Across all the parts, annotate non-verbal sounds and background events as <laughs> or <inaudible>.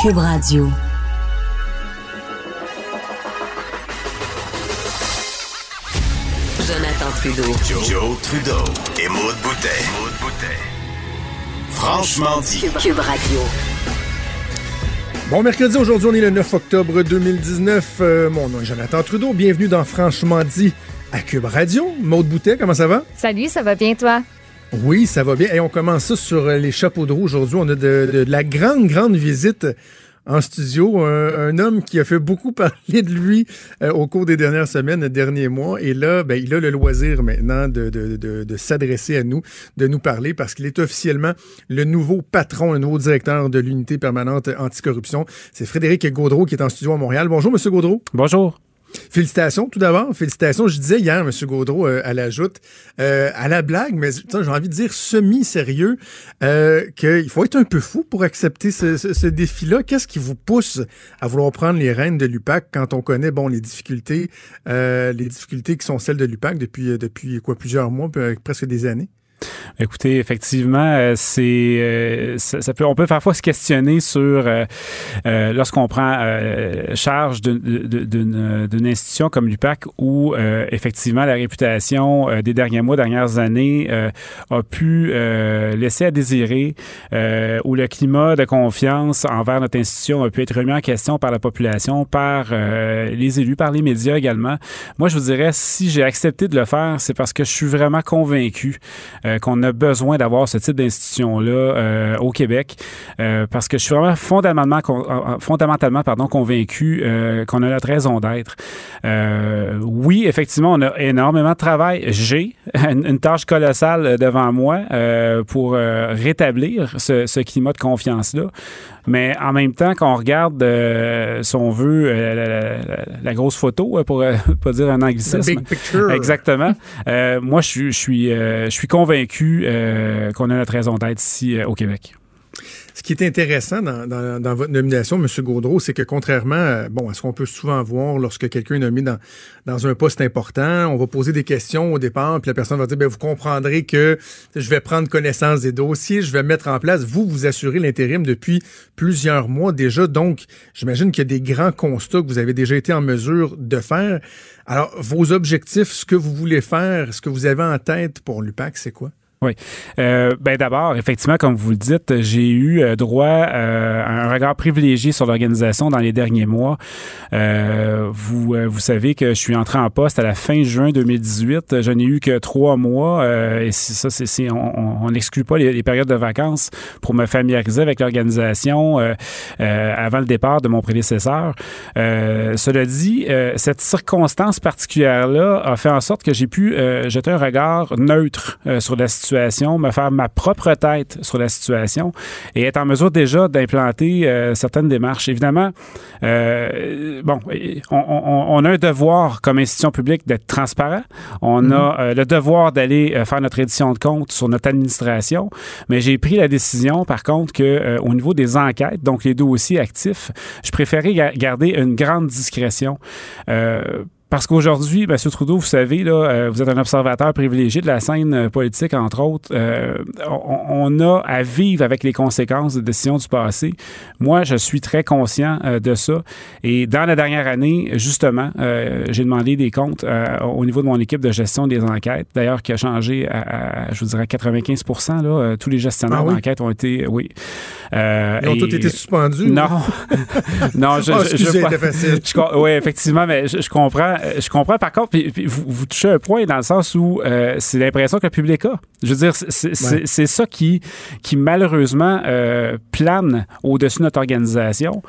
Cube Radio. Jonathan Trudeau. Joe, Trudeau et Maude Boutet. Franchement dit. Cube Radio. Bon mercredi, aujourd'hui on est le 9 octobre 2019. Euh, mon nom est Jonathan Trudeau. Bienvenue dans Franchement dit à Cube Radio. Maude Boutet, comment ça va? Salut, ça va bien toi? Oui, ça va bien. Et on commence ça sur euh, les chapeaux de roue aujourd'hui. On a de, la grande, grande visite en studio, un, homme qui a fait beaucoup <laughs> parler de lui euh, au cours des dernières semaines, des derniers mois. Et là, ben, il a le loisir maintenant de s'adresser à nous, de nous parler, parce qu'il est officiellement le nouveau patron, le nouveau directeur de l'unité permanente anticorruption. C'est Frédéric Gaudreau qui est en studio à Montréal. Bonjour, Monsieur Gaudreau. Bonjour. Félicitations tout d'abord. Félicitations. Je disais hier, M. Gaudreau, euh, à la joute, euh, à la blague, mais j'ai envie de dire semi-sérieux, euh, qu'il faut être un peu fou pour accepter ce, ce, ce défi-là. Qu'est-ce qui vous pousse à vouloir prendre les rênes de l'UPAC quand on connaît bon les difficultés, euh, les difficultés qui sont celles de l'UPAC depuis, depuis quoi plusieurs mois, presque des années? Écoutez, effectivement, euh, euh, on peut parfois se questionner sur euh, lorsqu'on prend charge d'une institution comme l'UPAC où effectivement la réputation des derniers mois, dernières années a pu laisser à désirer, où le climat de confiance envers notre institution a pu être remis en question par la population, par les élus, par les médias également. Moi, je vous dirais, si j'ai accepté de le faire, c'est parce que je suis vraiment convaincu qu'on a besoin d'avoir ce type d'institution-là euh, au Québec euh, parce que je suis vraiment fondamentalement, fondamentalement pardon, convaincu euh, qu'on a notre raison d'être. Euh, oui, effectivement, on a énormément de travail. J'ai <laughs> une, tâche colossale devant moi euh, pour rétablir ce, climat de confiance-là. Mais en même temps, quand on regarde, si on veut, la, la, la, grosse photo, pour <laughs> pas dire un anglicisme. Exactement. moi, je, je suis, je suis convaincu convaincu euh, qu'on a notre raison d'être ici euh, au Québec. Ce qui est intéressant dans, dans, dans votre nomination, M. Gaudreau, c'est que contrairement euh, bon, à ce qu'on peut souvent voir lorsque quelqu'un est nommé dans, dans un poste important, on va poser des questions au départ, puis la personne va dire, bien, vous comprendrez que je vais prendre connaissance des dossiers, je vais mettre en place, vous, vous assurez l'intérim depuis plusieurs mois déjà, donc j'imagine qu'il y a des grands constats que vous avez déjà été en mesure de faire. Alors, vos objectifs, ce que vous voulez faire, ce que vous avez en tête pour l'UPAC, c'est quoi? Oui. Euh, ben d'abord, effectivement, comme vous le dites, j'ai eu euh, droit euh, à un regard privilégié sur l'organisation dans les derniers mois. Euh, vous, euh, vous savez que je suis entré en poste à la fin juin 2018. Je n'ai eu que trois mois et ça, c'est, on n'exclut pas les, les, périodes de vacances pour me familiariser avec l'organisation avant le départ de mon prédécesseur. cela dit, cette circonstance particulière-là a fait en sorte que j'ai pu jeter un regard neutre sur la situation situation, me faire ma propre tête sur la situation et être en mesure déjà d'implanter euh, certaines démarches. Évidemment, euh, bon, on, on, on, a un devoir comme institution publique d'être transparent. On mm -hmm. a euh, le devoir d'aller faire notre édition de compte sur notre administration, mais j'ai pris la décision, par contre, que au niveau des enquêtes, donc les dossiers actifs, je préférais garder une grande discrétion parce qu'aujourd'hui, M. Trudeau, vous savez, là, euh, vous êtes un observateur privilégié de la scène euh, politique, entre autres. Euh, on, on, a à vivre avec les conséquences des décisions du passé. Moi, je suis très conscient euh, de ça. Et dans la dernière année, justement, euh, j'ai demandé des comptes au niveau de mon équipe de gestion des enquêtes, d'ailleurs, qui a changé à, à je vous dirais, 95 là, Tous les gestionnaires ah oui? d'enquête ont été, oui. Ils ont et, tous été suspendus? Non. <laughs> non, je... Oh, je, je, je facile. oui, effectivement, mais je, je comprends euh, je comprends par contre, puis, puis vous, vous, touchez un point dans le sens où euh, c'est l'impression que le public a. Je veux dire, c'est ouais. ça qui, qui malheureusement euh, plane au-dessus de notre organisation.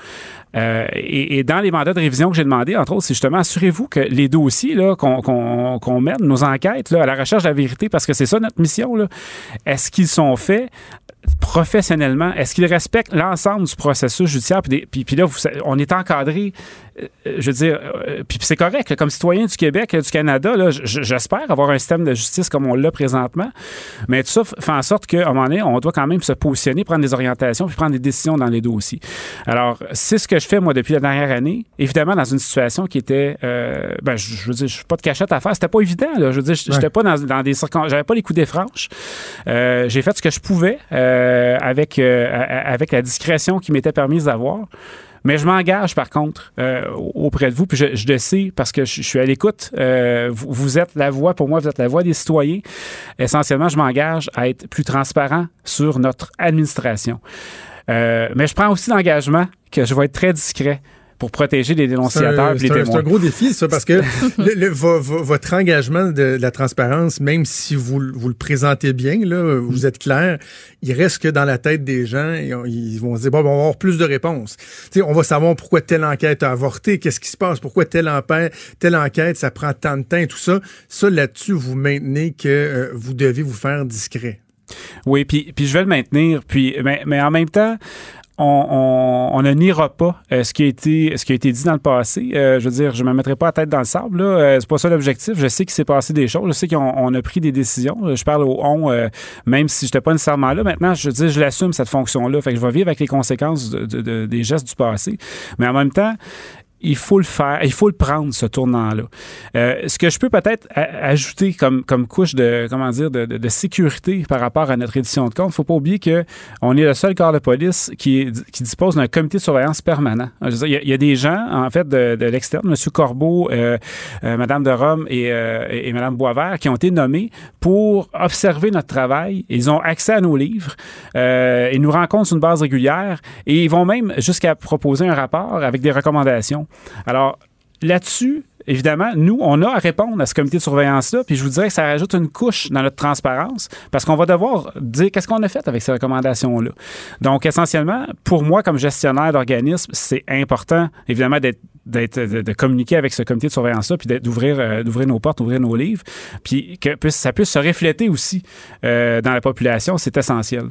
Euh, et, et, dans les mandats de révision que j'ai demandé, entre autres, c'est justement assurez-vous que les dossiers qu'on qu qu mène, nos enquêtes là, à la recherche de la vérité, parce que c'est ça notre mission, est-ce qu'ils sont faits? Professionnellement? Est-ce qu'ils respectent l'ensemble du processus judiciaire? Puis, des- puis, puis là, vous on est encadré, euh, je veux dire, euh, puis c'est correct. là, comme citoyen du Québec, euh, du Canada, j'espère avoir un système de justice comme on l'a présentement. Mais tout ça fait en sorte qu'à un moment donné, on doit quand même se positionner, prendre des orientations, puis prendre des décisions dans les dossiers. Alors, c'est ce que je fais, moi, depuis la dernière année. Évidemment, dans une situation qui était, euh, ben, je, je veux dire, je suis pas de cachette à faire. C'était pas évident, là. Je veux dire, je- j'étais Ouais. pas dans, dans des circonstances, j'avais pas les coups des franches. Euh, j'ai fait ce que je pouvais euh, avec, euh, a- a- avec la discrétion qui m'était permise d'avoir. Mais je m'engage, par contre, euh, auprès de vous, puis je, le sais parce que je, suis à l'écoute. Euh, vous, vous êtes la voix, pour moi, vous êtes la voix des citoyens. Essentiellement, je m'engage à être plus transparent sur notre administration. Euh, mais je prends aussi l'engagement que je vais être très discret pour protéger les dénonciateurs et les un- c'est témoins. un gros défi, ça, parce que <laughs> le- le- votre engagement de, la transparence, même si vous, le- vous le présentez bien, là, vous êtes clair, il reste que dans la tête des gens, ils, ont- ils vont se dire, bon, on va avoir plus de réponses. Tu sais, on va savoir pourquoi telle enquête a avorté, qu'est-ce qui se passe, pourquoi telle, empê- telle enquête, ça prend tant de temps et tout ça. Ça, là-dessus, vous maintenez que euh, vous devez vous faire discret. Oui, puis, puis je vais le maintenir. Puis, mais, mais en même temps, on, ne niera pas euh, ce, qui a été, ce qui a été dit dans le passé. Euh, je veux dire, je ne me mettrai pas la tête dans le sable. Euh, c'est pas ça l'objectif. Je sais qu'il s'est passé des choses. Je sais qu'on on a pris des décisions. Je parle au on, euh, même si je n'étais pas nécessairement là. Maintenant, je veux dire, je l'assume, cette fonction-là. Fait que je vais vivre avec les conséquences de- de- de- des gestes du passé. Mais en même temps, il faut le faire, il faut le prendre, ce tournant-là. Euh, ce que je peux peut-être ajouter comme, comme couche de, comment dire, de, de- sécurité par rapport à notre édition de compte, il ne faut pas oublier qu'on est le seul corps de police qui, qui dispose d'un comité de surveillance permanent. Je veux dire, Il y, a- des gens, en fait, de, de l'externe, M. Corbeau, euh, euh, Mme de Rome et, euh, et Mme Boisvert, qui ont été nommés pour observer notre travail. Ils ont accès à nos livres. Euh, ils nous rencontrent sur une base régulière et ils vont même jusqu'à proposer un rapport avec des recommandations. Alors, là-dessus, évidemment, nous, on a à répondre à ce comité de surveillance-là, puis je vous dirais que ça rajoute une couche dans notre transparence, parce qu'on va devoir dire qu'est-ce qu'on a fait avec ces recommandations-là. Donc, essentiellement, pour moi, comme gestionnaire d'organisme, c'est important, évidemment, d'être de, communiquer avec ce comité de surveillance-là, puis d'ouvrir euh, d'ouvrir nos portes, d'ouvrir nos livres, puis que ça puisse se refléter aussi euh, dans la population, c'est essentiel.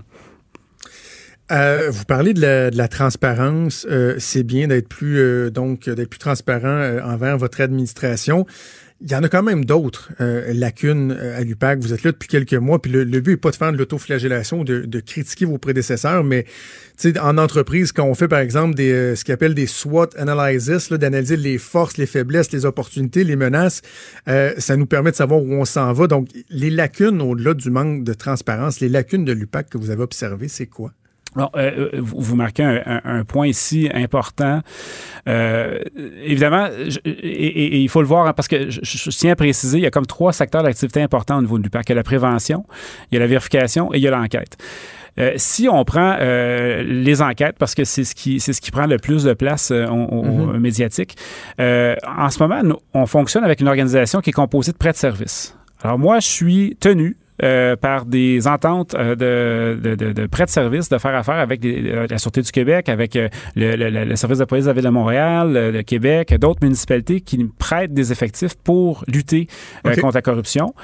Euh, vous parlez de la, de la transparence. Euh, c'est bien d'être plus euh, donc d'être plus transparent euh, envers votre administration. Il y en a quand même d'autres euh, lacunes euh, à l'UPAC. Vous êtes là depuis quelques mois, puis le, le but n'est pas de faire de l'autoflagellation, de, de critiquer vos prédécesseurs, mais en entreprise, quand on fait par exemple des, ce qu'ils appellent des SWOT analysis, d'analyser les forces, les faiblesses, les opportunités, les menaces, ça nous permet de savoir où on s'en va. Donc, les lacunes au-delà du manque de transparence, les lacunes de l'UPAC que vous avez observées, c'est quoi? Alors, euh, euh, vous, marquez un, un- un point ici important. Euh, évidemment, je- et, et- et il faut le voir hein, parce que je, je tiens à préciser, il y a comme trois secteurs d'activité importants au niveau de l'UPAC. Il y a la prévention, il y a la vérification et il y a l'enquête. Euh, si on prend euh, les enquêtes, parce que c'est ce qui c'est ce qui prend le plus de place euh, au- au- médiatique, en ce moment, nous, on fonctionne avec une organisation qui est composée de prêts de services. Alors moi, je suis tenu euh, par des ententes euh, de, de, de, de prêts de services, de faire affaire avec les- euh, la Sûreté du Québec, avec le, le- le- service de police de la Ville de Montréal, le, Québec, d'autres municipalités qui prêtent des effectifs pour lutter euh, OK. contre la corruption.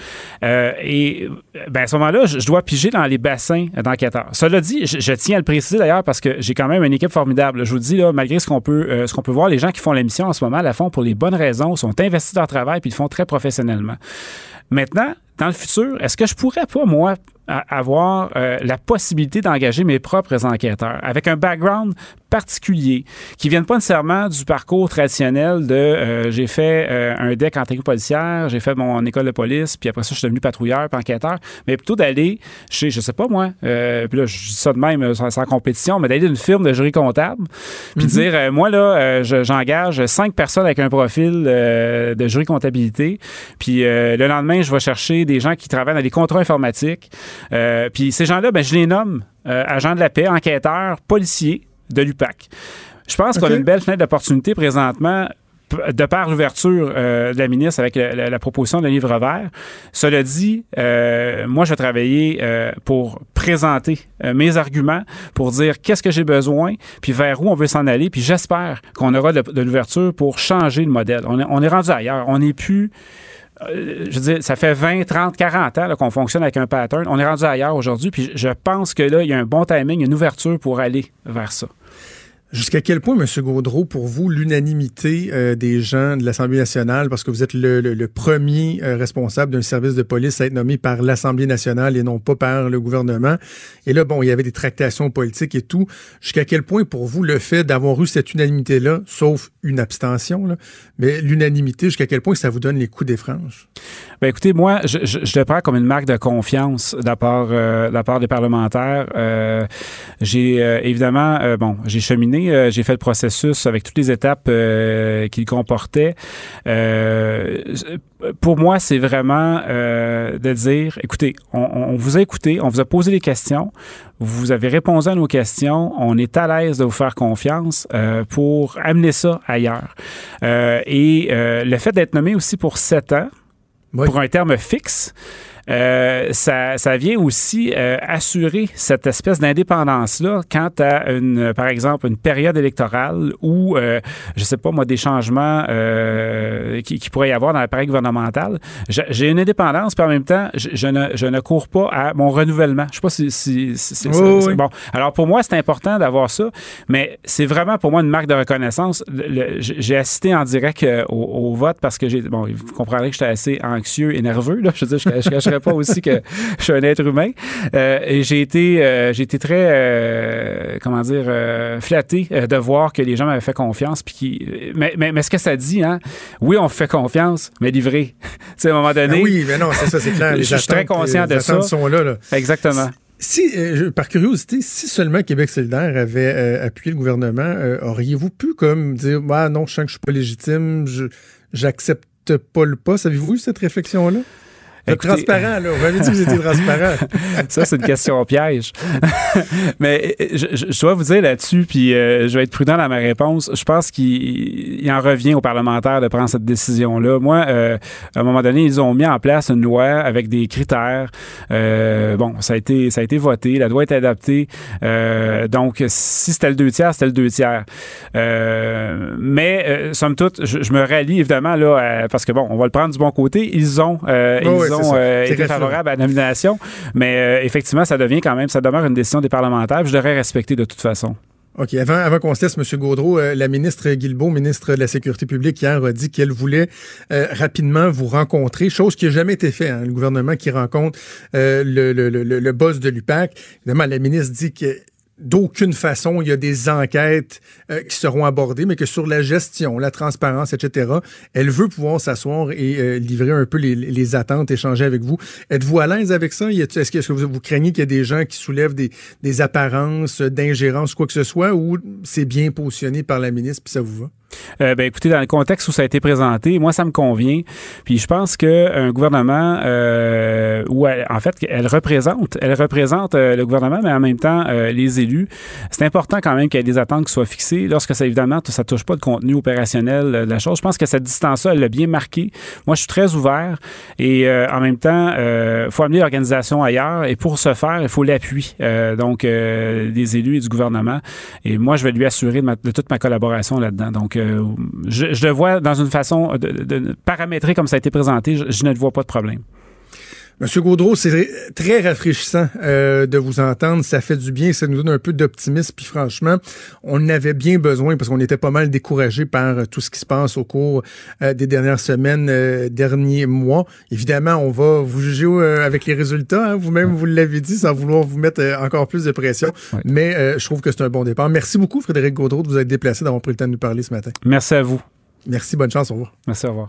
Euh, et ben, à ce moment-là, je, je dois piger dans les bassins d'enquêteurs. Cela dit, je, je tiens à le préciser d'ailleurs parce que j'ai quand même une équipe formidable. Je vous dis, là, malgré ce qu'on peut, euh, ce qu'on peut voir, les gens qui font l'émission en ce moment la font pour les bonnes raisons, sont investis dans leur travail puis ils le font très professionnellement. Maintenant, dans le futur, est-ce que je pourrais pas, moi, avoir euh, la possibilité d'engager mes propres enquêteurs avec un background particulier qui viennent pas nécessairement du parcours traditionnel de euh, j'ai fait euh, un deck en technique policière, j'ai fait mon école de police, puis après ça je suis devenu patrouilleur, puis enquêteur, mais plutôt d'aller chez je sais pas moi, puis là je dis ça de même sans, sans compétition, mais d'aller d'une firme de jury comptable, puis dire euh, moi là je- j'engage cinq personnes avec un profil de jury comptabilité, puis le lendemain je vais chercher des gens qui travaillent dans des contrats informatiques, euh, puis ces gens-là ben je les nomme euh, agents de la paix, enquêteurs, policiers de l'UPAC. Je pense qu'on a une belle fenêtre d'opportunité présentement de par l'ouverture euh, de la ministre avec la, la- la proposition d'un livre vert. Cela dit, euh, moi, je vais travailler euh, pour présenter mes arguments, pour dire qu'est-ce que j'ai besoin, puis vers où on veut s'en aller, puis j'espère qu'on aura de, de l'ouverture pour changer le modèle. On est, on est rendu ailleurs. On n'est plus je veux dire, ça fait 20, 30, 40 ans qu'on fonctionne avec un pattern. On est rendu ailleurs aujourd'hui, puis je pense que là, il y a un bon timing, une ouverture pour aller vers ça. Jusqu'à quel point, M. Gaudreau, pour vous, l'unanimité euh, des gens de l'Assemblée nationale, parce que vous êtes le, le, le premier euh, responsable d'un service de police à être nommé par l'Assemblée nationale et non pas par le gouvernement, et là, bon, il y avait des tractations politiques et tout, jusqu'à quel point, pour vous, le fait d'avoir eu cette unanimité-là, sauf une abstention, là, mais l'unanimité, jusqu'à quel point ça vous donne les coups des franges? Ben écoutez, moi, je, je, je, le prends comme une marque de confiance de la part, euh, de la part des parlementaires. Euh, j'ai euh, évidemment, euh, bon, j'ai cheminé, euh, j'ai fait le processus avec toutes les étapes qu'il comportait. pour moi, c'est vraiment de dire, écoutez, on, on, vous a écouté, on vous a posé des questions, vous avez répondu à nos questions, on est à l'aise de vous faire confiance pour amener ça ailleurs. et le fait d'être nommé aussi pour sept ans, oui. pour un terme fixe, euh, ça, ça, vient aussi euh, assurer cette espèce d'indépendance-là quant à, une, par exemple, une période électorale où, euh, je sais pas, moi, des changements euh, qui, qui pourrait y avoir dans l'appareil gouvernemental. J'ai une indépendance, puis en même temps, je, je, ne, je ne cours pas à mon renouvellement. Je sais pas si, si, si oui, oui. bon. Alors, pour moi, c'est important d'avoir ça, mais c'est vraiment pour moi une marque de reconnaissance. J'ai assisté en direct au, au, vote parce que j'ai, bon, vous comprendrez que j'étais assez anxieux et nerveux, là. Je veux dire, je, je pas aussi que je suis un être humain. Euh, et j'ai été, euh, j'ai été très, euh, comment dire, flatté de voir que les gens m'avaient fait confiance. Puis qui, mais, mais, mais, ce que ça dit, hein, oui, on fait confiance, mais livré. <laughs> tu sais, à un moment donné. Ben oui, mais non, c'est ça, c'est clair. je suis très conscient de ça. Sont là, là. Exactement. Si, euh, par curiosité, si seulement Québec solidaire avait euh, appuyé le gouvernement, euh, auriez-vous pu comme dire, ah non, je sens que je suis pas légitime, je j'accepte pas le pas? Avez-vous eu cette réflexion-là? Écoutez, transparent, là. On m'avait dit que vous étiez transparent. <laughs> ça, c'est une question piège. <laughs> Mais je, je, je, dois vous dire là-dessus, puis euh, je vais être prudent dans ma réponse. Je pense qu'il en revient aux parlementaires de prendre cette décision-là. Moi, euh, à un moment donné, ils ont mis en place une loi avec des critères. Euh, bon, ça a été ça a été voté. La loi est adaptée. Euh, donc, si c'était le deux tiers, c'était le deux tiers. Euh, mais, somme toute, je, je, me rallie évidemment là, parce que bon, on va le prendre du bon côté. Ils ont, oh, ils oui, ont euh, été favorables à la nomination. Mais euh, effectivement, ça devient quand même, ça demeure une décision des parlementaires. Je devrais respecter de toute façon. OK. Avant, avant qu'on se laisse, M. Gaudreau, euh, la ministre Guilbeault, ministre de la Sécurité publique, hier a dit qu'elle voulait euh, rapidement vous rencontrer, chose qui n'a jamais été faite. Hein, le gouvernement qui rencontre euh, le, le, le, le, boss de l'UPAC. Évidemment, la ministre dit que d'aucune façon il y a des enquêtes euh, qui seront abordées, mais que sur la gestion, la transparence, etc., elle veut pouvoir s'asseoir et euh, livrer un peu les, attentes, échanger avec vous. Êtes-vous à l'aise avec ça? Est-ce que, est que, vous, vous craignez qu'il y ait des gens qui soulèvent des, des apparences d'ingérence, quoi que ce soit, ou c'est bien positionné par la ministre, puis ça vous va? Euh, ben écoutez, dans le contexte où ça a été présenté, moi ça me convient. Puis je pense qu'un gouvernement euh, où elle, en fait elle représente, elle représente euh, le gouvernement, mais en même temps euh, les élus. C'est important quand même qu'il y ait des attentes qui soient fixées. Lorsque ça évidemment ça touche pas le contenu opérationnel de la chose. Je pense que cette distance-là, elle l'a bien marqué. Moi je suis très ouvert et euh, en même temps, il faut amener l'organisation ailleurs. Et pour ce faire, il faut l'appui donc des élus et du gouvernement. Et moi je vais lui assurer de, ma, de toute ma collaboration là-dedans. Donc je, je, le vois dans une façon de, paramétrer comme ça a été présenté. Je ne vois pas de problème. Monsieur Gaudreau, c'est très rafraîchissant euh, de vous entendre. Ça fait du bien, ça nous donne un peu d'optimisme. Puis franchement, on en avait bien besoin parce qu'on était pas mal découragé par euh, tout ce qui se passe au cours euh, des dernières semaines, euh, derniers mois. Évidemment, on va vous juger avec les résultats. Hein. Vous-même, vous l'avez dit, sans vouloir vous mettre encore plus de pression. Mais je trouve que c'est un bon départ. Merci beaucoup, Frédéric Gaudreau, de vous être déplacé, d'avoir pris le temps de nous parler ce matin. Merci à vous. Merci, bonne chance. Au revoir. Merci, au revoir.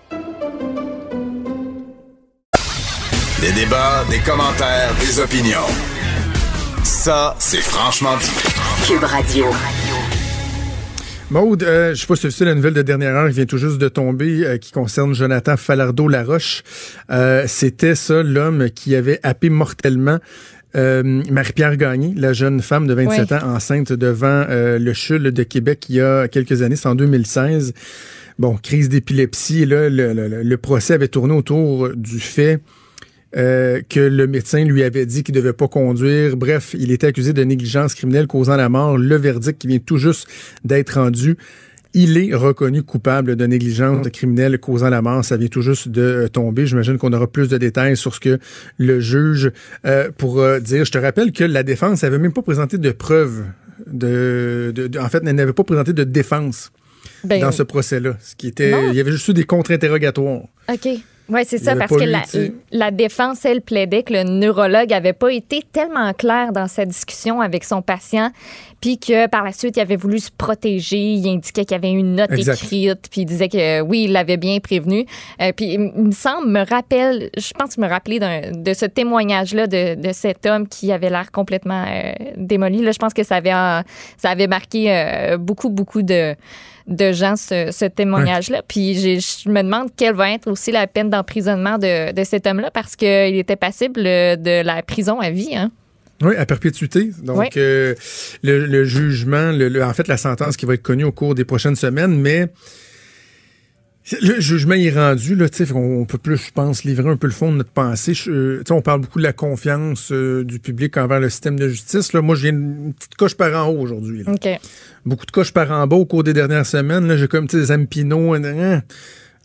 Des débats, des commentaires, des opinions. Ça, c'est franchement dit. Cube Radio. Maude, euh, je sais pas si c'est la nouvelle de dernière heure qui vient tout juste de tomber, euh, qui concerne Jonathan Falardeau-Laroche. Euh, C'était ça, l'homme qui avait happé mortellement euh, Marie-Pierre Gagné, la jeune femme de 27 Oui. ans enceinte devant euh, le CHUL de Québec il y a quelques années, c'est en 2016. Bon, crise d'épilepsie. Là, le, le- le procès avait tourné autour du fait euh, que le médecin lui avait dit qu'il devait pas conduire. Bref, il était accusé de négligence criminelle causant la mort. Le verdict qui vient tout juste d'être rendu. Il est reconnu coupable de négligence criminelle causant la mort. Ça vient tout juste de euh, tomber. J'imagine qu'on aura plus de détails sur ce que le juge euh, pourra dire. Je te rappelle que la défense n'avait même pas présenté de preuves. De, de- de- en fait, elle n'avait pas présenté de défense Ben, dans ce procès-là. Ce qui était, Non. il y avait juste eu des contre-interrogatoires. OK. Oui, c'est ça, parce que la, défense, elle, plaidait que le neurologue n'avait pas été tellement clair dans sa discussion avec son patient, puis que par la suite, il avait voulu se protéger. Il indiquait qu'il y avait une note Exact. écrite, puis il disait que oui, il l'avait bien prévenu. Euh, puis il me semble, me rappelle, je pense me rappeler de ce témoignage-là de, de cet homme qui avait l'air complètement euh, démoli. Là, je pense que ça avait, euh, ça avait marqué beaucoup, beaucoup de de gens ce, ce témoignage-là. Puis je me demande quelle va être aussi la peine d'emprisonnement de, de cet homme-là parce qu'il était passible de la prison à vie. Hein? Oui, à perpétuité. Donc, Oui. euh, le, le jugement, le, le- en fait, la sentence qui va être connue au cours des prochaines semaines, mais le jugement est rendu, là, on peut plus, je pense, livrer un peu le fond de notre pensée. Je- euh, on parle beaucoup de la confiance euh, du public envers le système de justice. Là. Moi, j'ai une petite coche par en haut aujourd'hui. Beaucoup de coches par en bas au cours des dernières semaines. Là, j'ai comme, des Zampino. hein.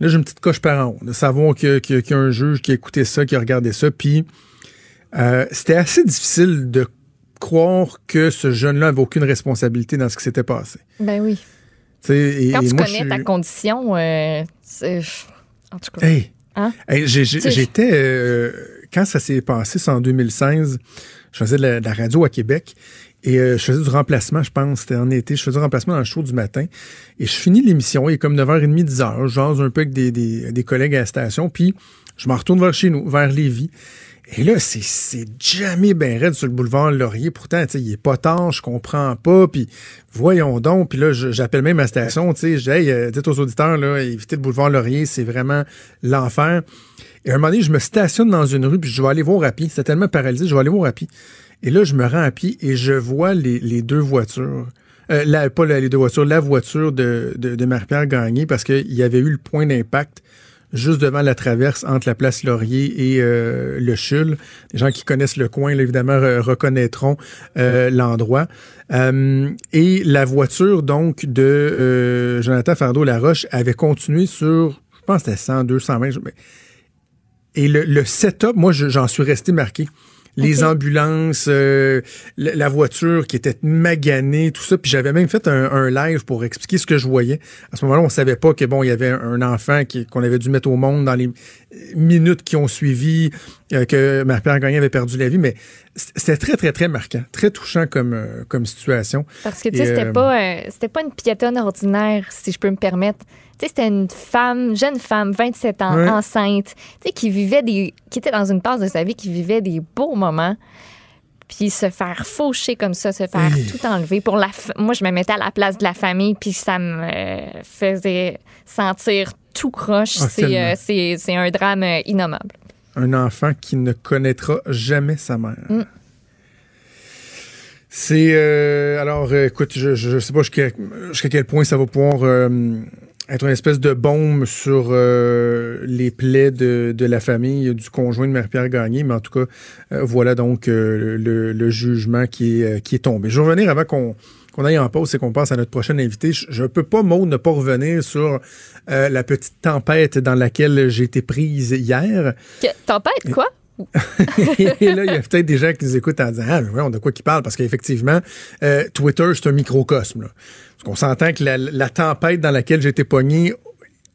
Là, j'ai une petite coche par en haut. De savoir qu'il y, a- y un juge qui a écouté ça, qui a regardé ça. Puis, euh, c'était assez difficile de croire que ce jeune-là avait aucune responsabilité dans ce qui s'était passé. Ben oui. Et- Quand tu moi, connais je ta condition, euh, en tout cas. Hey! Hein? Hey, J'étais. euh, quand ça s'est passé, c'est en 2016, je faisais de la, de la radio à Québec et euh, je faisais du remplacement, je pense, c'était en été. Je faisais du remplacement dans le show du matin et je finis l'émission, il est comme 9h30, 10h. Je jase un peu avec des, des, des collègues à la station, puis je m'en retourne vers chez nous, vers Lévis. Et là, c'est, jamais bien raide sur le boulevard Laurier. Pourtant, il est pas tard, je comprends pas. Puis voyons donc. Puis là, j'appelle même ma station. Je dis, hey, euh, dites aux auditeurs, là, évitez le boulevard Laurier, c'est vraiment l'enfer. Et à un moment donné, je me stationne dans une rue, puis je vais aller voir à pied. C'était tellement paralysé, je vais aller voir à. Et là, je me rends à pied et je vois les, deux voitures. Euh, la, pas les deux voitures, la voiture de, de, de Marie-Pierre Gagné, parce qu'il y avait eu le point d'impact juste devant la traverse entre la place Laurier et euh, le Chul. Les gens qui connaissent le coin, évidemment, re- reconnaîtront euh, l'endroit. Euh, et la voiture, donc, de Jonathan Fardeau-Laroche avait continué sur, je pense c'était 100, 220. je- mais- Et le, setup, moi, je- j'en suis resté marqué. Les ambulances, euh, la, la voiture qui était maganée, tout ça. Puis j'avais même fait un, un live pour expliquer ce que je voyais. À ce moment-là, on savait pas que bon, il y avait un enfant qu'on avait dû mettre au monde dans les minutes qui ont suivi, euh, que Marie-Pierre Gagné avait perdu la vie. Mais c'était très, très, très marquant, très touchant comme, euh, comme situation. Parce que, tu sais, c'était euh, pas, c'était pas une piétonne ordinaire, si je peux me permettre. Tu sais, c'était une femme, jeune femme, 27 ans, enceinte, tu sais, qui vivait des, qui était dans une phase de sa vie, qui vivait des beaux moments. Puis se faire faucher comme ça, se faire Hey. tout enlever. Pour la Moi, je me mettais à la place de la famille, puis ça me faisait sentir tout croche. Ah, c'est, euh, c'est, un drame innommable. un enfant qui ne connaîtra jamais sa mère. Mm. C'est euh, alors euh, écoute, je, je sais pas jusqu'à jusqu'à quel point ça va pouvoir euh, être une espèce de bombe sur euh, les plaies de, de la famille du conjoint de Marie-Pierre Gagné, mais en tout cas, euh, voilà donc euh, le, le jugement qui est, euh, qui est tombé. Je vais revenir avant qu'on qu'on aille en pause et qu'on passe à notre prochain invité. Je ne peux pas, Maud, ne pas revenir sur euh, la petite tempête dans laquelle j'ai été prise hier. Que, tempête, quoi? <laughs> Et là, il y a peut-être des gens qui nous écoutent en disant Ah, mais ouais, on de quoi qui parle? Parce qu'effectivement, euh, Twitter, c'est un microcosme. Là. Parce qu'on s'entend que la, la tempête dans laquelle j'étais pogné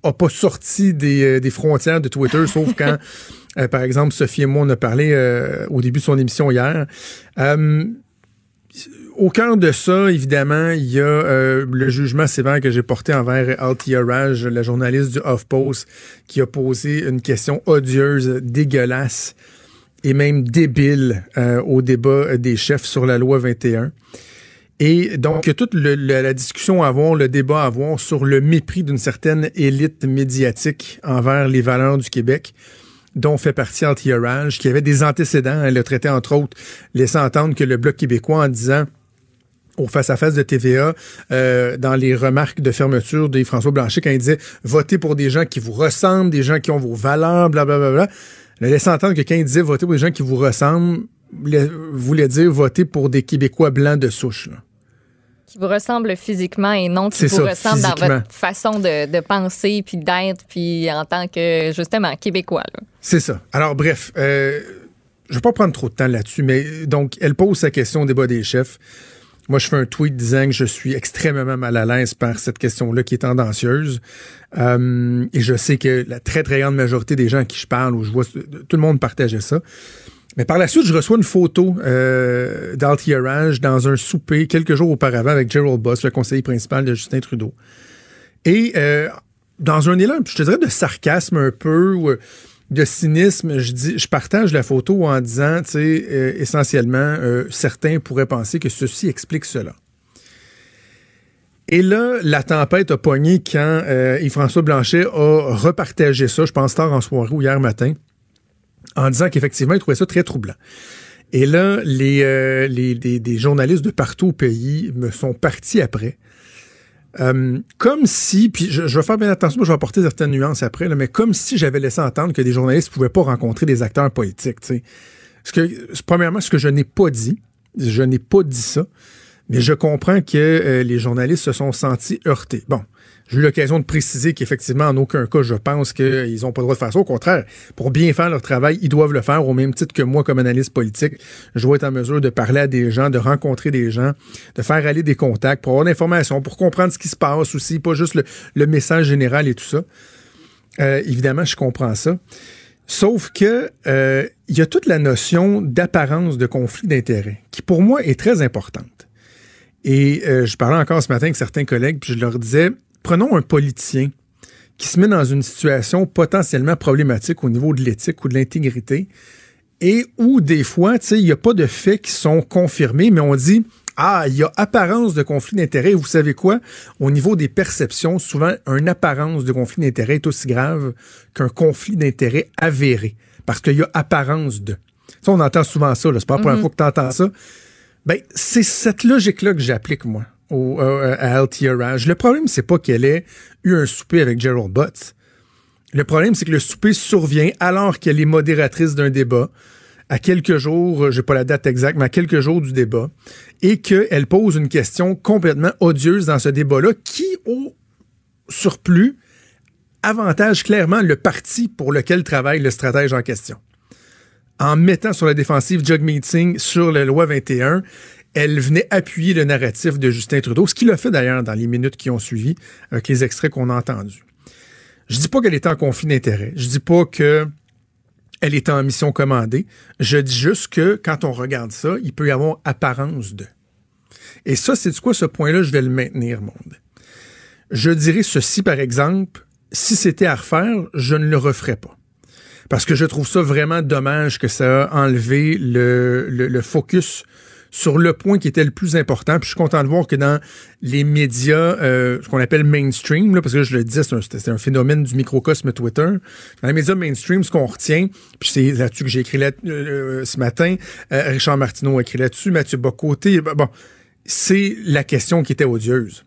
a pas sorti des, euh, des frontières de Twitter, sauf <laughs> quand, euh, par exemple, Sophie et moi, on a parlé euh, au début de son émission hier. Euh, au cœur de ça, évidemment, il y a euh, le jugement sévère que j'ai porté envers Althea Raj, la journaliste du HuffPost, qui a posé une question odieuse, dégueulasse et même débile euh, au débat des chefs sur la loi 21. Et donc, toute le- le- la discussion à avoir, le débat à avoir sur le mépris d'une certaine élite médiatique envers les valeurs du Québec dont fait partie Anti-Orage, qui avait des antécédents. Elle le traitait, entre autres, laissant entendre que le Bloc québécois, en disant au face-à-face de TVA, euh, dans les remarques de fermeture de François Blanchet, quand il disait « Votez pour des gens qui vous ressemblent, des gens qui ont vos valeurs, blablabla. Bla, bla. » Elle laissait entendre que quand il disait « Votez pour des gens qui vous ressemblent », voulait dire « Votez pour des Québécois blancs de souche. » là. Qui vous ressemble physiquement et non qui vous ça, ressemble dans votre façon de, de penser puis d'être puis en tant que justement québécois. C'est ça. Alors, bref, euh, je vais pas prendre trop de temps là-dessus, mais euh, donc, elle pose sa question au débat des chefs. Moi, je fais un tweet disant que je suis extrêmement mal à l'aise par cette question-là qui est tendancieuse. Euh, et je sais que la très, très grande majorité des gens à qui je parle, ou je vois, tout le monde partageait ça. Mais par la suite, je reçois une photo euh, d'Altierage dans un souper quelques jours auparavant avec Gerald Boss, le conseiller principal de Justin Trudeau. Et euh, dans un élan, je te dirais, de sarcasme un peu, ou euh, de cynisme, je, dis, je partage la photo en disant, tu sais, euh, essentiellement, certains pourraient penser que ceci explique cela. Et là, la tempête a pogné quand Yves-François Blanchet a repartagé ça, je pense tard en soirée ou hier matin, en disant qu'effectivement, il trouvait ça très troublant. Et là, les, euh, les, des- journalistes de partout au pays me sont partis après. Euh, comme si, puis je, vais faire bien attention, je vais apporter certaines nuances après, mais comme si j'avais laissé entendre que des journalistes ne pouvaient pas rencontrer des acteurs politiques. tu sais. Ce que, premièrement, ce que je n'ai pas dit, je n'ai pas dit ça, mais je comprends que euh, les journalistes se sont sentis heurtés. Bon, j'ai eu l'occasion de préciser qu'effectivement, en aucun cas, je pense qu'ils n'ont pas le droit de faire ça. Au contraire, pour bien faire leur travail, ils doivent le faire au même titre que moi, comme analyste politique. Je dois être en mesure de parler à des gens, de rencontrer des gens, de faire aller des contacts pour avoir l'information, pour comprendre ce qui se passe aussi, pas juste le, message général et tout ça. Euh, évidemment, je comprends ça. Sauf que euh, il y a toute la notion d'apparence de conflit d'intérêts, qui pour moi est très importante. Et euh, je parlais encore ce matin avec certains collègues, puis je leur disais, prenons un politicien qui se met dans une situation potentiellement problématique au niveau de l'éthique ou de l'intégrité, et où des fois, tu sais, il n'y a pas de faits qui sont confirmés, mais on dit, ah, il y a apparence de conflit d'intérêt. Vous savez quoi? Au niveau des perceptions, souvent, une apparence de conflit d'intérêt est aussi grave qu'un conflit d'intérêt avéré. Parce qu'il y a apparence de. Ça, on entend souvent ça. là. C'est pas la première fois que tu entends ça. Ben, c'est cette logique-là que j'applique, moi, au, euh, à. Le problème, c'est pas qu'elle ait eu un souper avec Gerald Butts. Le problème, c'est que le souper survient alors qu'elle est modératrice d'un débat, à quelques jours, euh, j'ai pas la date exacte, mais à quelques jours du débat, et qu'elle pose une question complètement odieuse dans ce débat-là, qui, au surplus, avantage clairement le parti pour lequel travaille le stratège en question. En mettant sur la défensive Jug Meeting sur la loi 21, elle venait appuyer le narratif de Justin Trudeau, ce qu'il a fait d'ailleurs dans les minutes qui ont suivi, avec les extraits qu'on a entendus. Je dis pas qu'elle était en conflit d'intérêt. Je dis pas que elle était en mission commandée. Je dis juste que quand on regarde ça, il peut y avoir apparence de. Et ça, c'est quoi ce point-là, je vais le maintenir, monde. Je dirais ceci, par exemple, si c'était à refaire, je ne le referais pas. Parce que je trouve ça vraiment dommage que ça a enlevé le, le, le focus sur le point qui était le plus important. Puis je suis content de voir que dans les médias, euh, ce qu'on appelle mainstream, là, parce que je le disais, c'est un, phénomène du microcosme Twitter. Dans les médias mainstream, ce qu'on retient, puis c'est là-dessus que j'ai écrit là, euh, ce matin, euh, Richard Martineau a écrit là-dessus, Mathieu Bocoté, bon, c'est la question qui était odieuse.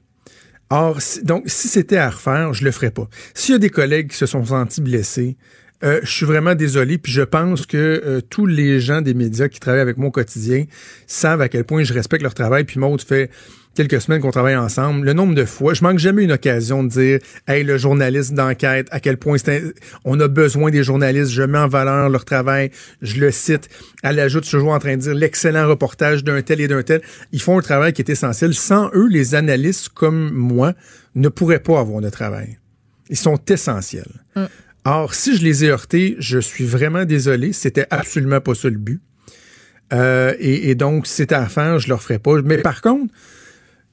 Or, donc, si c'était à refaire, je le ferais pas. S'il y a des collègues qui se sont sentis blessés, euh, je suis vraiment désolé, puis je pense que euh, tous les gens des médias qui travaillent avec au quotidien savent à quel point je respecte leur travail. Puis Maud fait quelques semaines qu'on travaille ensemble. Le nombre de fois, je manque jamais une occasion de dire, hey, le journaliste d'enquête, à quel point on a besoin des journalistes, je mets en valeur leur travail, je le cite. Elle ajoute toujours en train de dire l'excellent reportage d'un tel et d'un tel. Ils font un travail qui est essentiel. Sans eux, les analystes comme moi ne pourraient pas avoir de travail. Ils sont essentiels. Or, si je les ai heurtés, je suis vraiment désolé. C'était absolument pas ça le but. Euh, et, donc, si c'était à faire, je le referais pas. Mais par contre,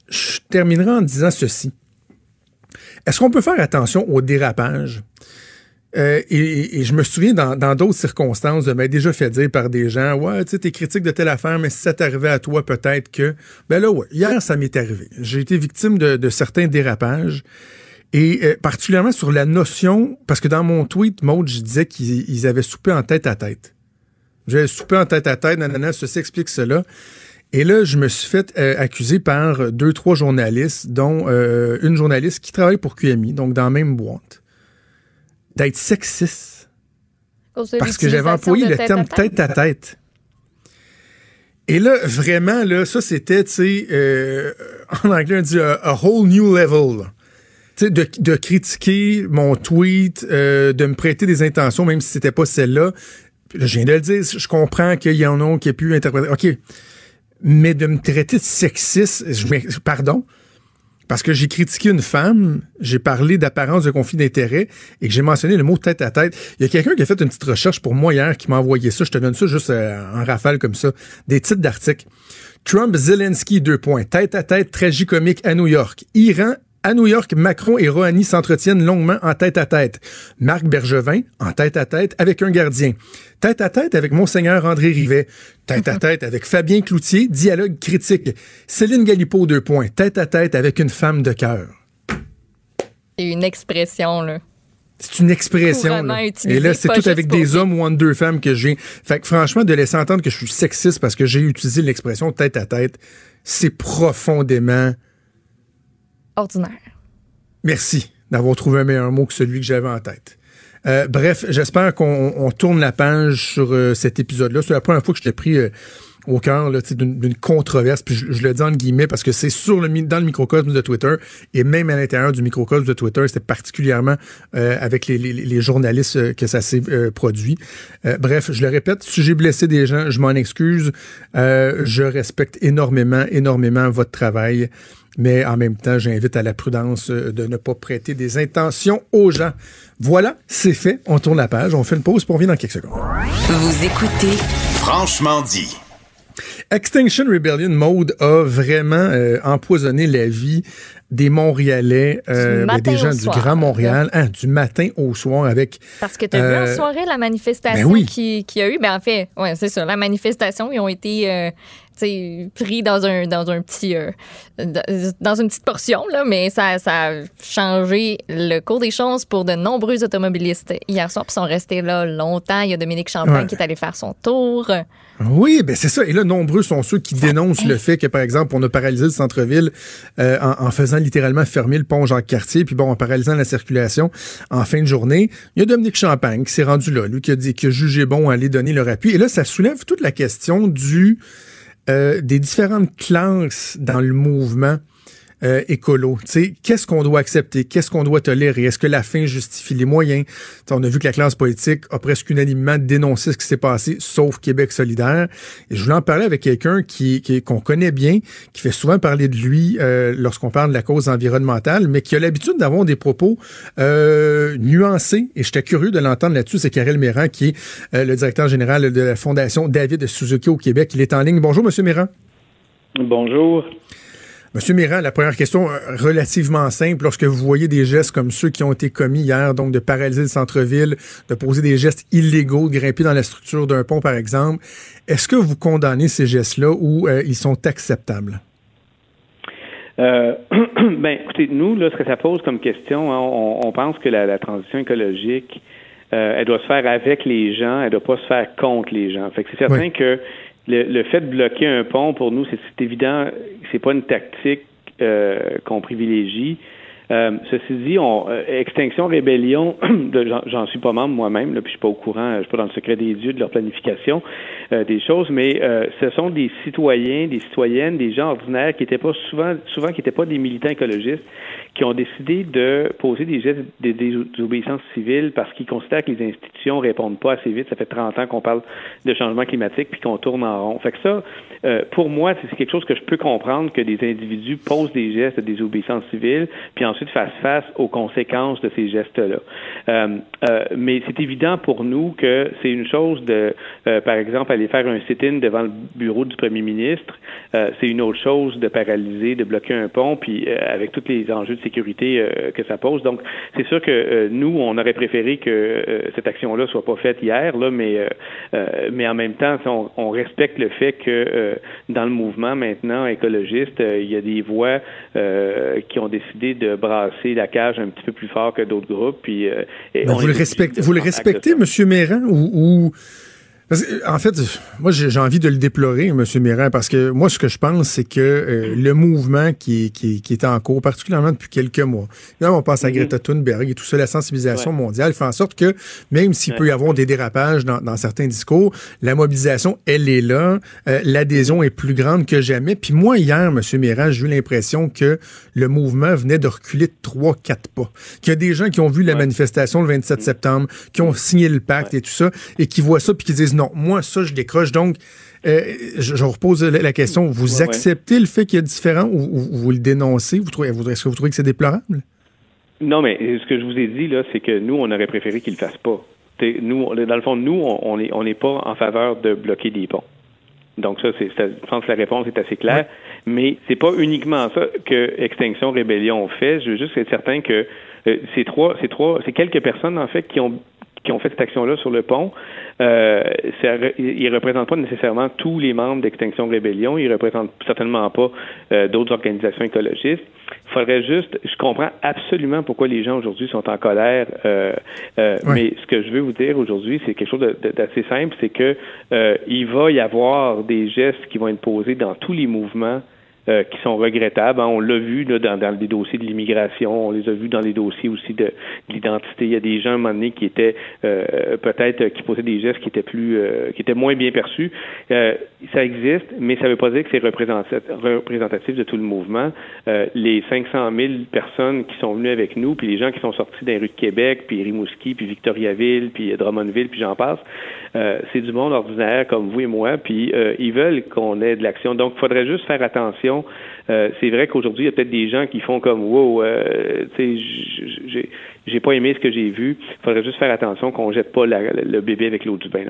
je terminerai en disant ceci. Est-ce qu'on peut faire attention au dérapage? Euh, et, je me souviens dans d'autres circonstances de m'être déjà fait dire par des gens Ouais, tu sais, t'es critique de telle affaire, mais si ça t'arrivait à toi, peut-être que. Ben là, ouais, hier, ça m'est arrivé. J'ai été victime de, certains dérapages. Et euh, particulièrement sur la notion, parce que dans mon tweet, Maud, je disais qu'ils avaient soupé en tête à tête. J'avais soupé en tête à tête, nanana, ceci explique cela. Et là, je me suis fait euh, accuser par deux, trois journalistes, dont une journaliste qui travaille pour QMI, donc dans la même boîte d'être sexiste. Parce que j'avais employé le terme tête à tête. Et là, vraiment, là, ça, c'était, tu sais, euh, en anglais, on dit a, whole new level. De, critiquer mon tweet, euh, de me prêter des intentions, même si c'était pas celle-là. Je viens de le dire, je comprends qu'il y en a qui a pu interpréter. OK. Mais de me traiter de sexiste, pardon, parce que j'ai critiqué une femme, j'ai parlé d'apparence de conflit d'intérêt et que j'ai mentionné le mot tête à tête. Il y a quelqu'un qui a fait une petite recherche pour moi hier qui m'a envoyé ça. Je te donne ça juste euh, en rafale comme ça. Des titres d'articles. Trump, Zelensky, deux points. Tête à tête, tragicomique à New York. Iran, à New York, Macron et Rouhani s'entretiennent longuement en tête à tête. Marc Bergevin en tête à tête avec un gardien. Tête à tête avec Monseigneur André Rivet. Tête à <laughs> tête avec Fabien Cloutier, dialogue critique. Céline Galipo, deux points. Tête à tête avec une femme de cœur. C'est une expression, là. C'est une expression. Là. Et là, c'est tout avec des hommes ou entre deux femmes que j'ai. Fait que franchement, de laisser entendre que je suis sexiste parce que j'ai utilisé l'expression tête à tête, c'est profondément ordinaire. Merci d'avoir trouvé un meilleur mot que celui que j'avais en tête. Euh, bref, j'espère qu'on tourne la page sur euh, cet épisode-là. C'est la première fois que je t'ai pris euh, au cœur d'une controverse, puis je, le dis en guillemets parce que c'est sur le dans le microcosme de Twitter et même à l'intérieur du microcosme de Twitter, c'était particulièrement avec les, les, journalistes que ça s'est produit. bref, je le répète, si j'ai blessé des gens, je m'en excuse. je respecte énormément, énormément votre travail mais en même temps, j'invite à la prudence euh, de ne pas prêter des intentions aux gens. Voilà, c'est fait. On tourne la page, on fait une pause pour venir dans quelques secondes. Vous écoutez Franchement dit. Extinction Rebellion Mode a vraiment euh, empoisonné la vie des Montréalais, euh, ben, des gens du Grand Montréal, hein, du matin au soir avec. Parce que tu as vu en soirée la manifestation ben qui, qui, a eu. Ben en fait, ouais, c'est ça. La manifestation, ils ont été pris dans un dans un petit euh, dans une petite portion là, mais ça, ça a changé le cours des choses pour de nombreux automobilistes hier soir, puis sont restés là longtemps. Il y a Dominique Champagne qui est allé faire son tour. Oui, ben c'est ça. Et là, nombreux sont ceux qui dénoncent le fait que, par exemple, on a paralysé le centre-ville euh, en, faisant littéralement fermer le pont Jacques-Cartier, puis bon, en paralysant la circulation en fin de journée. Il y a Dominique Champagne qui s'est rendu là, lui qui a dit, qui a jugé bon aller donner leur appui. Et là, ça soulève toute la question du euh, des différentes classes dans le mouvement euh, écolo. Qu'est-ce qu'on doit accepter? Qu'est-ce qu'on doit tolérer? Est-ce que la fin justifie les moyens? T'sais, on a vu que la classe politique a presque unanimement dénoncé ce qui s'est passé, sauf Québec solidaire. Et je voulais en parler avec quelqu'un qui, qu'on connaît bien, qui fait souvent parler de lui euh, lorsqu'on parle de la cause environnementale, mais qui a l'habitude d'avoir des propos euh, nuancés. Et j'étais curieux de l'entendre là-dessus. C'est Karel Méran, qui est euh, le directeur général de la Fondation David Suzuki au Québec. Il est en ligne. Bonjour, Monsieur Méran. Bonjour. Monsieur Mirand, la première question euh, relativement simple. Lorsque vous voyez des gestes comme ceux qui ont été commis hier, donc de paralyser le centre-ville, de poser des gestes illégaux, de grimper dans la structure d'un pont, par exemple, est-ce que vous condamnez ces gestes-là ou euh, ils sont acceptables? Euh, <clears throat> ben, écoutez, nous, là, ce que ça pose comme question, hein, on, pense que la, transition écologique, elle doit se faire avec les gens, elle doit pas se faire contre les gens. Fait que c'est certain que le, fait de bloquer un pont, pour nous, c'est évident, c'est pas une tactique euh, qu'on privilégie. Euh, ceci dit, on, euh, Extinction Rébellion, <clears throat> j'en suis pas membre moi-même, puis je suis pas au courant, je suis pas dans le secret des dieux de leur planification des choses, mais ce sont des citoyens, des citoyennes, des gens ordinaires qui étaient pas souvent, souvent qui n'étaient pas des militants écologistes, qui ont décidé de poser des gestes de désobéissance civile parce qu'ils considèrent que les institutions répondent pas assez vite. Ça fait 30 ans qu'on parle de changement climatique puis qu'on tourne en rond. Fait que ça, euh, pour moi, c'est quelque chose que je peux comprendre que des individus posent des gestes de désobéissance civile puis ensuite fasse face aux conséquences de ces gestes-là. Euh, euh, mais c'est évident pour nous que c'est une chose de, euh, par exemple, aller faire un sit-in devant le bureau du premier ministre. c'est une autre chose de paralyser, de bloquer un pont, puis avec tous les enjeux de sécurité que ça pose. Donc, c'est sûr que nous, on aurait préféré que cette action-là soit pas faite hier, là, mais mais en même temps, on, on respecte le fait que dans le mouvement maintenant écologiste, il y a des voix qui ont décidé de brasser la cage un petit peu plus fort que d'autres groupes, puis vous, le respectez, vous le respectez, M. Méran, ou, ou en fait, moi, j'ai envie de le déplorer, M. Méran, parce que moi, ce que je pense, c'est que euh, le mouvement qui, qui, qui, est en cours, particulièrement depuis quelques mois, là, on pense à mm-hmm. Greta Thunberg et tout ça, la sensibilisation mondiale fait en sorte que, même s'il peut y avoir des dérapages dans, dans, certains discours, la mobilisation, elle est là, euh, l'adhésion est plus grande que jamais. Puis moi, hier, M. Méran, j'ai eu l'impression que le mouvement venait de reculer de trois, quatre pas. Qu'il y a des gens qui ont vu la manifestation le 27 mm-hmm. septembre, qui ont signé le pacte et tout ça, et qui voient ça, puis qui disent non, moi, ça, je décroche. Donc, euh, je, repose la question. Vous acceptez le fait qu'il y a différent ou, vous le dénoncez? Vous trouvez, est-ce que vous trouvez que c'est déplorable? Non, mais ce que je vous ai dit, là, c'est que nous, on aurait préféré qu'il ne le fasse pas. nous, dans le fond, nous, on n'est on est pas en faveur de bloquer des ponts. Donc ça, c'est, je pense que la réponse est assez claire. Mais c'est pas uniquement ça que Extinction Rébellion fait. Je veux juste être certain que euh, ces trois, ces trois, c'est quelques personnes en fait qui ont qui ont fait cette action-là sur le pont, euh, ils ne représentent pas nécessairement tous les membres d'Extinction Rébellion, ils ne représentent certainement pas euh, d'autres organisations écologistes. Il faudrait juste, je comprends absolument pourquoi les gens aujourd'hui sont en colère, euh, euh mais ce que je veux vous dire aujourd'hui, c'est quelque chose d'assez simple, c'est que euh, il va y avoir des gestes qui vont être posés dans tous les mouvements euh, qui sont regrettables. Hein. On l'a vu là, dans, dans les dossiers de l'immigration, on les a vus dans les dossiers aussi de, l'identité. Il y a des gens à un moment donné qui étaient euh, peut-être qui posaient des gestes qui étaient plus euh, qui étaient moins bien perçus. ça existe, mais ça ne veut pas dire que c'est représentatif de tout le mouvement. les 500 000 personnes qui sont venues avec nous, puis les gens qui sont sortis des rues de Québec, puis Rimouski, puis Victoriaville, puis Drummondville, puis j'en passe, c'est du monde ordinaire comme vous et moi, puis ils veulent qu'on ait de l'action. Donc, il faudrait juste faire attention euh, c'est vrai qu'aujourd'hui, il y a peut-être des gens qui font comme wow, euh, tu j'ai pas aimé ce que j'ai vu. Il faudrait juste faire attention qu'on jette pas le bébé avec l'eau du bain.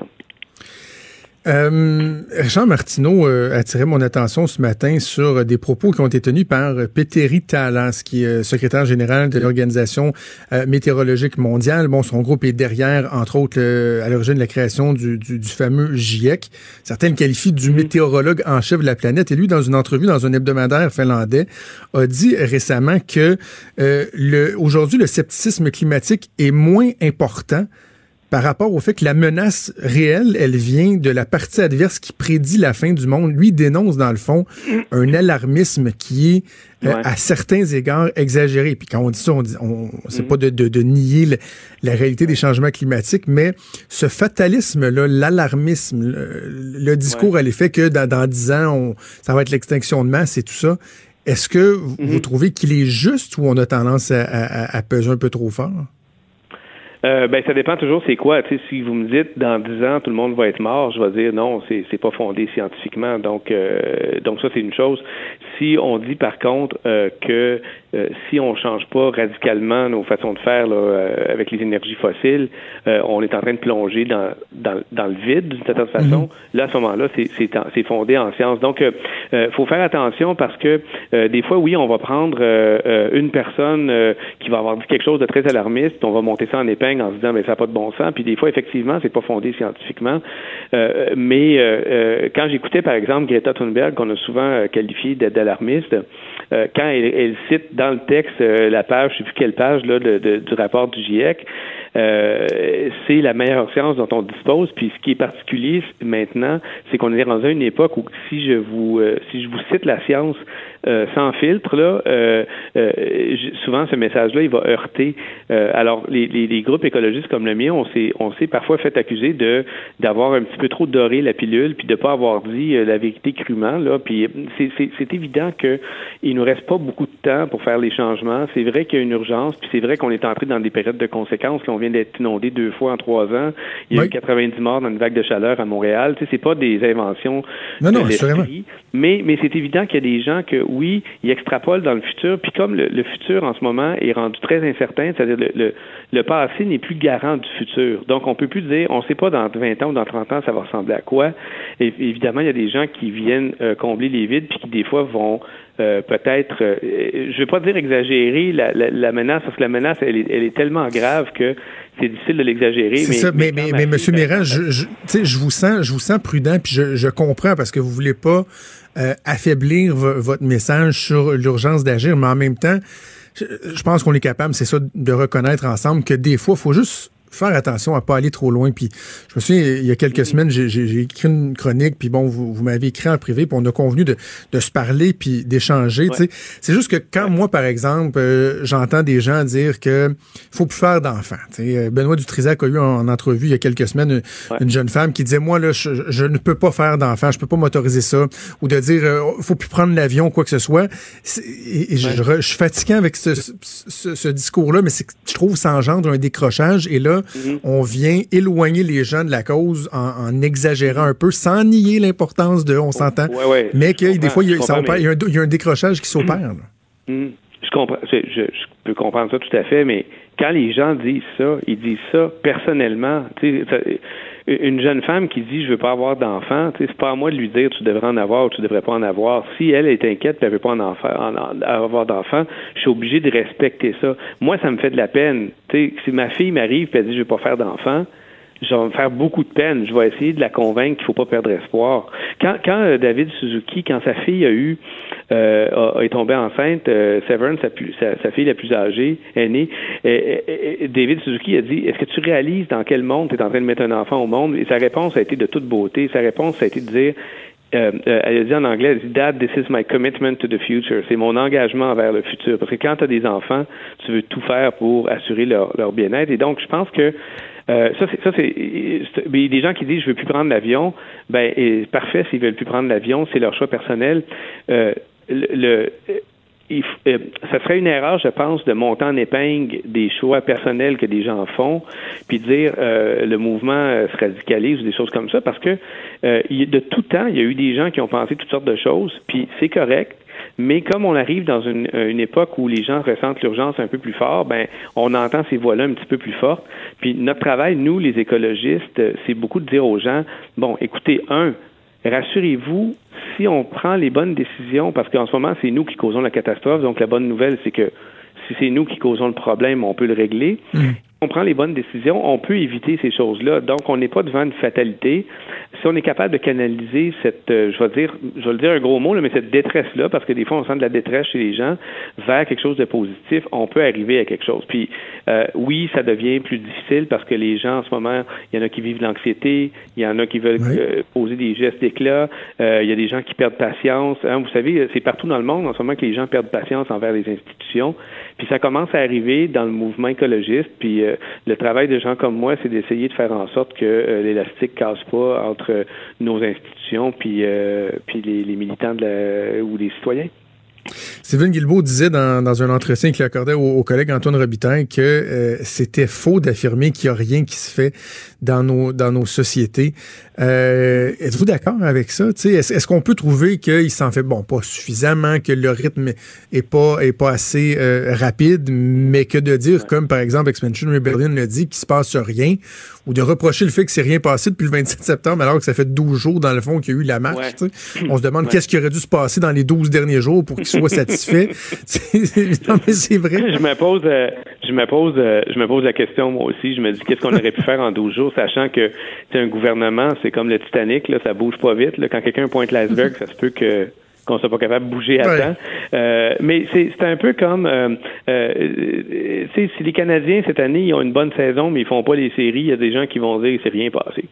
Euh, Jean Martineau euh, attirait mon attention ce matin sur des propos qui ont été tenus par Petteri Talas, qui est secrétaire général de l'Organisation euh, météorologique mondiale. Bon, son groupe est derrière, entre autres, à l'origine de la création du, du, du, fameux GIEC. Certains le qualifient du mm-hmm. météorologue en chef de la planète. Et lui, dans une entrevue dans un hebdomadaire finlandais, a dit récemment que le, aujourd'hui, le scepticisme climatique est moins important par rapport au fait que la menace réelle, elle vient de la partie adverse qui prédit la fin du monde. Lui dénonce, dans le fond, un alarmisme qui est, euh, à certains égards, exagéré. Puis quand on dit ça, on, dit, on c'est mm. pas de, de, nier la réalité des changements climatiques, mais ce fatalisme-là, l'alarmisme, le, discours à l'effet que dans, dans 10 ans, on, ça va être l'extinction de masse et tout ça, est-ce que vous mm-hmm. trouvez qu'il est juste ou on a tendance à, à, à peser un peu trop fort? Euh, ben, ça dépend toujours c'est quoi. Si vous me dites dans dix ans tout le monde va être mort, je vais dire non, c'est c'est pas fondé scientifiquement. Donc euh, donc ça c'est une chose. Si on dit par contre euh, que euh, si on change pas radicalement nos façons de faire là, euh, avec les énergies fossiles, euh, on est en train de plonger dans, dans, dans le vide d'une certaine façon. Mhm. Là, à ce moment-là, c'est fondé en science. Donc, il faut faire attention parce que des fois, oui, on va prendre une personne qui va avoir dit quelque chose de très alarmiste, on va monter ça en épingle en se disant, mais ça n'a pas de bon sens. Puis des fois, effectivement, c'est pas fondé scientifiquement. mais quand j'écoutais, par exemple, Greta Thunberg, qu'on a souvent qualifié d'alarmiste, quand elle, cite dans le texte, euh, la page, je ne sais plus quelle page là, du rapport du GIEC, euh, c'est la meilleure science dont on dispose. Puis ce qui est particulier maintenant, c'est qu'on est dans une époque où si je vous euh, si je vous cite la science euh, sans filtre, là, euh, euh souvent ce message-là, il va heurter. alors, les, les, les, groupes écologistes comme le mien, on s'est on s'est parfois fait accuser de d'avoir un petit peu trop doré la pilule, puis de pas avoir dit la vérité crûment. Là, puis c'est évident que il nous reste pas beaucoup de temps pour faire les changements. C'est vrai qu'il y a une urgence, puis c'est vrai qu'on est entré dans des périodes de conséquences. on vient d'être inondé deux fois en trois ans. Il y a eu 90 morts dans une vague de chaleur à Montréal. Tu sais, c'est pas des inventions non, non, de Mais mais c'est évident qu'il y a des gens que oui, il extrapole dans le futur. Puis comme le, futur en ce moment est rendu très incertain, c'est-à-dire le, le, passé n'est plus garant du futur. Donc on peut plus dire, on ne sait pas dans 20 ans ou dans 30 ans ça va ressembler à quoi. Et évidemment, il y a des gens qui viennent euh, combler les vides puis qui des fois vont euh, peut-être, euh, je ne vais pas dire exagérer la, la, menace, parce que la menace, elle est, elle est tellement grave que c'est difficile de l'exagérer. C'est ça, mais, mais, mais, M. Méran, je, je, je, vous sens, je vous sens prudent, puis je, je comprends parce que vous voulez pas euh, affaiblir votre message sur l'urgence d'agir, mais en même temps, je, pense qu'on est capable, c'est ça, de reconnaître ensemble que des fois, il faut juste faire attention à pas aller trop loin. Puis je me souviens, il y a quelques semaines, j'ai écrit une chronique, puis bon, vous, vous m'avez écrit en privé, puis on a convenu de, de se parler puis d'échanger. sais C'est juste que quand moi, par exemple, euh, j'entends des gens dire que faut plus faire d'enfants. Euh, Benoît Dutrisac a eu en, entrevue il y a quelques semaines une, jeune femme qui disait moi là, je, ne peux pas faire d'enfants, je peux pas m'autoriser ça, ou de dire euh, faut plus prendre l'avion, quoi que ce soit. Et, je, suis fatiguant avec ce, ce, ce discours-là, mais je trouve ça engendre un décrochage. Et là, Mhm. on vient éloigner les gens de la cause en, exagérant un peu, sans nier l'importance de, on s'entend, mais que des fois, il y, a, un, décrochage qui s'opère. Mhm. Je comprends, je, peux comprendre ça tout à fait, mais quand les gens disent ça, ils disent ça personnellement. Une jeune femme qui dit je veux pas avoir d'enfant, c'est pas à moi de lui dire tu devrais en avoir ou tu devrais pas en avoir. Si elle est inquiète elle veut pas en, en, avoir d'enfant, je suis obligé de respecter ça. Moi, ça me fait de la peine. si ma fille m'arrive et elle dit je veux pas faire d'enfant, je vais me faire beaucoup de peine. Je vais essayer de la convaincre qu'il faut pas perdre espoir. Quand, quand euh, David Suzuki, quand sa fille a eu euh, est tombée enceinte, euh, Severn, sa, sa, fille la plus âgée, est née. Et, David Suzuki a dit Est-ce que tu réalises dans quel monde tu es en train de mettre un enfant au monde? Et sa réponse a été de toute beauté. Sa réponse a été de dire euh, euh, elle a dit en anglais, Dad, this is my commitment to the future. C'est mon engagement envers le futur. Parce que quand tu as des enfants, tu veux tout faire pour assurer leur, leur bien-être. Et donc, je pense que euh, ça, c'est, ça, c'est, des gens qui disent je veux plus prendre l'avion. Ben, et, parfait, s'ils veulent plus prendre l'avion, c'est leur choix personnel. Euh, le, il, euh, ça serait une erreur, je pense, de monter en épingle des choix personnels que des gens font, puis dire euh, le mouvement se radicalise ou des choses comme ça, parce que de tout temps, il y a eu des gens qui ont pensé toutes sortes de choses, puis c'est correct. Mais comme on arrive dans une, une époque où les gens ressentent l'urgence un peu plus fort, ben on entend ces voix-là un petit peu plus fortes. Puis notre travail, nous, les écologistes, c'est beaucoup de dire aux gens, bon, écoutez, un, rassurez-vous, si on prend les bonnes décisions, parce qu'en ce moment, c'est nous qui causons la catastrophe, donc la bonne nouvelle, c'est que si c'est nous qui causons le problème, on peut le régler. Mmh on prend les bonnes décisions, on peut éviter ces choses-là. Donc, on n'est pas devant une fatalité. Si on est capable de canaliser cette, euh, je vais dire, je vais le dire un gros mot, mais cette détresse-là, parce que des fois, on sent de la détresse chez les gens, vers quelque chose de positif, on peut arriver à quelque chose. Puis, euh, oui, ça devient plus difficile parce que les gens, en ce moment, il y en a qui vivent l'anxiété, il y en a qui veulent euh, poser des gestes d'éclat, il y a des gens qui perdent patience. Hein. vous savez, c'est partout dans le monde, en ce moment, que les gens perdent patience envers les institutions. Puis, ça commence à arriver dans le mouvement écologiste, puis le travail de gens comme moi, c'est d'essayer de faire en sorte que euh, l'élastique casse pas entre nos institutions puis, euh, puis les, militants ou les citoyens. Sylvain Guilbeault disait dans, un entretien qu'il accordait au, collègue Antoine Robitaille que euh, c'était faux d'affirmer qu'il n'y a rien qui se fait dans nos, dans nos sociétés. Euh, êtes-vous d'accord avec ça? Est-ce, qu'on peut trouver qu'il s'en fait, bon, pas suffisamment, que le rythme est pas, est pas assez euh, rapide, mais que de dire, comme par exemple Expansion Rebellion l'a dit, qu'il se passe rien, ou de reprocher le fait que c'est rien passé depuis le 27 septembre, alors que ça fait 12 jours, dans le fond, qu'il y a eu la marche. On se demande qu'est-ce qui aurait dû se passer dans les 12 derniers jours pour qu'il soit satisfait. <laughs> non, mais c'est vrai. Je me pose, euh, je me pose, je me pose la question, moi aussi. Je me dis, qu'est-ce qu'on aurait pu faire en 12 jours, sachant que c'est un gouvernement, c'est comme le Titanic, là, ça bouge pas vite. Là. Quand quelqu'un pointe l'iceberg, ça se peut que qu'on soit pas capable de bouger à temps. Euh, mais c'est un peu comme, euh, euh, si les Canadiens cette année ils ont une bonne saison, mais ils font pas les séries, il y a des gens qui vont dire c'est rien passé.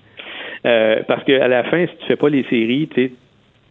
Euh, parce qu'à la fin, si tu fais pas les séries, tu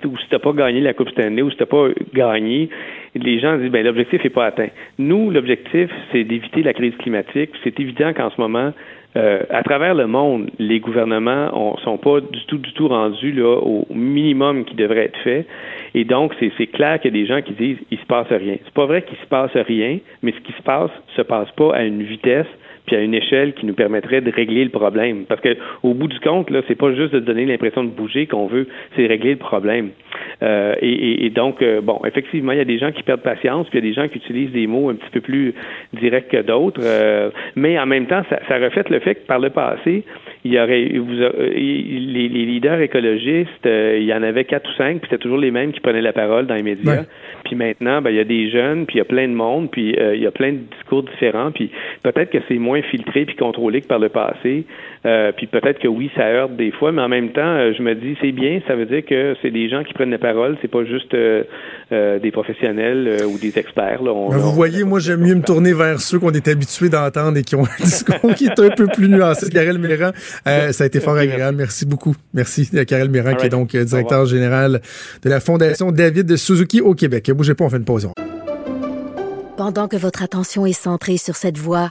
ou si t'as pas gagné la Coupe Stanley ou si t'as pas gagné, les gens disent ben l'objectif est pas atteint. Nous, l'objectif, c'est d'éviter la crise climatique. C'est évident qu'en ce moment, euh, à travers le monde, les gouvernements ne sont pas du tout, du tout rendus là, au minimum qui devrait être fait. Et donc, c'est clair qu'il y a des gens qui disent il se passe rien. C'est pas vrai qu'il se passe rien, mais ce qui se passe se passe pas à une vitesse puis à une échelle qui nous permettrait de régler le problème. Parce que au bout du compte, là, c'est pas juste de donner l'impression de bouger qu'on veut, c'est régler le problème. Euh, et, et, donc, euh, bon, effectivement, il y a des gens qui perdent patience, puis il y a des gens qui utilisent des mots un petit peu plus directs que d'autres. Euh, mais en même temps, ça, ça, reflète le fait que par le passé, il y aurait vous, les, les, leaders écologistes, il y en avait quatre ou cinq, puis c'était toujours les mêmes qui prenaient la parole dans les médias. Puis maintenant, ben, il y a des jeunes, puis il y a plein de monde, puis il y a plein de discours différents, puis peut-être que c'est moins filtré puis contrôlé que par le passé. Euh, puis peut-être que oui, ça heurte des fois, mais en même temps, euh, je me dis c'est bien, ça veut dire que c'est des gens qui prennent la parole, c'est pas juste euh, des professionnels ou des experts. Là. vous voyez, moi j'aime mieux me tourner vers ceux qu'on est habitués d'entendre et qui ont un <laughs> discours qui est un peu plus nuancé. Karel Méran, ça a été fort agréable. Merci beaucoup. Merci Karel Méran, qui est donc directeur général de la Fondation David de Suzuki au Québec. Bougez pas, on fait une pause. Pendant que votre attention est centrée sur cette voix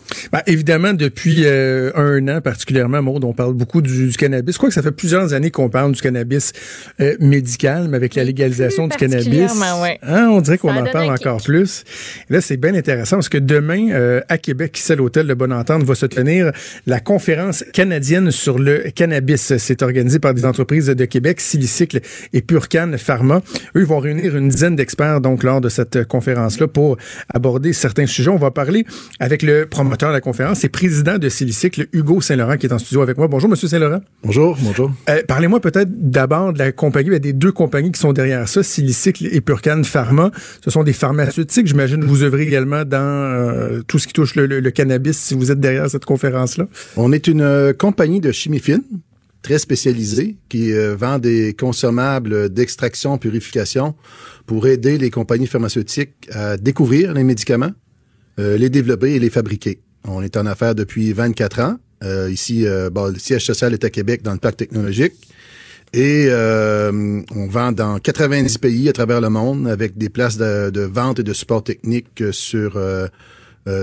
Ben, évidemment, depuis euh, un an particulièrement, Maud, on parle beaucoup du, cannabis. Je crois que ça fait plusieurs années qu'on parle du cannabis euh, médical, mais avec la légalisation du cannabis, hein, on dirait qu'on en parle encore plus. là, c'est bien intéressant parce que demain, euh, à Québec, c'est l'hôtel de Bonne Entente, va se tenir la conférence canadienne sur le cannabis. C'est organisé par des entreprises de Québec, Silicycle et Purcan Pharma. Eux vont réunir une dizaine d'experts donc lors de cette conférence-là pour aborder certains sujets. On va parler avec le promoteur conférence, c'est président de Silicycle, Hugo Saint-Laurent, qui est en studio avec moi. Bonjour, Monsieur Saint-Laurent. Bonjour, bonjour. Euh, parlez-moi peut-être d'abord de la compagnie, des deux compagnies qui sont derrière ça, Silicycle et Purcan Pharma. Ce sont des pharmaceutiques. J'imagine que vous œuvrez également dans euh, tout ce qui touche le, cannabis si vous êtes derrière cette conférence-là. On est une euh, compagnie de chimie fine très spécialisée qui vend des consommables d'extraction, purification pour aider les compagnies pharmaceutiques à découvrir les médicaments, les développer et les fabriquer. On est en affaires depuis 24 ans. Euh, ici, euh, le siège social est à Québec dans le parc technologique. Et euh, on vend dans 90 pays à travers le monde avec des places de, vente et de support technique sur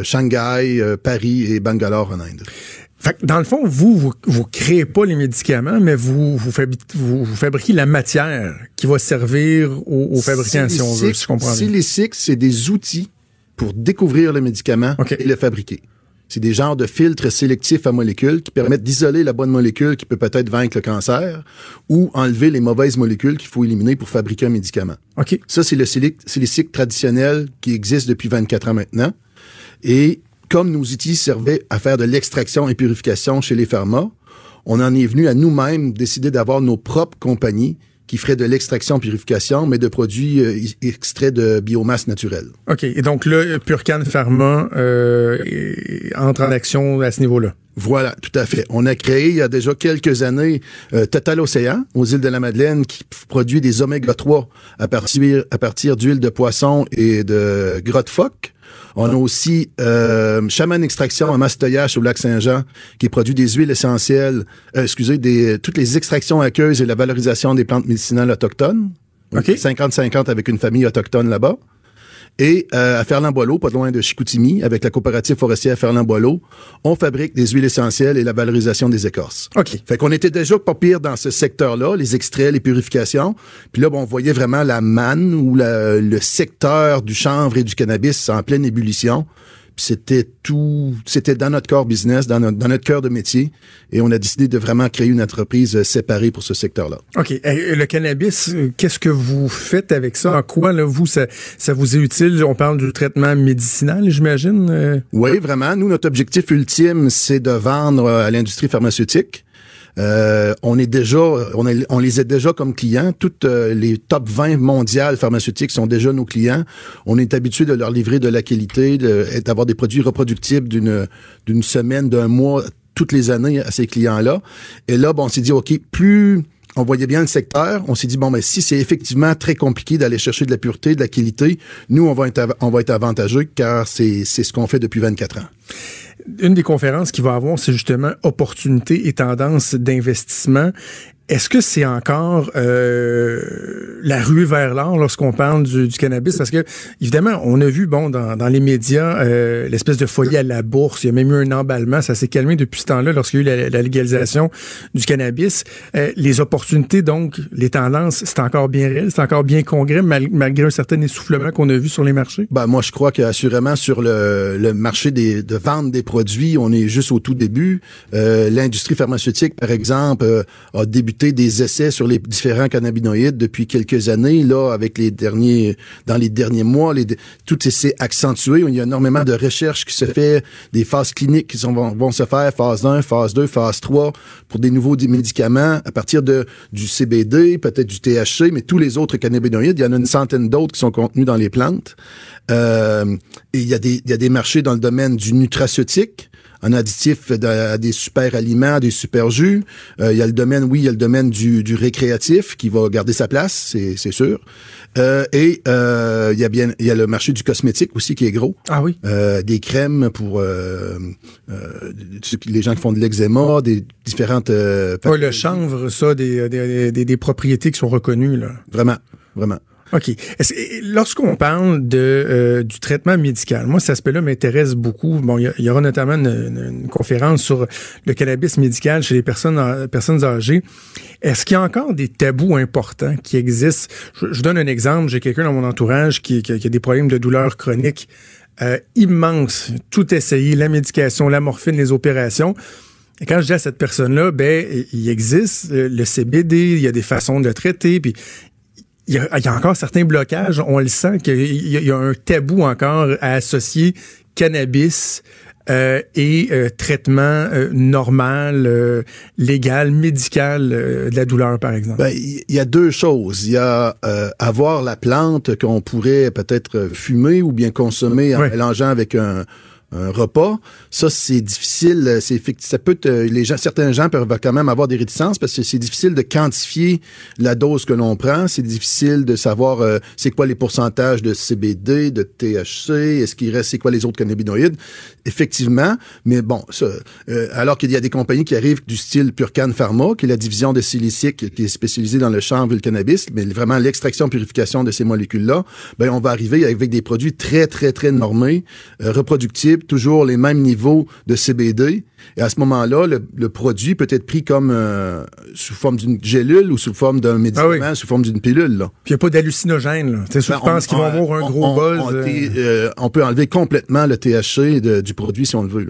Shanghai, Paris et Bangalore en Inde. Fait dans le fond, vous, vous, vous créez pas les médicaments, mais vous, vous, vous, fabriquez la matière qui va servir aux, fabricants, si on veut, si je comprends bien. c'est des outils pour découvrir le médicament et le fabriquer. C'est des genres de filtres sélectifs à molécules qui permettent d'isoler la bonne molécule qui peut peut-être vaincre le cancer ou enlever les mauvaises molécules qu'il faut éliminer pour fabriquer un médicament. OK. Ça, c'est le cycle traditionnel qui existe depuis 24 ans maintenant. Et comme nos outils servaient à faire de l'extraction et purification chez les pharma, on en est venu à nous-mêmes décider d'avoir nos propres compagnies qui ferait de l'extraction purification, mais de produits euh, extraits de biomasse naturelle. OK. Et donc là, Purcan Pharma euh, entre en action à ce niveau-là. Voilà, tout à fait. On a créé il y a déjà quelques années euh, Total Océan aux îles de la Madeleine qui produit des oméga 3 à partir à partir d'huile de poisson et de grotte phoque. On a aussi euh, Chaman Extraction à Mastoyache au lac Saint-Jean qui produit des huiles essentielles, euh, excusez, des, toutes les extractions aqueuses et la valorisation des plantes médicinales autochtones. Okay. 50-50 avec une famille autochtone là-bas. Et euh, à Ferland-Boileau, pas loin de Chicoutimi, avec la coopérative forestière Ferland-Boileau, on fabrique des huiles essentielles et la valorisation des écorces. OK. Fait qu'on était déjà pas pire dans ce secteur-là, les extraits, les purifications. Puis là, bon, on voyait vraiment la manne ou le secteur du chanvre et du cannabis en pleine ébullition c'était tout, c'était dans notre corps business, dans notre, dans notre cœur de métier, et on a décidé de vraiment créer une entreprise euh, séparée pour ce secteur-là. OK. le cannabis, euh, qu'est-ce que vous faites avec ça? En quoi, là, vous, ça, ça vous est utile? On parle du traitement médicinal, j'imagine? Euh? Oui, vraiment. Nous, notre objectif ultime, c'est de vendre à l'industrie pharmaceutique. Euh, on est déjà, on, on les a déjà comme clients. Toutes euh, les top 20 mondiales pharmaceutiques sont déjà nos clients. On est habitué de leur livrer de la qualité, d'avoir des produits reproductibles d'une d'une semaine, d'un mois, toutes les années à ces clients-là. Et là, bon, on s'est dit, OK, plus on voyait bien le secteur. On s'est dit, bon, mais si c'est effectivement très compliqué d'aller chercher de la pureté, de la qualité, nous, on va être, on va être avantageux car c'est ce qu'on fait depuis 24 ans. Une des conférences qu'il va avoir, c'est justement opportunités et tendances d'investissement. Est-ce que c'est encore euh, la rue vers l'or lorsqu'on parle du, du cannabis? Parce que, évidemment, on a vu, bon, dans, dans les médias, euh, l'espèce de folie à la bourse. Il y a même eu un emballement. Ça s'est calmé depuis ce temps-là lorsqu'il y a eu la, la légalisation du cannabis. Euh, les opportunités, donc, les tendances, c'est encore bien réel, c'est encore bien congrès, mal- malgré un certain essoufflement qu'on a vu sur les marchés? Ben, moi, je crois qu'assurément, sur le, le marché des, de vente des produits, on est juste au tout début. Euh, L'industrie pharmaceutique, par exemple, euh, a débuté des essais sur les différents cannabinoïdes depuis quelques années. Là, avec les derniers, dans les derniers mois, les, tout s'est accentué. Il y a énormément de recherches qui se fait, des phases cliniques qui vont, vont se faire, phase 1, phase 2, phase 3, pour des nouveaux médicaments à partir de du CBD, peut-être du THC, mais tous les autres cannabinoïdes. Il y en a une centaine d'autres qui sont contenus dans les plantes. Euh, et il y, a des, il y a des marchés dans le domaine du nutraceutique, un additif à des super aliments, à des super jus. Euh, il y a le domaine, oui, il y a le domaine du, du récréatif qui va garder sa place, c'est c'est sûr. Euh, et euh, il y a bien, il y a le marché du cosmétique aussi qui est gros. Ah oui? Euh, des crèmes pour euh, euh, les gens qui font de l'eczéma, des différentes. Euh, Ouais, le chanvre, ça, des, des, des, des propriétés qui sont reconnues, là. Vraiment, vraiment. OK. Lorsqu'on parle de, euh, du traitement médical, moi, cet aspect-là m'intéresse beaucoup. Bon, il y aura notamment une, conférence sur le cannabis médical chez les personnes, personnes âgées. Est-ce qu'il y a encore des tabous importants qui existent? Je, donne un exemple. J'ai quelqu'un dans mon entourage qui a des problèmes de douleurs chroniques euh, immenses. Tout essayé, la médication, la morphine, les opérations. Et quand je dis à cette personne-là, ben, il existe euh, le CBD, il y a des façons de le traiter, puis il y, a, il y a encore certains blocages. On le sent qu'il y, a- il y a un tabou encore à associer cannabis euh, et euh, traitement euh, normal, euh, légal, médical euh, de la douleur, par exemple. Ben, il y a deux choses. Il y a euh, avoir la plante qu'on pourrait peut-être fumer ou bien consommer en mélangeant avec un, un repas. Ça, c'est difficile. C'est effecti- ça peut les gens, certains gens peuvent quand même avoir des réticences parce que c'est difficile de quantifier la dose que l'on prend. C'est difficile de savoir euh, c'est quoi les pourcentages de CBD, de THC, est-ce qu'il reste, c'est quoi les autres cannabinoïdes? Effectivement, mais bon, ça, euh, alors qu'il y a des compagnies qui arrivent du style Purcan Pharma, qui est la division de Silicic, qui est spécialisée dans le chanvre et le cannabis, mais vraiment l'extraction purification de ces molécules-là, ben on va arriver avec des produits très très très normés, euh, reproductibles, toujours les mêmes niveaux de CBD. Et à ce moment-là, le, le produit peut être pris comme euh, sous forme d'une gélule ou sous forme d'un médicament, sous forme d'une pilule. Là. Puis il n'y a pas d'hallucinogène. Ben, pensent on- qu'ils vont on- avoir un gros on- buzz. On, euh, euh, on peut enlever complètement le THC de- du produit si on le veut.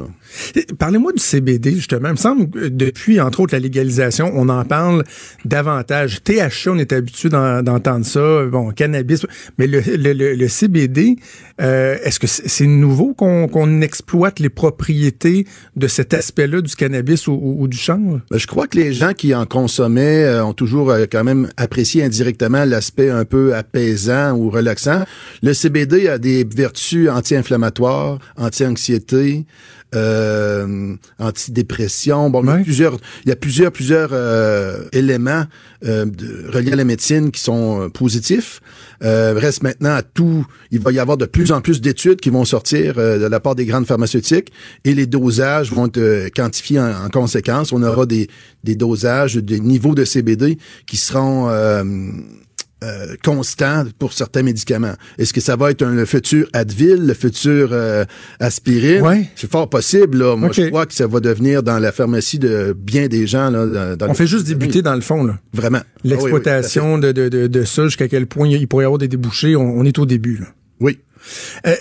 Parlez-moi du CBD, justement. Il me semble que depuis, entre autres, la légalisation, on en parle davantage. THC, on est habitué d'en- d'entendre ça. Bon, cannabis. Mais le, le- le- le CBD, euh, est-ce que c'est nouveau qu'on qu'on exploite les propriétés de cet aspect-là du cannabis ou, du chanvre? Ben, je crois que les gens qui en consommaient euh, ont toujours euh, quand même apprécié indirectement l'aspect un peu apaisant ou relaxant. Le CBD a des vertus anti-inflammatoires, anti-anxiété, euh, antidépression. Bon, il y a plusieurs, il y a plusieurs, plusieurs euh, éléments euh, de, reliés à la médecine qui sont euh, positifs. Euh, reste maintenant à tout. Il va y avoir de plus en plus d'études qui vont sortir euh, de la part des grandes pharmaceutiques et les dosages vont être quantifiés en, en conséquence. On aura des, des dosages, des niveaux de CBD qui seront euh, constants pour certains médicaments. Est-ce que ça va être un, le futur Advil, le futur euh, aspirine? Ouais. C'est fort possible. Là. Moi, je crois que ça va devenir dans la pharmacie de bien des gens. Là, dans- On le- fait juste débuter dans le fond, là. Vraiment. L'exploitation de, de, de, de ça, jusqu'à quel point il pourrait y avoir des débouchés, on, on est au début, là. Oui. Euh,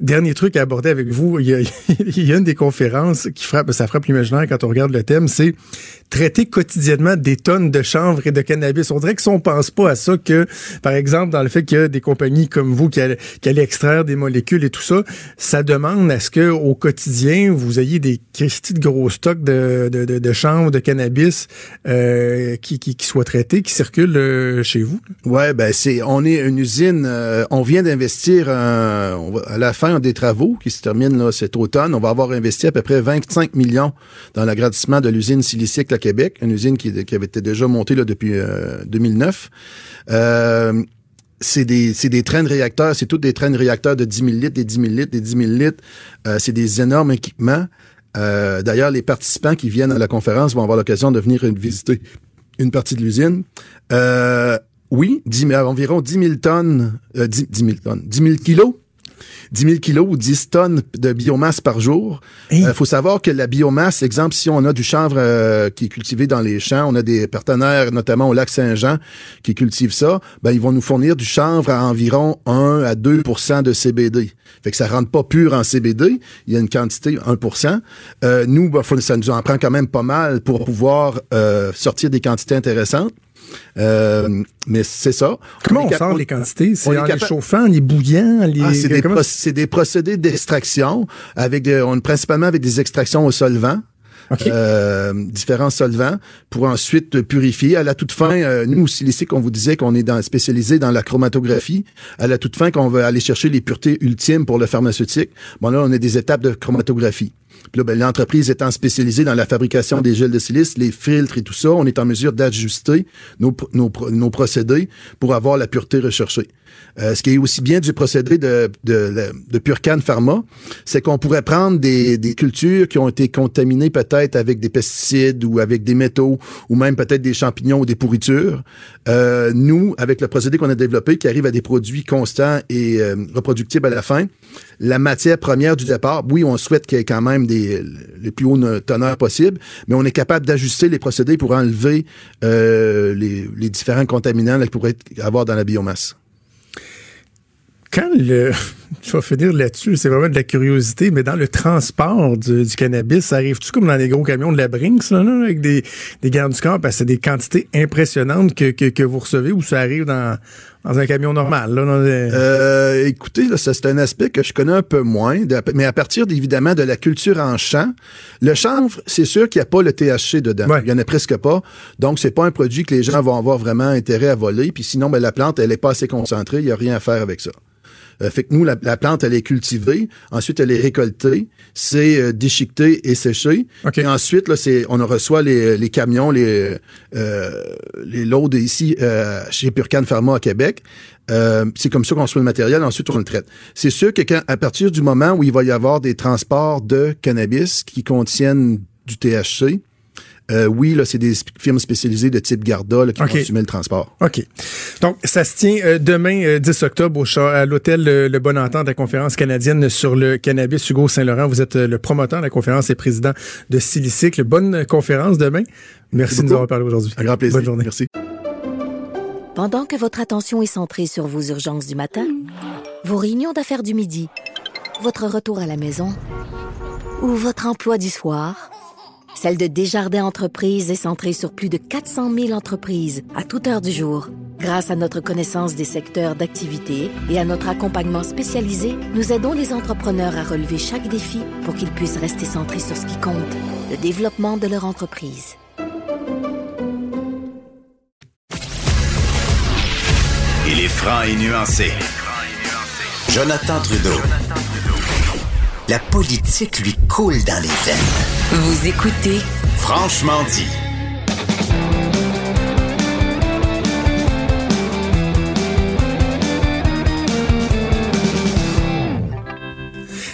dernier truc à aborder avec vous, <laughs> il y, a, une des conférences qui frappe, ça frappe l'imaginaire quand on regarde le thème, c'est traiter quotidiennement des tonnes de chanvre et de cannabis. On dirait que si on pense pas à ça, que par exemple dans le fait qu'il y a des compagnies comme vous qui allaient, qui extraire des molécules et tout ça, ça demande à ce que au quotidien vous ayez des de gros stocks de, de, chanvre, de cannabis euh, qui, qui, soient traités, qui circulent euh, chez vous. Ouais, ben c'est, on est une usine. euh, on vient d'investir à la fin des travaux qui se terminent cet automne. On va avoir investi à peu près 25 millions dans l'agrandissement de l'usine Silicycle à Québec, une usine qui, avait été déjà montée là, depuis euh, 2009. Euh, c'est des, c'est des trains de réacteurs, c'est toutes des trains de réacteurs de 10 000 litres, des 10 000 litres, des 10 000 litres. Euh, c'est des énormes équipements. Euh, D'ailleurs, les participants qui viennent à la conférence vont avoir l'occasion de venir visiter une partie de l'usine. Euh, oui, 10 000, environ 10 000 tonnes, euh, 10, 10 000 tonnes, 10 000 kilos 10 000 kilos ou 10 tonnes de biomasse par jour. Il faut savoir que la biomasse, exemple, si on a du chanvre euh, qui est cultivé dans les champs, on a des partenaires, notamment au lac Saint-Jean, qui cultivent ça, ben, ils vont nous fournir du chanvre à environ 1 à 2% de CBD. Fait que ça rentre pas pur en CBD, il y a une quantité 1% euh, Nous, ben, faut- ça nous en prend quand même pas mal pour pouvoir euh, sortir des quantités intéressantes. Euh, mais c'est ça. Comment on cap- sort les quantités? on C'est est en les chauffant, en les bouillant, en les... Ah, c'est des, comment- proc- c'est des procédés d'extraction avec des, on, principalement avec des extractions au solvant. OK. Euh, différents solvants pour ensuite purifier. À la toute fin, euh, nous aussi, ici, qu'on vous disait qu'on est dans, spécialisé dans la chromatographie. À la toute fin, qu'on veut aller chercher les puretés ultimes pour le pharmaceutique. Bon, là, on a des étapes de chromatographie. Là, ben, l'entreprise étant spécialisée dans la fabrication des gels de silice, les filtres et tout ça, on est en mesure d'ajuster nos, nos, pr- nos procédés pour avoir la pureté recherchée. Euh, ce qui est aussi bien du procédé de, de, de Pharma, c'est qu'on pourrait prendre des, des cultures qui ont été contaminées peut-être avec des pesticides ou avec des métaux ou même peut-être des champignons ou des pourritures. Euh, nous, avec le procédé qu'on a développé qui arrive à des produits constants et euh, reproductibles à la fin, la matière première du départ, oui, on souhaite qu'il y ait quand même des, les plus hauts ne- teneurs possibles, mais on est capable d'ajuster les procédés pour enlever euh, les, les différents contaminants là, qu'il pourrait avoir dans la biomasse. Quand le... <laughs> Je vais finir là-dessus, c'est vraiment de la curiosité, mais dans le transport du, cannabis, ça arrive-tu comme dans les gros camions de la Brinks, avec des, des gardes du corps, parce que c'est des quantités impressionnantes que, que vous recevez ou ça arrive dans, dans un camion normal, là, dans des- Euh, écoutez, là, ça, c'est un aspect que je connais un peu moins, de- mais à partir évidemment de la culture en champ, le chanvre, c'est sûr qu'il n'y a pas le THC dedans. Ouais. Il y en a presque pas. Donc, c'est pas un produit que les gens vont avoir vraiment intérêt à voler. Puis sinon, ben, la plante, elle est pas assez concentrée. Il y a rien à faire avec ça. Euh, fait que nous, la, la plante, elle est cultivée. Ensuite, elle est récoltée. C'est euh, déchiqueté et séché. OK. Et ensuite, là, c'est, on reçoit les, les camions, les, euh, les loads ici euh, chez Purcan Pharma à Québec. Euh, c'est comme ça qu'on reçoit le matériel. Ensuite, on le traite. C'est sûr que quand, à partir du moment où il va y avoir des transports de cannabis qui contiennent du THC, euh, oui, là, c'est des firmes spécialisées de type Garda là, qui OK. vont assumer le transport. OK. Donc, ça se tient euh, demain, euh, 10 octobre, au à l'hôtel euh, Le Bon Entente de la conférence canadienne sur le cannabis. Hugo Saint-Laurent, vous êtes euh, le promoteur de la conférence et président de Silicycle. Bonne euh, conférence demain. Merci de nous avoir parlé aujourd'hui. Un grand plaisir. Bonne journée. Merci. Pendant que votre attention est centrée sur vos urgences du matin, vos réunions d'affaires du midi, votre retour à la maison ou votre emploi du soir, celle de Desjardins Entreprises est centrée sur plus de 400 000 entreprises à toute heure du jour. Grâce à notre connaissance des secteurs d'activité et à notre accompagnement spécialisé, nous aidons les entrepreneurs à relever chaque défi pour qu'ils puissent rester centrés sur ce qui compte, le développement de leur entreprise. Il est franc et nuancé. Jonathan Trudeau. La politique lui coule dans les veines. Vous écoutez Franchement dit.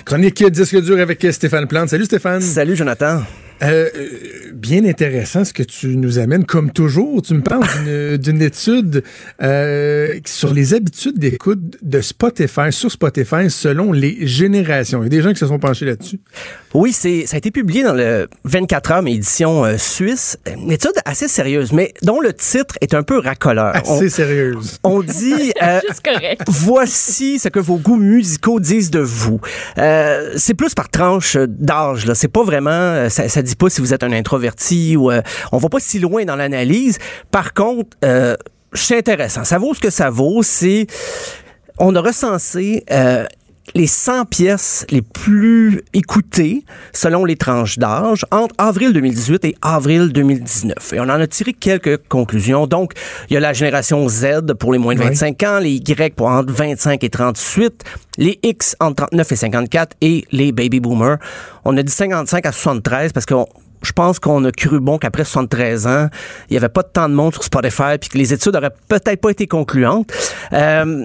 Chronique disque dur avec Stéphane Plante. Salut Stéphane. Salut Jonathan. Euh, euh, bien intéressant ce que tu nous amènes. Comme toujours, tu me parles <laughs> d'une- étude euh, sur les habitudes d'écoute de Spotify, sur Spotify, selon les générations. Il y a des gens qui se sont penchés là-dessus. Oui, c'est ça a été publié dans le 24 heures, mais édition euh, suisse. Une étude assez sérieuse, mais dont le titre est un peu racoleur. Assez sérieuse. On, dit <laughs> euh, voici ce que vos goûts musicaux disent de vous. Euh, c'est plus par tranche d'âge. Là, c'est pas vraiment. Ça, ça dit pas si vous êtes un ou euh, on va pas si loin dans l'analyse. Par contre, euh, c'est intéressant. Ça vaut ce que ça vaut. C'est on a recensé euh, les 100 pièces les plus écoutées selon les tranches d'âge entre avril 2018 et avril 2019. Et on en a tiré quelques conclusions. Donc, il y a la génération Z pour les moins de Ouais. 25 ans, les Y pour entre 25 et 38, les X entre 39 et 54 et les baby boomers. On a dit 55 à 73 parce que je pense qu'on a cru bon qu'après 73 ans, il n'y avait pas tant de monde sur Spotify puis que les études auraient peut-être pas été concluantes. Euh,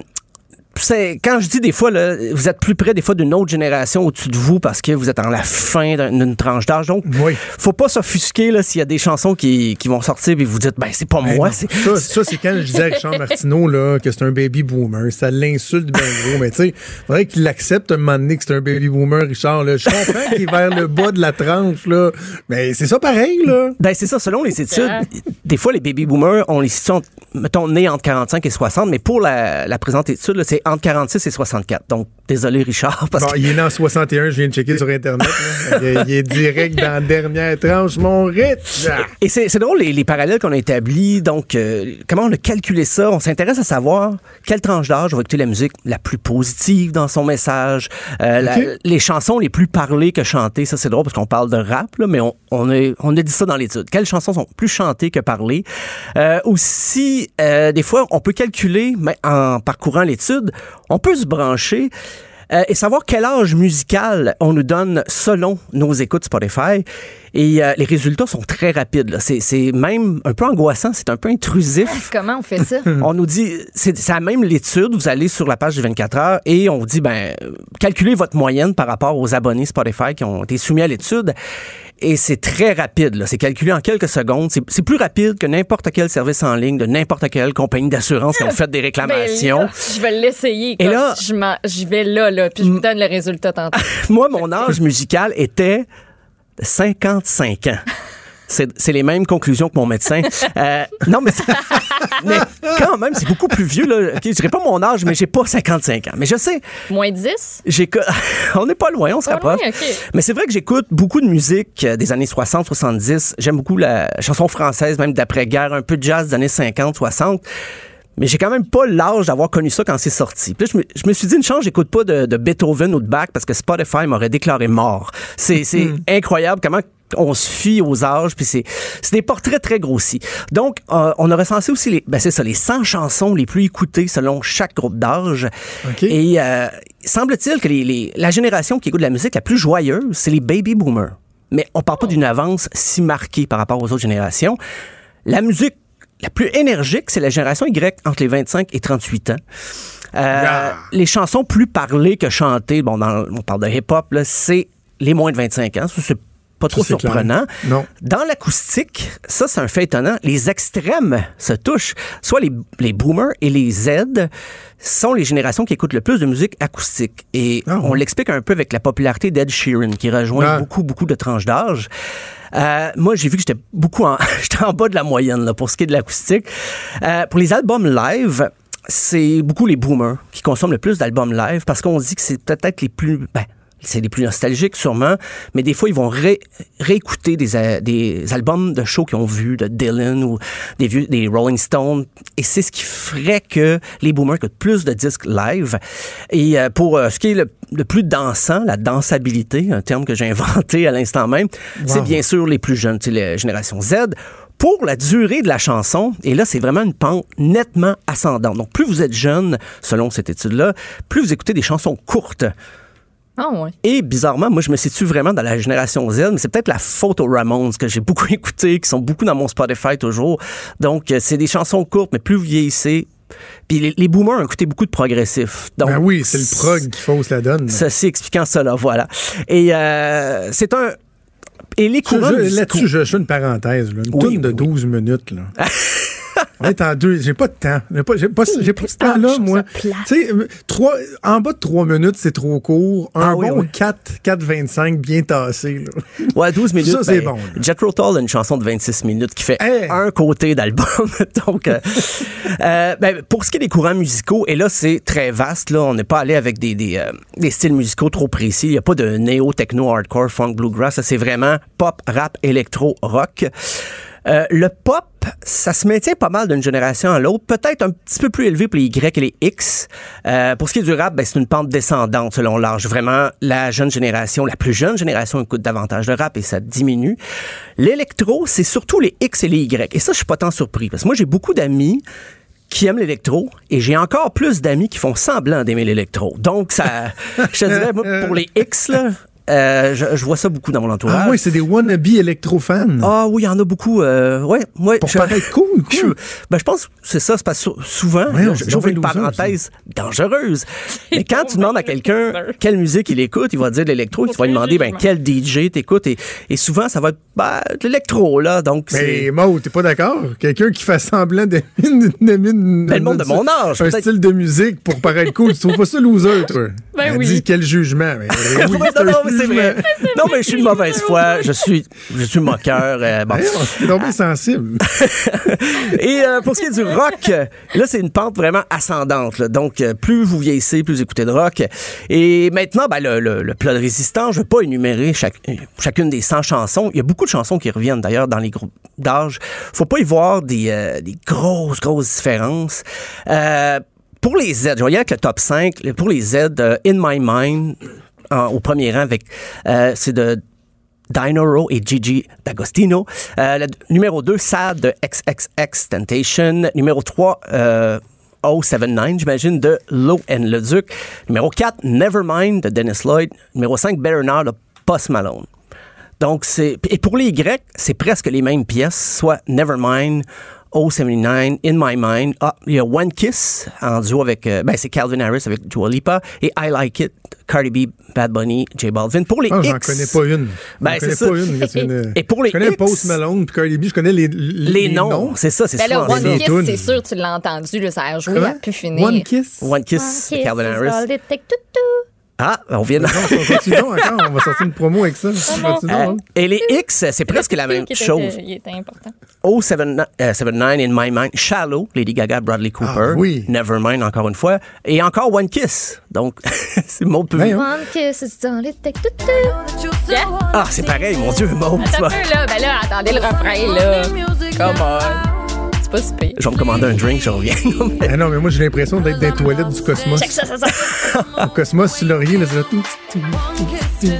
c'est quand je dis des fois là, vous êtes plus près des fois d'une autre génération au-dessus de vous parce que vous êtes en la fin d'un- d'une tranche d'âge. Donc, Oui. faut pas s'offusquer là s'il y a des chansons qui, qui vont sortir et vous dites ben c'est pas Ben moi, non. ça, ça, c'est quand je disais à Richard Martineau là, que c'est un baby boomer. Ça l'insulte bien gros. Mais tu sais, faudrait qu'il accepte un moment donné que c'est un baby boomer, Richard. Là. Je comprends qu'il est vers le bas de la tranche, là. Mais c'est ça pareil, là. Ben, c'est ça, selon les études. Des fois, les baby boomers, on les situe, mettons, nés entre 45 et 60, mais pour la, la présente étude, là, c'est entre 46 et 64. Donc, désolé, Richard, <laughs> parce Bon, que il est né en 61, je viens de checker sur Internet. là. <laughs> Il, est- il est direct dans la dernière tranche, mon Rich. Et c'est c'est drôle les, les parallèles qu'on a établis. Donc, euh, comment on a calculé ça? On s'intéresse à savoir quelle tranche d'âge va écouter la musique la plus positive dans son message, euh, la- les chansons les plus parlées que chantées. Ça, c'est drôle parce qu'on parle de rap, là, mais on, on, a, on a dit ça dans l'étude. Quelles chansons sont plus chantées que parlées? Euh, aussi, euh, des fois, on peut calculer, mais en parcourant l'étude, on peut se brancher euh, et savoir quel âge musical on nous donne selon nos écoutes Spotify. Et euh, les résultats sont très rapides. C'est même un peu angoissant, c'est un peu intrusif. Comment on fait ça? <laughs> On nous dit, c'est la même l'étude, vous allez sur la page du 24 heures et on vous dit, ben, calculez votre moyenne par rapport aux abonnés Spotify qui ont été soumis à l'étude. Et c'est très rapide, là. C'est calculé en quelques secondes. C'est plus rapide que n'importe quel service en ligne de n'importe quelle compagnie d'assurance qui ont fait des <laughs> Ben réclamations. là, je vais l'essayer. Et là- je vais là, là, puis je vous donne le résultat tantôt. <laughs> Moi, mon âge musical était de 55 ans. C'est c'est les mêmes conclusions que mon médecin. <laughs> Euh, non, mais, c'est- <laughs> mais quand même, c'est beaucoup plus vieux. Là. Ok, je dirais pas mon âge, mais j'ai pas 55 ans. Mais je sais, Moins 10? j'ai <laughs> on n'est pas loin, on se Pas rapproche. loin, ok. Mais c'est vrai que j'écoute beaucoup de musique euh, des années 60, 70. J'aime beaucoup la chanson française, même d'après-guerre, un peu de jazz des années 50, 60. Mais j'ai quand même pas l'âge d'avoir connu ça quand c'est sorti. Puis là, je me, je me suis dit, une chance, j'écoute pas de, de Beethoven ou de Bach parce que Spotify m'aurait déclaré mort. C'est c'est incroyable comment on se fie aux âges, puis c'est des portraits très grossis. Donc, euh, on a recensé aussi les, ben c'est ça, les 100 chansons les plus écoutées selon chaque groupe d'âge. Et euh, semble-t-il que les, les- la génération qui écoute de la musique la plus joyeuse, c'est les baby boomers. Mais on parle pas d'une avance si marquée par rapport aux autres générations. La musique la plus énergique, c'est la génération Y entre les 25 et 38 ans. Euh. Les chansons plus parlées que chantées, bon, dans, on parle de hip-hop, c'est les moins de 25 ans. C'est pas trop Ça, surprenant. Non. Dans l'acoustique, ça, c'est un fait étonnant. Les extrêmes se touchent. Soit les, les boomers et les Z sont les générations qui écoutent le plus de musique acoustique. Et Ah on l'explique un peu avec la popularité d'Ed Sheeran, qui rejoint Ah. beaucoup, beaucoup de tranches d'âge. Euh, moi, j'ai vu que j'étais beaucoup en, <laughs> j'étais en bas de la moyenne là, pour ce qui est de l'acoustique. Euh, pour les albums live, c'est beaucoup les boomers qui consomment le plus d'albums live parce qu'on dit que c'est peut-être les plus... Ben, c'est les plus nostalgiques sûrement, mais des fois ils vont ré- réécouter des, des albums de shows qu'ils ont vus de Dylan ou des vieux des Rolling Stones et c'est ce qui ferait que les boomers écoutent plus de disques live. Et euh, pour euh, ce qui est le, le plus dansant, la dansabilité, un terme que j'ai <laughs> inventé à l'instant même, c'est bien sûr les plus jeunes, tu sais, la génération Z. Pour la durée de la chanson, et là, c'est vraiment une pente nettement ascendante. Donc, plus vous êtes jeune, selon cette étude-là, plus vous écoutez des chansons courtes. Ah ouais. Et bizarrement, moi, je me situe vraiment dans la génération Z, mais c'est peut-être la faute aux Ramones que j'ai <laughs> beaucoup écouté, qui sont beaucoup dans mon Spotify toujours. Donc, euh, c'est des chansons courtes, mais plus vous vieillissez. Puis les, les boomers ont écouté beaucoup de progressifs. Donc, Ben oui, c'est le prog qui fausse la donne. Ceci expliquant cela, voilà. Et euh, c'est un... Et les Là-dessus, je, je fais une parenthèse. Là. Une Oui, tourne de oui. 12 minutes. Là. <laughs> En deux. J'ai pas de temps. J'ai pas, j'ai pas, j'ai pas ce temps-là, moi. Tu sais, euh, trois, en bas de 3 minutes, c'est trop court. Un Ah oui, bon oui. 4, 4,25 bien tassé. Là. Ouais, 12 minutes. Ça, c'est ben, bon, là. Jet Rotal a une chanson de 26 minutes qui fait Hey! un côté d'album. <laughs> Donc, euh, euh, ben, pour ce qui est des courants musicaux, et là, c'est très vaste. Là, on n'est pas allé avec des, des, euh, des styles musicaux trop précis. Il n'y a pas de néo, techno, hardcore, funk, bluegrass. C'est vraiment pop, rap, électro, rock. Euh, le pop, ça se maintient pas mal d'une génération à l'autre, peut-être un petit peu plus élevé pour les Y et les X. Euh, pour ce qui est du rap, ben, c'est une pente descendante selon l'âge. Vraiment, la jeune génération, la plus jeune génération écoute davantage de rap et ça diminue. L'électro, c'est surtout les X et les Y. Et ça, je suis pas tant surpris parce que moi, j'ai beaucoup d'amis qui aiment l'électro et j'ai encore plus d'amis qui font semblant d'aimer l'électro. Donc, ça, <laughs> je te dirais, moi, pour les X, là, euh, je, je vois ça beaucoup dans mon entourage. Ah oui, c'est des wannabe électro-fans. Ah oui, il y en a beaucoup. Euh, ouais, moi, Pour je, paraître <laughs> cool, je- cool. ben, je pense que c'est ça. C'est parce que sou- souvent, c'est j'ouvre une parenthèse dangereuse. <laughs> Mais quand tu demandes à quelqu'un quelle musique il écoute, il va dire de l'électro. Tu vas lui demander ben, quel DJ t'écoutes. Et, et souvent, ça va être ben, de l'électro. là. Donc, Mais. Maud, t'es pas d'accord? Quelqu'un qui fait semblant d'aimer <laughs> Ben, le monde de mon âge, un style de musique pour paraître cool, tu trouves pas ça loser, toi? Ben oui. dit quel jugement. Mais, oui, non, c'est un non, mais c'est jugement. vrai. Non, mais je suis de mauvaise foi. Je suis, je suis moqueur. euh, bon. Tombé sensible. <laughs> Et euh, pour ce qui est du rock, là, c'est une pente vraiment ascendante. là. Donc, euh, plus vous vieillissez, plus vous écoutez de rock. Et maintenant, ben, le, le- le plat de résistant, je ne vais pas énumérer chaque- chacune des 100 chansons. Il y a beaucoup de chansons qui reviennent d'ailleurs dans les groupes d'âge. faut pas y voir des, euh, des grosses, grosses différences. Euh, pour les Z, je aller avec le top 5. Pour les Z, euh, In My Mind, en- au premier rang, avec euh, c'est de Dinoro et Gigi D'Agostino. Euh, numéro 2, Sad de XXX Temptation. Numéro 3, euh, 079, j'imagine, de Low and Le Duc. Numéro 4, Nevermind de Dennis Lloyd. Numéro 5, Better Now de Post Malone. Donc, c'est. Et pour les Grecs, c'est presque les mêmes pièces, soit Nevermind, 079, In My Mind. Ah, il y a One Kiss en duo avec. euh, ben, c'est Calvin Harris avec Dua Lipa. Et I Like It, Cardi B, Bad Bunny, J Balvin. Pour les Ah, j'en connais pas une. Ben, J'en connais c'est ça. pas une. c'est une- Et pour les je connais X- Post Malone puis Cardi B, je connais les, Les noms, c'est ça, c'est Ben là, souvent One Kiss, c'est sûr, tu l'as entendu, là, ça a joué Comment? à pu finir. One Kiss? One Kiss, de Calvin is Harris. Ah, on vient de... On va sortir une promo avec ça. Continuons, Euh. Et les X, c'est presque la même chose. Il était important. 079 In My Mind, Shallow, Lady Gaga, Bradley Cooper, Ah, oui. Nevermind encore une fois, et encore One Kiss. Donc, <laughs> c'est mon peu. Voyons. One kiss. Ah, c'est pareil, mon Dieu, Attends un peu, là. Ben là, attendez le refrain, là. Come on. C'est pas. Je vais me commander un drink, je reviens. <laughs> Ah non, mais moi, j'ai l'impression d'être dans les toilettes du Cosmos. Check ça, ça, ça. <laughs> Au Cosmos, sur Laurier, là, tout, tout, tout, tout. Je,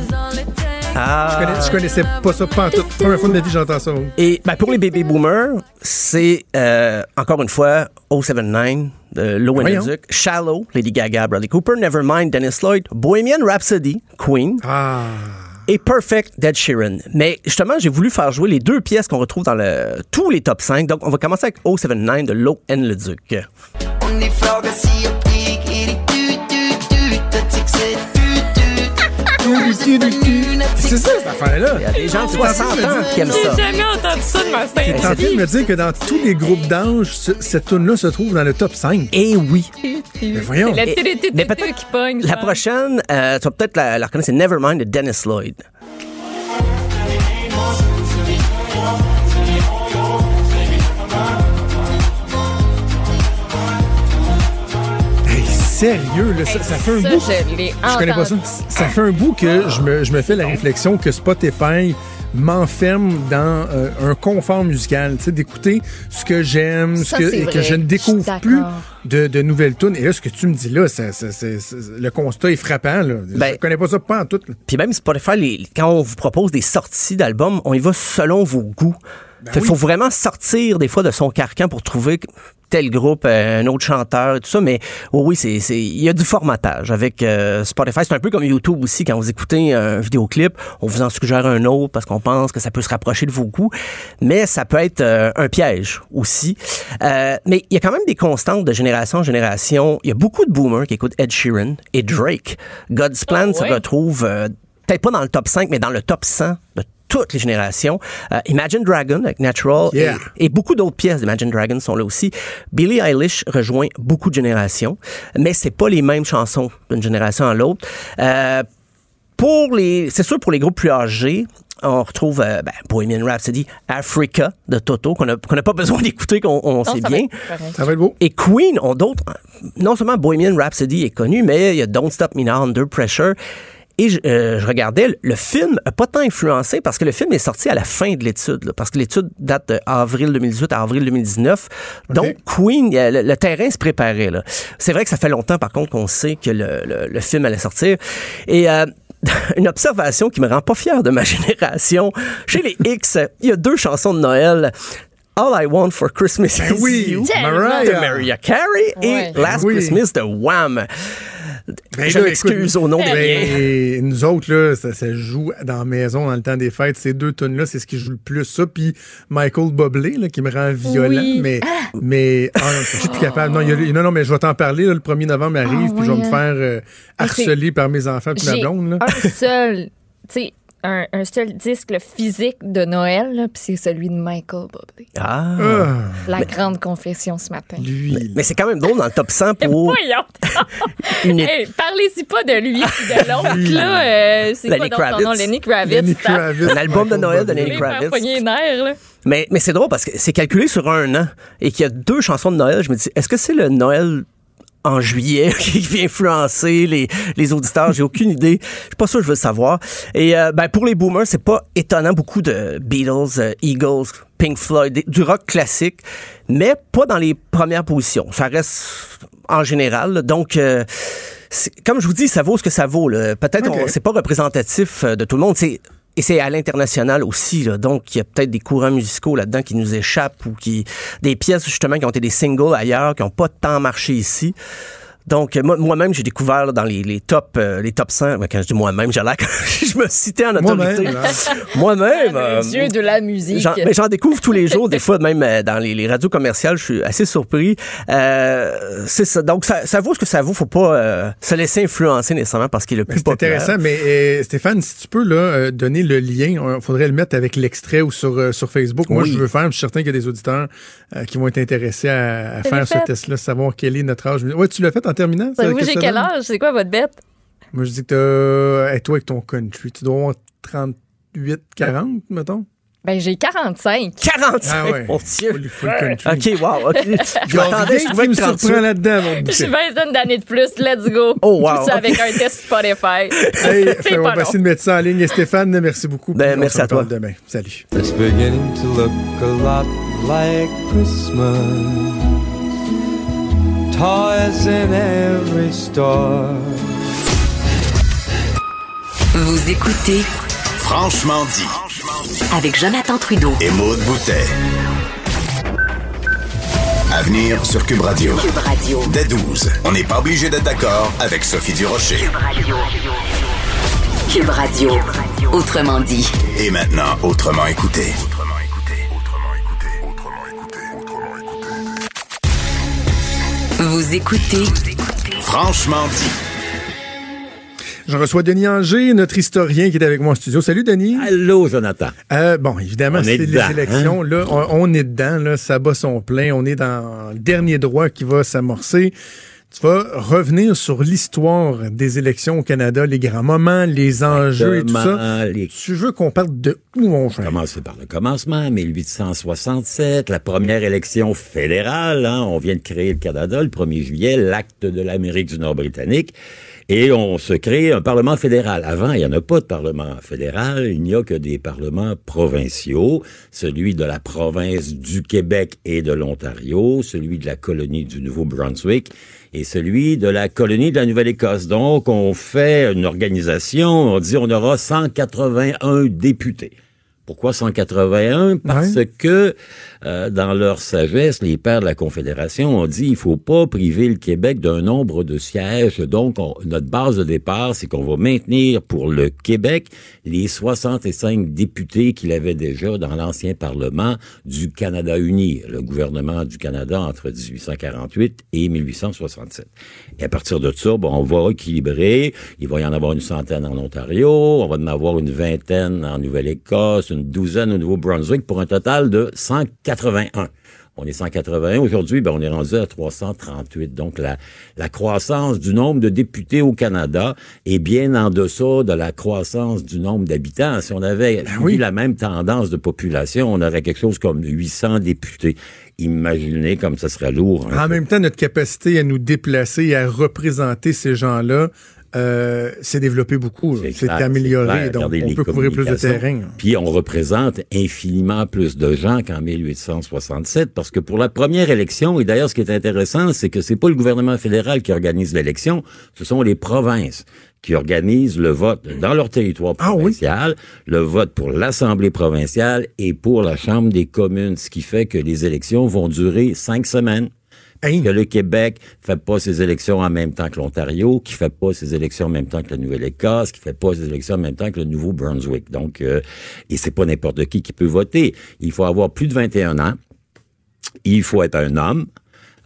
Ah. connais- je connaissais pas ça pas en tout. Première fois de ma vie, j'entends ça. Et ben, pour les baby boomers, c'est euh, encore une fois 079 de Low and Duke, Shallow, Lady Gaga, Bradley Cooper, Nevermind, Dennis Lloyd, Bohemian Rhapsody, Queen Ah. Et Perfect, Dead Sheeran. Mais justement, j'ai voulu faire jouer les deux pièces qu'on retrouve dans le, tous les top 5. Donc, on va commencer avec 079 de Low and the Duke. Om die C'est ça, cette affaire-là. Il y a des gens de 60 ans qui aiment J'ai ça. jamais entendu ça de ma T'es en scène. train de me dire que dans tous les groupes d'âge, ce- cette tune-là se trouve dans le top 5. Et oui. Mais voyons. C'est la qui pogne. La prochaine, euh, tu vas peut-être la, la reconnaître, c'est Nevermind de Dennis Lloyd. Sérieux, là, ça, ça fait un Ça, bout. je connais pas ça. Ça fait un bout que je me, je me fais la réflexion que Spotify m'enferme dans euh, un confort musical, tu sais, d'écouter ce que j'aime, ce que, et que je ne découvre plus de, de nouvelles tunes. Et là, ce que tu me dis là, ça- ça- c'est- c'est- le constat est frappant. Là. Ben- je connais pas ça pas en tout. Puis même Spotify, les- quand on vous propose des sorties d'albums, on y va selon vos goûts. Ben Fait qu'il faut vraiment sortir des fois de son carcan pour trouver tel groupe, euh, un autre chanteur et tout ça. Mais oui, oui, c'est, c'est, il y a du formatage avec euh, Spotify. C'est un peu comme YouTube aussi. Quand vous écoutez un vidéoclip, on vous en suggère un autre parce qu'on pense que ça peut se rapprocher de vos goûts. Mais ça peut être euh, un piège aussi. Euh, mais il y a quand même des constantes de génération en génération. Il y a beaucoup de boomers qui écoutent Ed Sheeran et Drake. God's Plan Oh, se retrouve euh, peut-être pas dans le top 5, mais dans le top 100 de toutes les générations. Euh, Imagine Dragon avec Natural et- Yeah. et, beaucoup d'autres pièces d'Imagine Dragon sont là aussi. Billie Eilish rejoint beaucoup de générations, mais c'est pas les mêmes chansons d'une génération à l'autre. Euh, pour les, c'est sûr pour les groupes plus âgés, on retrouve euh, ben, Bohemian Rhapsody, Africa de Toto qu'on a- qu'on n'a pas <laughs> besoin d'écouter, qu'on sait ça va bien. être. Ça va être beau. Et Queen ont d'autres. Non seulement Bohemian Rhapsody est connu, mais il y a Don't Stop Me Now, Under Pressure. Et je, euh, je regardais, le film n'a pas tant influencé parce que le film est sorti à la fin de l'étude, parce que l'étude date d'avril 2018 à avril 2019. Donc, Queen, euh, le, le terrain se préparait. là. C'est vrai que ça fait longtemps, par contre, qu'on sait que le, le- le film allait sortir. Et euh, <laughs> une observation qui me rend pas fier de ma <laughs> génération. Chez les X, il y a deux chansons de Noël. All I Want for Christmas Ben is oui, You Mariah. de Mariah Carey Ouais. et Last Oui. Christmas de Wham. Ben Je m'excuse au nom des ben, nous autres, là, ça, ça joue dans la maison dans le temps des fêtes. Ces deux tonnes-là, c'est ce qui joue le plus. Ça, puis Michael Bublé, là, qui me rend violent. Oui. Mais, mais ah, non, je suis plus capable. Non, il y a- non, non, mais je vais t'en parler. là, le 1er novembre arrive, Ah, puis je vais me hein. faire euh, harceler par mes enfants puis ma blonde. Là. un seul, tu sais, un, un seul disque physique de Noël, puis c'est celui de Michael Bublé. Ah. Ah, La grande confession ce matin. lui. Mais c'est quand même drôle dans le top 100 pour <laughs> Voyons. une Hey, Parlez-y pas de lui puis de <laughs> l'autre, là. euh, c'est Lenny quoi donc son nom? Kravitz. Lenny Kravitz. Lenny Kravitz, Un album de Noël de. Lenny Kravitz. pogner les nerfs, là. Mais, mais c'est drôle parce que c'est calculé sur un an et qu'il y a deux chansons de Noël. Je me dis, est-ce que c'est le Noël en juillet <laughs> qui vient influencer les, les auditeurs? J'ai aucune idée. Je suis pas sûr que je veux le savoir. Et euh, ben, pour les boomers, c'est pas étonnant. Beaucoup de Beatles, euh, Eagles, Pink Floyd, du rock classique, mais pas dans les premières positions. Ça reste en général. là. Donc, euh, comme je vous dis, ça vaut ce que ça vaut. Peut-être c'est pas représentatif euh, de tout le monde. C'est et c'est à l'international aussi, là. donc il y a peut-être des courants musicaux là-dedans qui nous échappent ou qui des pièces justement qui ont été des singles ailleurs, qui n'ont pas tant marché ici. Donc euh, moi- moi-même j'ai découvert là, dans les, les top euh, les top 100, mais quand je dis moi-même, j'ai <laughs> je me citais en autorité. Moi-même. <laughs> Moi-même. Le euh, dieu de la musique. J'en, mais j'en découvre tous les jours, des fois même euh, dans les, les radios commerciales, je suis assez surpris. Euh, c'est ça. Donc ça, ça vaut ce que ça vaut. Faut pas euh, se laisser influencer nécessairement parce qu'il est le plus C'est populaire. intéressant, mais euh, Stéphane, si tu peux là, euh, donner le lien, il faudrait le mettre avec l'extrait ou sur, euh, sur Facebook. Moi, Oui. je veux faire, je suis certain qu'il y a des auditeurs euh, qui vont être intéressés à, à faire ce test-là, savoir quel est notre âge. Ouais, tu l'as fait en terminant? ça, qu'est-ce j'ai quel donne? âge? C'est quoi votre bête? Moi, je dis que t'as. Et toi, avec ton country, tu dois avoir 38, 40, mettons? Ben, j'ai 45. 45, Ah ouais. mon Dieu. Full, full country. OK, wow. OK. <laughs> Je m'attendais, je trouvais me que 38. surprend là-dedans, mon J'ai bouquet. une vingtaine d'années de plus. Let's go. Oh, wow. Tout ça avec un test Spotify? <laughs> Hey, fait, on va essayer de mettre ça en ligne. Et Stéphane, merci beaucoup. Ben, on merci se à toi. demain. Salut. It's beginning to look a lot like Christmas. Toys in every store. Vous écoutez Franchement dit. avec Jonathan Trudeau. Et Maude Boutet. Avenir sur Cube Radio. Cube Radio. Dès 12. On n'est pas obligé d'être d'accord avec Sophie Durocher. Cube Radio. Autrement dit. Et maintenant, autrement écouté. Vous écoutez Franchement dit. Je reçois Denis Anger, notre historien qui est avec moi en studio. Salut, Denis. Allô, Jonathan. Euh, bon, évidemment, On c'est est les dedans, hein? élections. Là, on, on est dedans. Là, ça bat son plein. On est dans le dernier droit qui va s'amorcer. Tu vas revenir sur l'histoire des élections au Canada, les grands moments, les enjeux et tout ça. Les- Tu veux qu'on parte de où, mon cher? Commencer par le commencement, 1867, la première élection fédérale. hein. On vient de créer le Canada le 1er juillet, l'acte de l'Amérique du Nord britannique. Et on se crée un Parlement fédéral. Avant, il n'y en a pas de Parlement fédéral, il n'y a que des parlements provinciaux, celui de la province du Québec et de l'Ontario, celui de la colonie du Nouveau-Brunswick et celui de la colonie de la Nouvelle-Écosse. Donc, on fait une organisation, on dit on aura 181 députés. Pourquoi 181? Parce que euh, dans leur sagesse, les pères de la Confédération ont dit il faut pas priver le Québec d'un nombre de sièges. Donc, on- notre base de départ, c'est qu'on va maintenir pour le Québec les 65 députés qu'il avait déjà dans l'ancien Parlement du Canada uni, le gouvernement du Canada entre 1848 et 1867. Et à partir de ça, bon, on va équilibrer. Il va y en avoir une centaine en Ontario, on va en avoir une vingtaine en Nouvelle-Écosse, une douzaine au Nouveau-Brunswick pour un total de 181. On est 181. Aujourd'hui, ben, on est rendu à 338. Donc, la, la croissance du nombre de députés au Canada est bien en deçà de la croissance du nombre d'habitants. Si on avait eu la même tendance de population, on aurait quelque chose comme 800 députés. Imaginez comme ça serait lourd. hein. En même temps, notre capacité à nous déplacer et à représenter ces gens-là euh, s'est développé beaucoup, C'est s'est amélioré, clair. donc Regardez on peut couvrir plus de terrain. Puis on représente infiniment plus de gens qu'en 1867, parce que pour la première élection, et d'ailleurs ce qui est intéressant, c'est que c'est pas le gouvernement fédéral qui organise l'élection, ce sont les provinces qui organisent le vote dans leur territoire Ah provincial, le vote pour l'Assemblée provinciale et pour la Chambre des communes, ce qui fait que les élections vont durer cinq semaines. Parce que le Québec fait pas ses élections en même temps que l'Ontario, qui fait pas ses élections en même temps que la Nouvelle-Écosse, qui fait pas ses élections en même temps que le Nouveau-Brunswick. Donc, euh, et c'est pas n'importe qui qui peut voter. Il faut avoir plus de 21 ans. Il faut être un homme.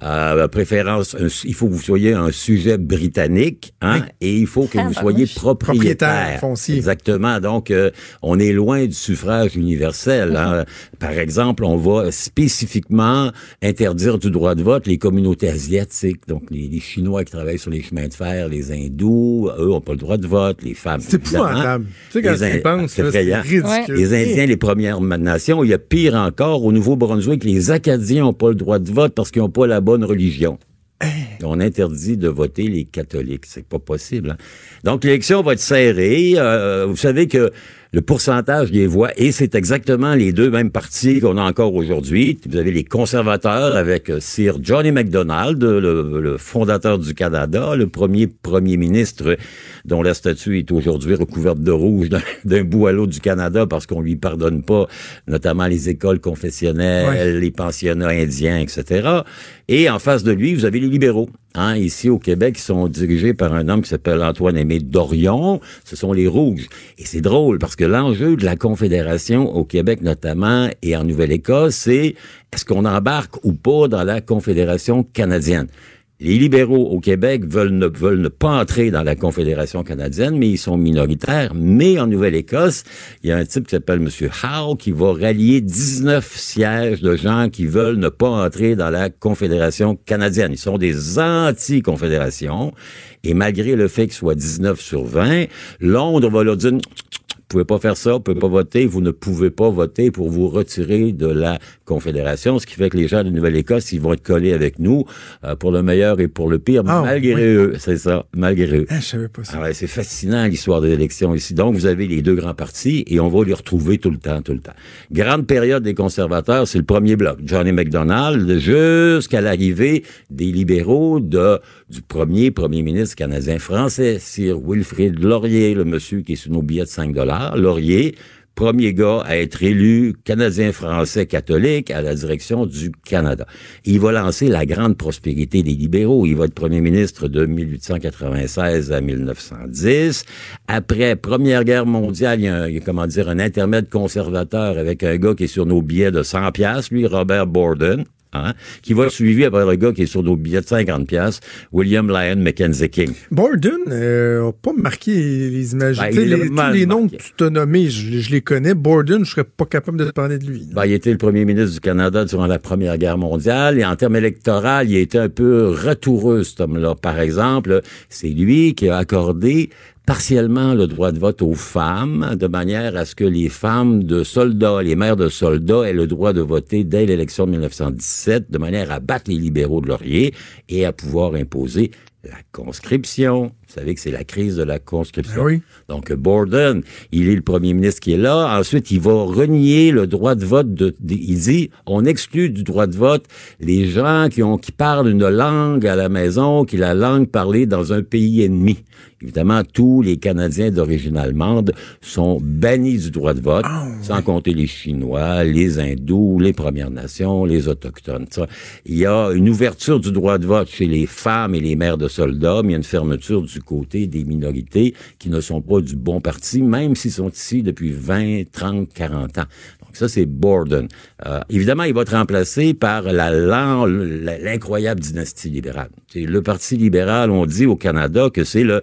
Euh, préférence, un- il faut que vous soyez un sujet britannique, hein, et il faut que Ah, vous soyez propriétaire. Propriétaire foncier. Exactement. Donc, euh, on est loin du suffrage universel. hein. Par exemple, on va spécifiquement interdire du droit de vote les communautés asiatiques, donc les, les Chinois qui travaillent sur les chemins de fer, les hindous, eux ont pas le droit de vote, les femmes. C'est épouvantable. Tu sais, quand Les tu penses, c'est ridicule. Les Indiens, les Premières Nations, il y a pire encore, au Nouveau-Brunswick, les Acadiens n'ont pas le droit de vote parce qu'ils n'ont pas la bonne religion. On interdit de voter les catholiques. C'est pas possible. hein. Donc, l'élection va être serrée. Euh, vous savez que le pourcentage des voix, et c'est exactement les deux mêmes partis qu'on a encore aujourd'hui. Vous avez les conservateurs avec euh, Sir Johnny MacDonald, le, le fondateur du Canada, le premier premier ministre dont la statue est aujourd'hui recouverte de rouge d'un- <laughs> d'un bout à l'autre du Canada parce qu'on lui pardonne pas, notamment les écoles confessionnelles, les pensionnats indiens, etc. Et en face de lui, vous avez les libéraux. Hein, ici au Québec, qui sont dirigés par un homme qui s'appelle Antoine-Aimé Dorion. Ce sont les Rouges. Et c'est drôle parce que l'enjeu de la Confédération au Québec notamment et en Nouvelle-Écosse, c'est est-ce qu'on embarque ou pas dans la Confédération canadienne? Les libéraux au Québec veulent ne, pas entrer dans la Confédération canadienne, mais ils sont minoritaires. Mais en Nouvelle-Écosse, il y a un type qui s'appelle M. Howe qui va rallier 19 sièges de gens qui veulent ne pas entrer dans la Confédération canadienne. Ils sont des anti-confédérations. Et malgré le fait qu'ils soient 19 sur 20, Londres va leur dire pouvez pas faire ça, vous pouvez pas voter, vous ne pouvez pas voter pour vous retirer de la Confédération, ce qui fait que les gens de Nouvelle-Écosse, ils vont être collés avec nous euh, pour le meilleur et pour le pire, Ah, malgré oui. eux, c'est ça, malgré eux. Ah, je savais pas ça. Ah ouais, c'est fascinant l'histoire de l'élection ici. Donc, vous avez les deux grands partis et on va les retrouver tout le temps, tout le temps. Grande période des conservateurs, c'est le premier bloc. Johnny MacDonald jusqu'à l'arrivée des libéraux de, du premier premier ministre canadien français, Sir Wilfrid Laurier, le monsieur qui est sur nos billets de 5 dollars. Laurier, premier gars à être élu canadien-français catholique à la direction du Canada. Il va lancer la grande prospérité des libéraux. Il va être premier ministre de 1896 à 1910. Après Première Guerre mondiale, il y a, un, comment dire, un intermède conservateur avec un gars qui est sur nos billets de 100 pièces, lui, Robert Borden. Hein, qui va être suivi par le gars qui est sur nos billets de 50 pièces, William Lyon Mackenzie King. Borden euh, a pas marqué les images. Ben, les, tous les noms marqué. que tu t'as nommés, je, je les connais. Borden, je serais pas capable de te parler de lui. Ben, il était le premier ministre du Canada durant la Première Guerre mondiale et en termes électoraux, il a été un peu retoureux, cet homme-là. Par exemple, c'est lui qui a accordé partiellement le droit de vote aux femmes, de manière à ce que les femmes de soldats, les mères de soldats aient le droit de voter dès l'élection de 1917, de manière à battre les libéraux de Laurier et à pouvoir imposer la conscription. Vous savez que c'est la crise de la conscription. Ben oui. Donc, Borden, il est le premier ministre qui est là. Ensuite, il va renier le droit de vote. De, de- il dit, on exclut du droit de vote les gens qui ont qui parlent une langue à la maison, qui est la langue parlée dans un pays ennemi. Évidemment, tous les Canadiens d'origine allemande sont bannis du droit de vote, sans compter les Chinois, les Hindous, les Premières Nations, les Autochtones. Ça. Il y a une ouverture du droit de vote chez les femmes et les mères de soldats, mais il y a une fermeture du côté des minorités qui ne sont pas du bon parti, même s'ils sont ici depuis 20, 30, 40 ans. Donc ça, c'est Borden. Euh, évidemment, il va être remplacé par la l'incroyable dynastie libérale. C'est le Parti libéral, on dit au Canada que c'est le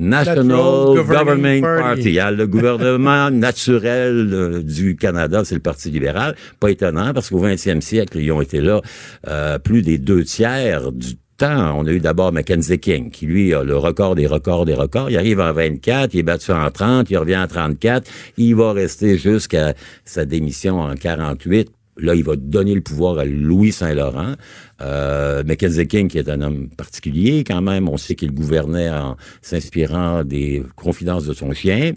National Government, Governing Party. Party. hein, le gouvernement <laughs> naturel euh, du Canada, c'est le Parti libéral. Pas étonnant, parce qu'au 20e siècle, ils ont été là euh, plus des deux tiers du On a eu d'abord Mackenzie King, qui lui a le record des records des records. Il arrive en 24, il est battu en 30, il revient en 34. Il va rester jusqu'à sa démission en 48 Là, il va donner le pouvoir à Louis Saint-Laurent. Euh, Mackenzie King, qui est un homme particulier quand même, on sait qu'il gouvernait en s'inspirant des confidences de son chien.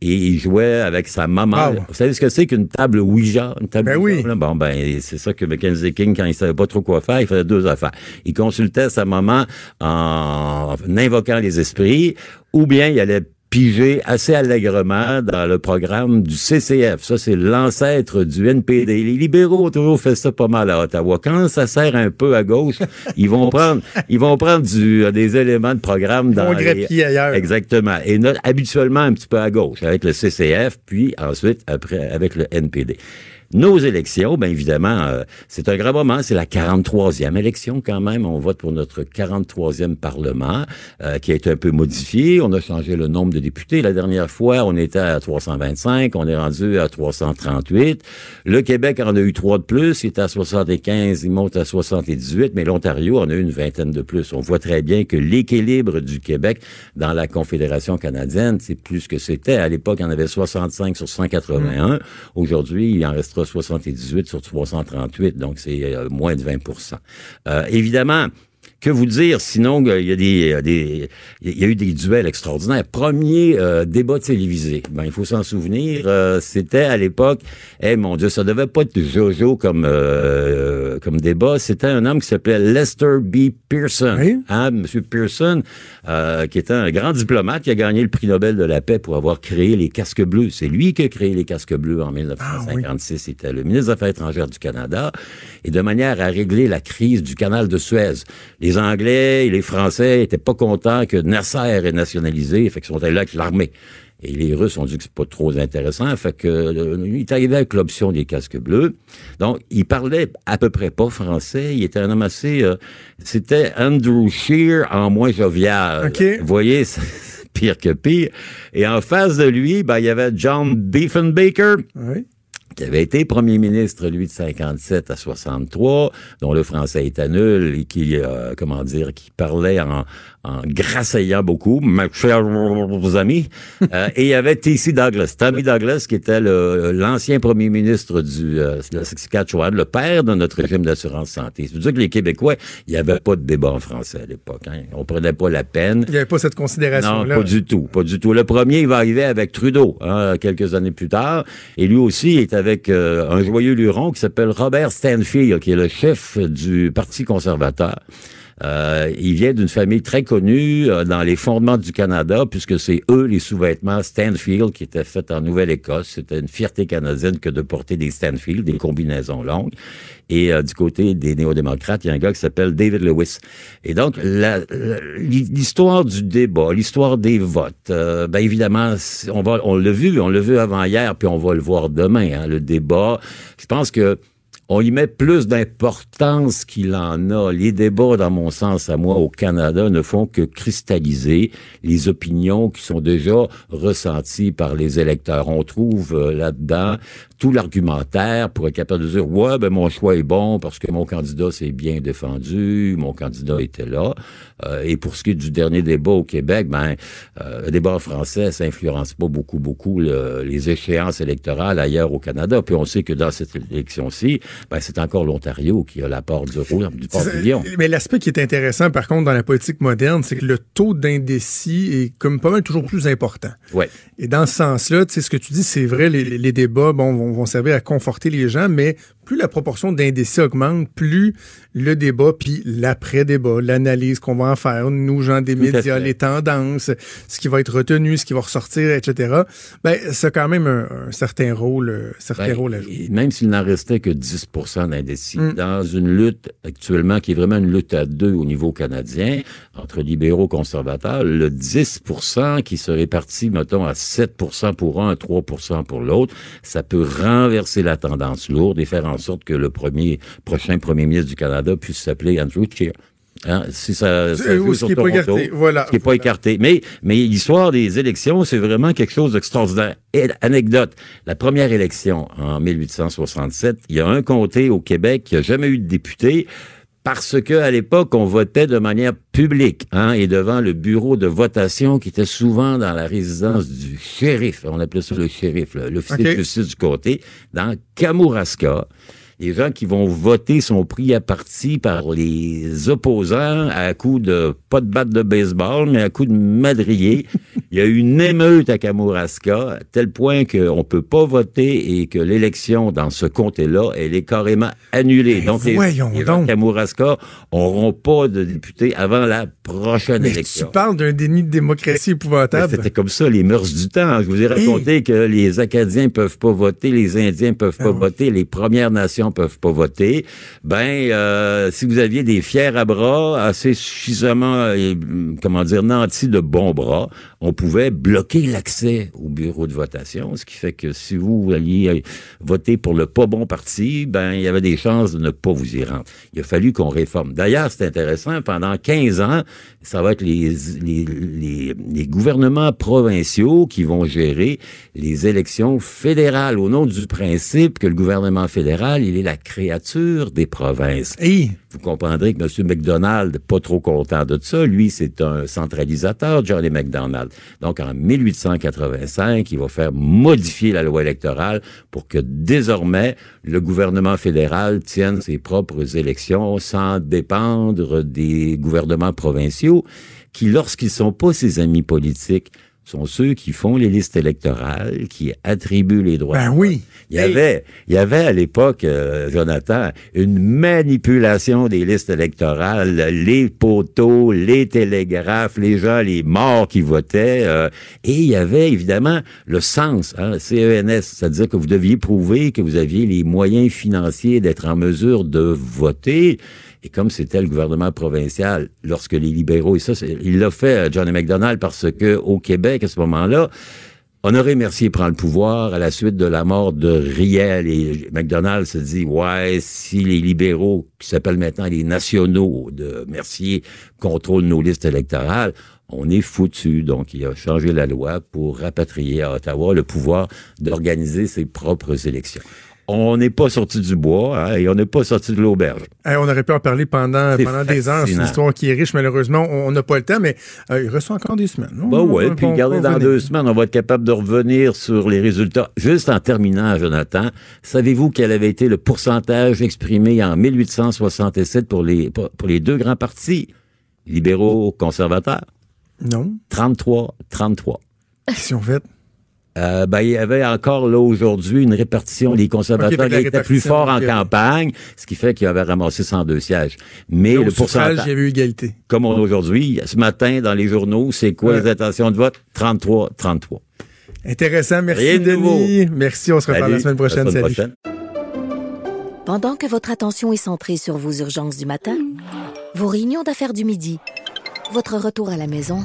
Et il jouait avec sa maman. Ah. Vous savez ce que c'est qu'une table Ouija? Une table Ben Ouija, oui. là? Bon, ben, c'est ça que Mackenzie King, quand il savait pas trop quoi faire, il faisait deux affaires. Il consultait sa maman en invoquant les esprits, ou bien il allait piger assez allègrement dans le programme du CCF. Ça, c'est l'ancêtre du NPD. Les libéraux ont toujours fait ça pas mal à Ottawa. Quand ça sert un peu à gauche, <laughs> ils vont prendre, ils vont prendre du, euh, des éléments de programme dans les- ailleurs. Exactement. Et habituellement un petit peu à gauche avec le CCF, puis ensuite après avec le NPD. Nos élections, bien évidemment, euh, c'est un grand moment. C'est la 43e élection quand même. On vote pour notre 43e Parlement euh, qui a été un peu modifié. On a changé le nombre de députés. La dernière fois, on était à 325. On est rendu à 338. Le Québec en a eu trois de plus. Il est à 75. Il monte à 78. Mais l'Ontario en a eu une vingtaine de plus. On voit très bien que l'équilibre du Québec dans la Confédération canadienne, c'est plus que c'était. À l'époque, il y en avait 65 sur 181. Aujourd'hui, il en restera 78 sur 338, donc c'est euh, moins de 20% Euh, Évidemment, que vous dire? Sinon il y a des, euh, des il y a eu des duels extraordinaires. Premier euh, débat télévisé. Ben il faut s'en souvenir, euh, c'était à l'époque eh mon dieu, ça devait pas être Jojo comme euh, comme débat, c'était un homme qui s'appelait Lester B. Pearson. Hein, monsieur Pearson euh, qui était un grand diplomate qui a gagné le prix Nobel de la paix pour avoir créé les casques bleus. C'est lui qui a créé les casques bleus en 1956. Il était le ministre des Affaires étrangères du Canada et de manière à régler la crise du canal de Suez. Les Anglais et les Français étaient pas contents que Nasser ait nationalisé, fait qu'ils sont allés là avec l'armée. Et les Russes ont dit que c'est pas trop intéressant, fait que euh, il est arrivé avec l'option des casques bleus. Donc, il parlait à peu près pas français. Il était un homme assez. euh, C'était Andrew Scheer en moins jovial. Vous voyez, c'est <laughs> pire que pire. Et en face de lui, ben, il y avait John Diefenbaker qui avait été premier ministre, lui, de 57 à 63, dont le français était nul et qui, euh, comment dire, qui parlait en, en grassayant beaucoup, mes chers amis. <laughs> Euh, et il y avait T.C. Douglas, Tommy Douglas, qui était l'ancien premier ministre du euh, de la Saskatchewan, le père de notre régime d'assurance santé. C'est pour ça que les Québécois, il n'y avait pas de débat en français à l'époque. Hein. On prenait pas la peine. Il n'y avait pas cette Non, considération-là. pas du tout, pas du tout. Le premier, il va arriver avec Trudeau, hein, quelques années plus tard, et lui aussi est avec euh, un joyeux luron qui s'appelle Robert Stanfield, qui est le chef du Parti conservateur. Euh, il vient d'une famille très connue euh, dans les fondements du Canada, puisque c'est eux les sous-vêtements Stanfield qui étaient faits en Nouvelle-Écosse. C'était une fierté canadienne que de porter des Stanfield, des combinaisons longues. Et euh, du côté des néo-démocrates, il y a un gars qui s'appelle David Lewis. Et donc, l'histoire du débat, l'histoire des votes, euh, ben évidemment, on va, on l'a vu, on l'a vu avant hier, puis on va le voir demain. hein, le débat, je pense que on y met plus d'importance qu'il en a. Les débats, dans mon sens, à moi, au Canada, ne font que cristalliser les opinions qui sont déjà ressenties par les électeurs. On trouve euh, là-dedans tout l'argumentaire pour être capable de dire, ouais, ben mon choix est bon parce que mon candidat s'est bien défendu, mon candidat était là. Euh, et pour ce qui est du dernier débat au Québec, ben, euh, le débat en français, ça influence pas beaucoup, beaucoup le- les échéances électorales ailleurs au Canada. Puis on sait que dans cette élection-ci, ben, c'est encore l'Ontario qui a la porte du rouge, du pavillon. Mais l'aspect qui est intéressant, par contre, dans la politique moderne, c'est que le taux d'indécis est comme pas mal toujours plus important. Ouais. Et dans ce sens-là, tu sais, ce que tu dis, c'est vrai, les, les débats bon, vont, vont servir à conforter les gens, mais plus la proportion d'indécis augmente, plus le débat, puis l'après-débat, l'analyse qu'on va en faire, nous, gens des médias, les tendances, ce qui va être retenu, ce qui va ressortir, etc., ben, ça a quand même un, un certain rôle, euh, certain Ben, rôle à jouer. et même s'il n'en restait que 10% d'indécis, Mm. dans une lutte actuellement qui est vraiment une lutte à deux au niveau canadien, entre libéraux et conservateurs, le 10% qui se répartit, mettons, à 7% pour un, 3% pour l'autre, ça peut renverser la tendance lourde et faire en sorte que le premier prochain premier ministre du Canada puisse s'appeler Andrew Scheer. Hein, si ça, ça joue ce sur qui est pas écarté, voilà, ce qui est pas écarté. Mais, mais l'histoire des élections, c'est vraiment quelque chose d'extraordinaire. Et anecdote, la première élection en 1867, il y a un comté au Québec qui a jamais eu de député parce que à l'époque, on votait de manière publique hein, et devant le bureau de votation qui était souvent dans la résidence du shérif. On appelait ça le shérif, l'officier de justice du comté, dans Kamouraska. Les gens qui vont voter sont pris à partie par les opposants à coup de, pas de batte de baseball, mais à coup de madrier. <laughs> Il y a eu une émeute à Kamouraska, à tel point qu'on peut pas voter et que l'élection dans ce comté-là, elle est carrément annulée. Donc, les, gens donc. de Kamouraska n'auront pas de députés avant la prochaine Mais tu élection. parles d'un déni de démocratie épouvantable. C'était comme ça, les mœurs du temps. Je vous ai raconté que les Acadiens peuvent pas voter, les Indiens peuvent Ah pas voter, les Premières Nations peuvent pas voter. Ben, euh, si vous aviez des fiers à bras, assez suffisamment, euh, comment dire, nantis de bons bras, on pouvait bloquer l'accès au bureau de votation, ce qui fait que si vous alliez euh, voter pour le pas bon parti, ben, il y avait des chances de ne pas vous y rendre. Il a fallu qu'on réforme. D'ailleurs, c'est intéressant, pendant 15 ans, ça va être les gouvernements provinciaux qui vont gérer les élections fédérales au nom du principe que le gouvernement fédéral, il est la créature des provinces. Hey, Vous comprendrez que M. McDonald, pas trop content de ça, lui, c'est un centralisateur, Johnny McDonald. Donc, en 1885, il va faire modifier la loi électorale pour que désormais, le gouvernement fédéral tienne ses propres élections sans dépendre des gouvernements provinciaux qui, lorsqu'ils sont pas ses amis politiques, sont ceux qui font les listes électorales, qui attribuent les droits. ben oui. Il y avait, il y avait à l'époque, euh, Jonathan, une manipulation des listes électorales, les poteaux, les télégraphes, les gens, les morts qui votaient, euh, et il y avait évidemment le sens, hein, CENS, c'est-à-dire que vous deviez prouver que vous aviez les moyens financiers d'être en mesure de voter. Et comme c'était le gouvernement provincial, lorsque les libéraux, et ça, il l'a fait, euh, Johnny McDonald, parce que au Québec, à ce moment-là, Honoré Mercier prend le pouvoir à la suite de la mort de Riel et McDonald se dit ouais si les libéraux qui s'appellent maintenant les nationaux de Mercier contrôlent nos listes électorales on est foutu donc il a changé la loi pour rapatrier à Ottawa le pouvoir d'organiser ses propres élections. On n'est pas sorti du bois hein, et on n'est pas sorti de l'auberge. Hey, on aurait pu en parler pendant, des heures. C'est une histoire qui est riche, malheureusement. On n'a pas le temps, mais euh, il reste encore des semaines. Bah ouais, On- puis on- regardez, on dans venait. deux semaines, on va être capable de revenir sur les résultats. Juste en terminant, Jonathan, savez-vous quel avait été le pourcentage exprimé en 1867 pour les, pour, pour les deux grands partis, libéraux, conservateurs? Non. 33, 33. Qu'est-ce qu'ils ont fait? Euh, ben, il y avait encore là aujourd'hui une répartition. Les conservateurs la étaient plus forts en campagne, ce qui fait qu'ils avaient ramassé 102 sièges. Mais le pourcentage, il y avait eu égalité. comme on a aujourd'hui, ce matin dans les journaux, c'est quoi Ouais. les intentions de vote? 33, 33. Intéressant. Merci, Rien de Denis. nouveau. Merci. On se reparle la semaine prochaine. la semaine Salut. prochaine. Pendant que votre attention est centrée sur vos urgences du matin, vos réunions d'affaires du midi, votre retour à la maison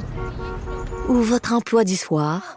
ou votre emploi du soir,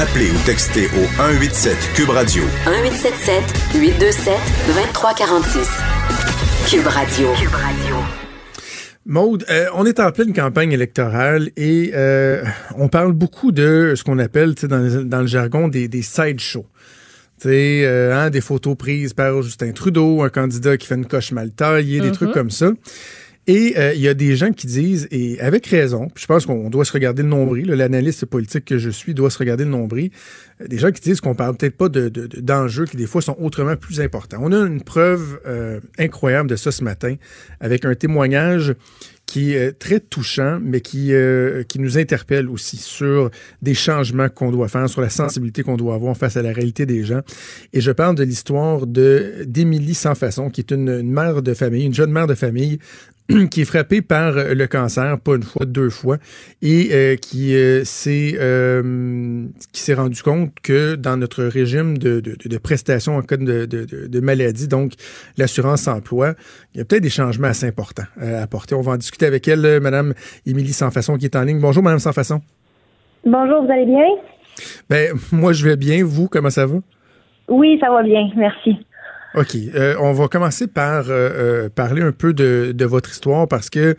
Appelez ou textez au 187 Cube Radio 1877 827 2346. Cube Radio. Cube Radio. Maude, euh, on est en pleine campagne électorale et euh, on parle beaucoup de ce qu'on appelle tu sais, dans, dans le jargon des, des sideshows. Euh, hein, des photos prises par Justin Trudeau, un candidat qui fait une coche mal taillée, des Mhm. trucs comme ça. Et euh, il y a des gens qui disent, et avec raison, je pense qu'on doit se regarder le nombril, l'analyste politique que je suis doit se regarder le nombril, euh, des gens qui disent qu'on parle peut-être pas de, de- de- d'enjeux qui des fois sont autrement plus importants. On a une preuve euh, incroyable de ça ce matin avec un témoignage qui est très touchant, mais qui, qui nous interpelle aussi sur des changements qu'on doit faire, sur la sensibilité qu'on doit avoir face à la réalité des gens. Et je parle de l'histoire d'Émilie Sans Façon, qui est une mère de famille, une jeune mère de famille <clears throat> qui est frappée par euh, le cancer, pas une fois, deux fois, et euh, qui euh, s'est euh, qui s'est rendu compte que dans notre régime de, de, de prestations en cas de, de, maladie, donc l'assurance emploi, il y a peut-être des changements assez importants à apporter. On va en discuter avec elle, Madame Émilie Sans Façon, qui est en ligne. Bonjour, Madame Sans Façon. Bonjour, vous allez bien? Ben, moi, je vais bien. Vous, comment ça va? Oui, ça va bien, merci. OK. Euh, on va commencer par euh, euh, parler un peu de, votre histoire parce que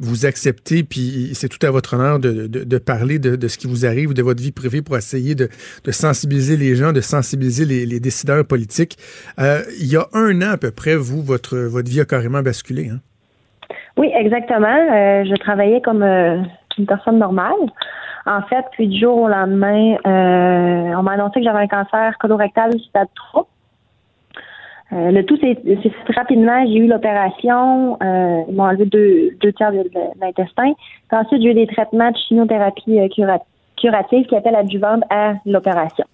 vous acceptez, puis c'est tout à votre honneur de, parler de, ce qui vous arrive, de votre vie privée pour essayer de, sensibiliser les gens, de sensibiliser les, décideurs politiques. Il y a un an à peu près, vous, votre, votre vie a carrément basculé. Hein? Oui, exactement. Je travaillais comme une personne normale. En fait, puis du jour au lendemain, on m'a annoncé que j'avais un cancer colorectal stade 3. Euh, le tout fait rapidement. J'ai eu l'opération. Euh, ils m'ont enlevé deux, deux tiers de, l'intestin. Ensuite, j'ai eu des traitements de chimiothérapie euh, cura- curative qui appellent adjuvante à l'opération.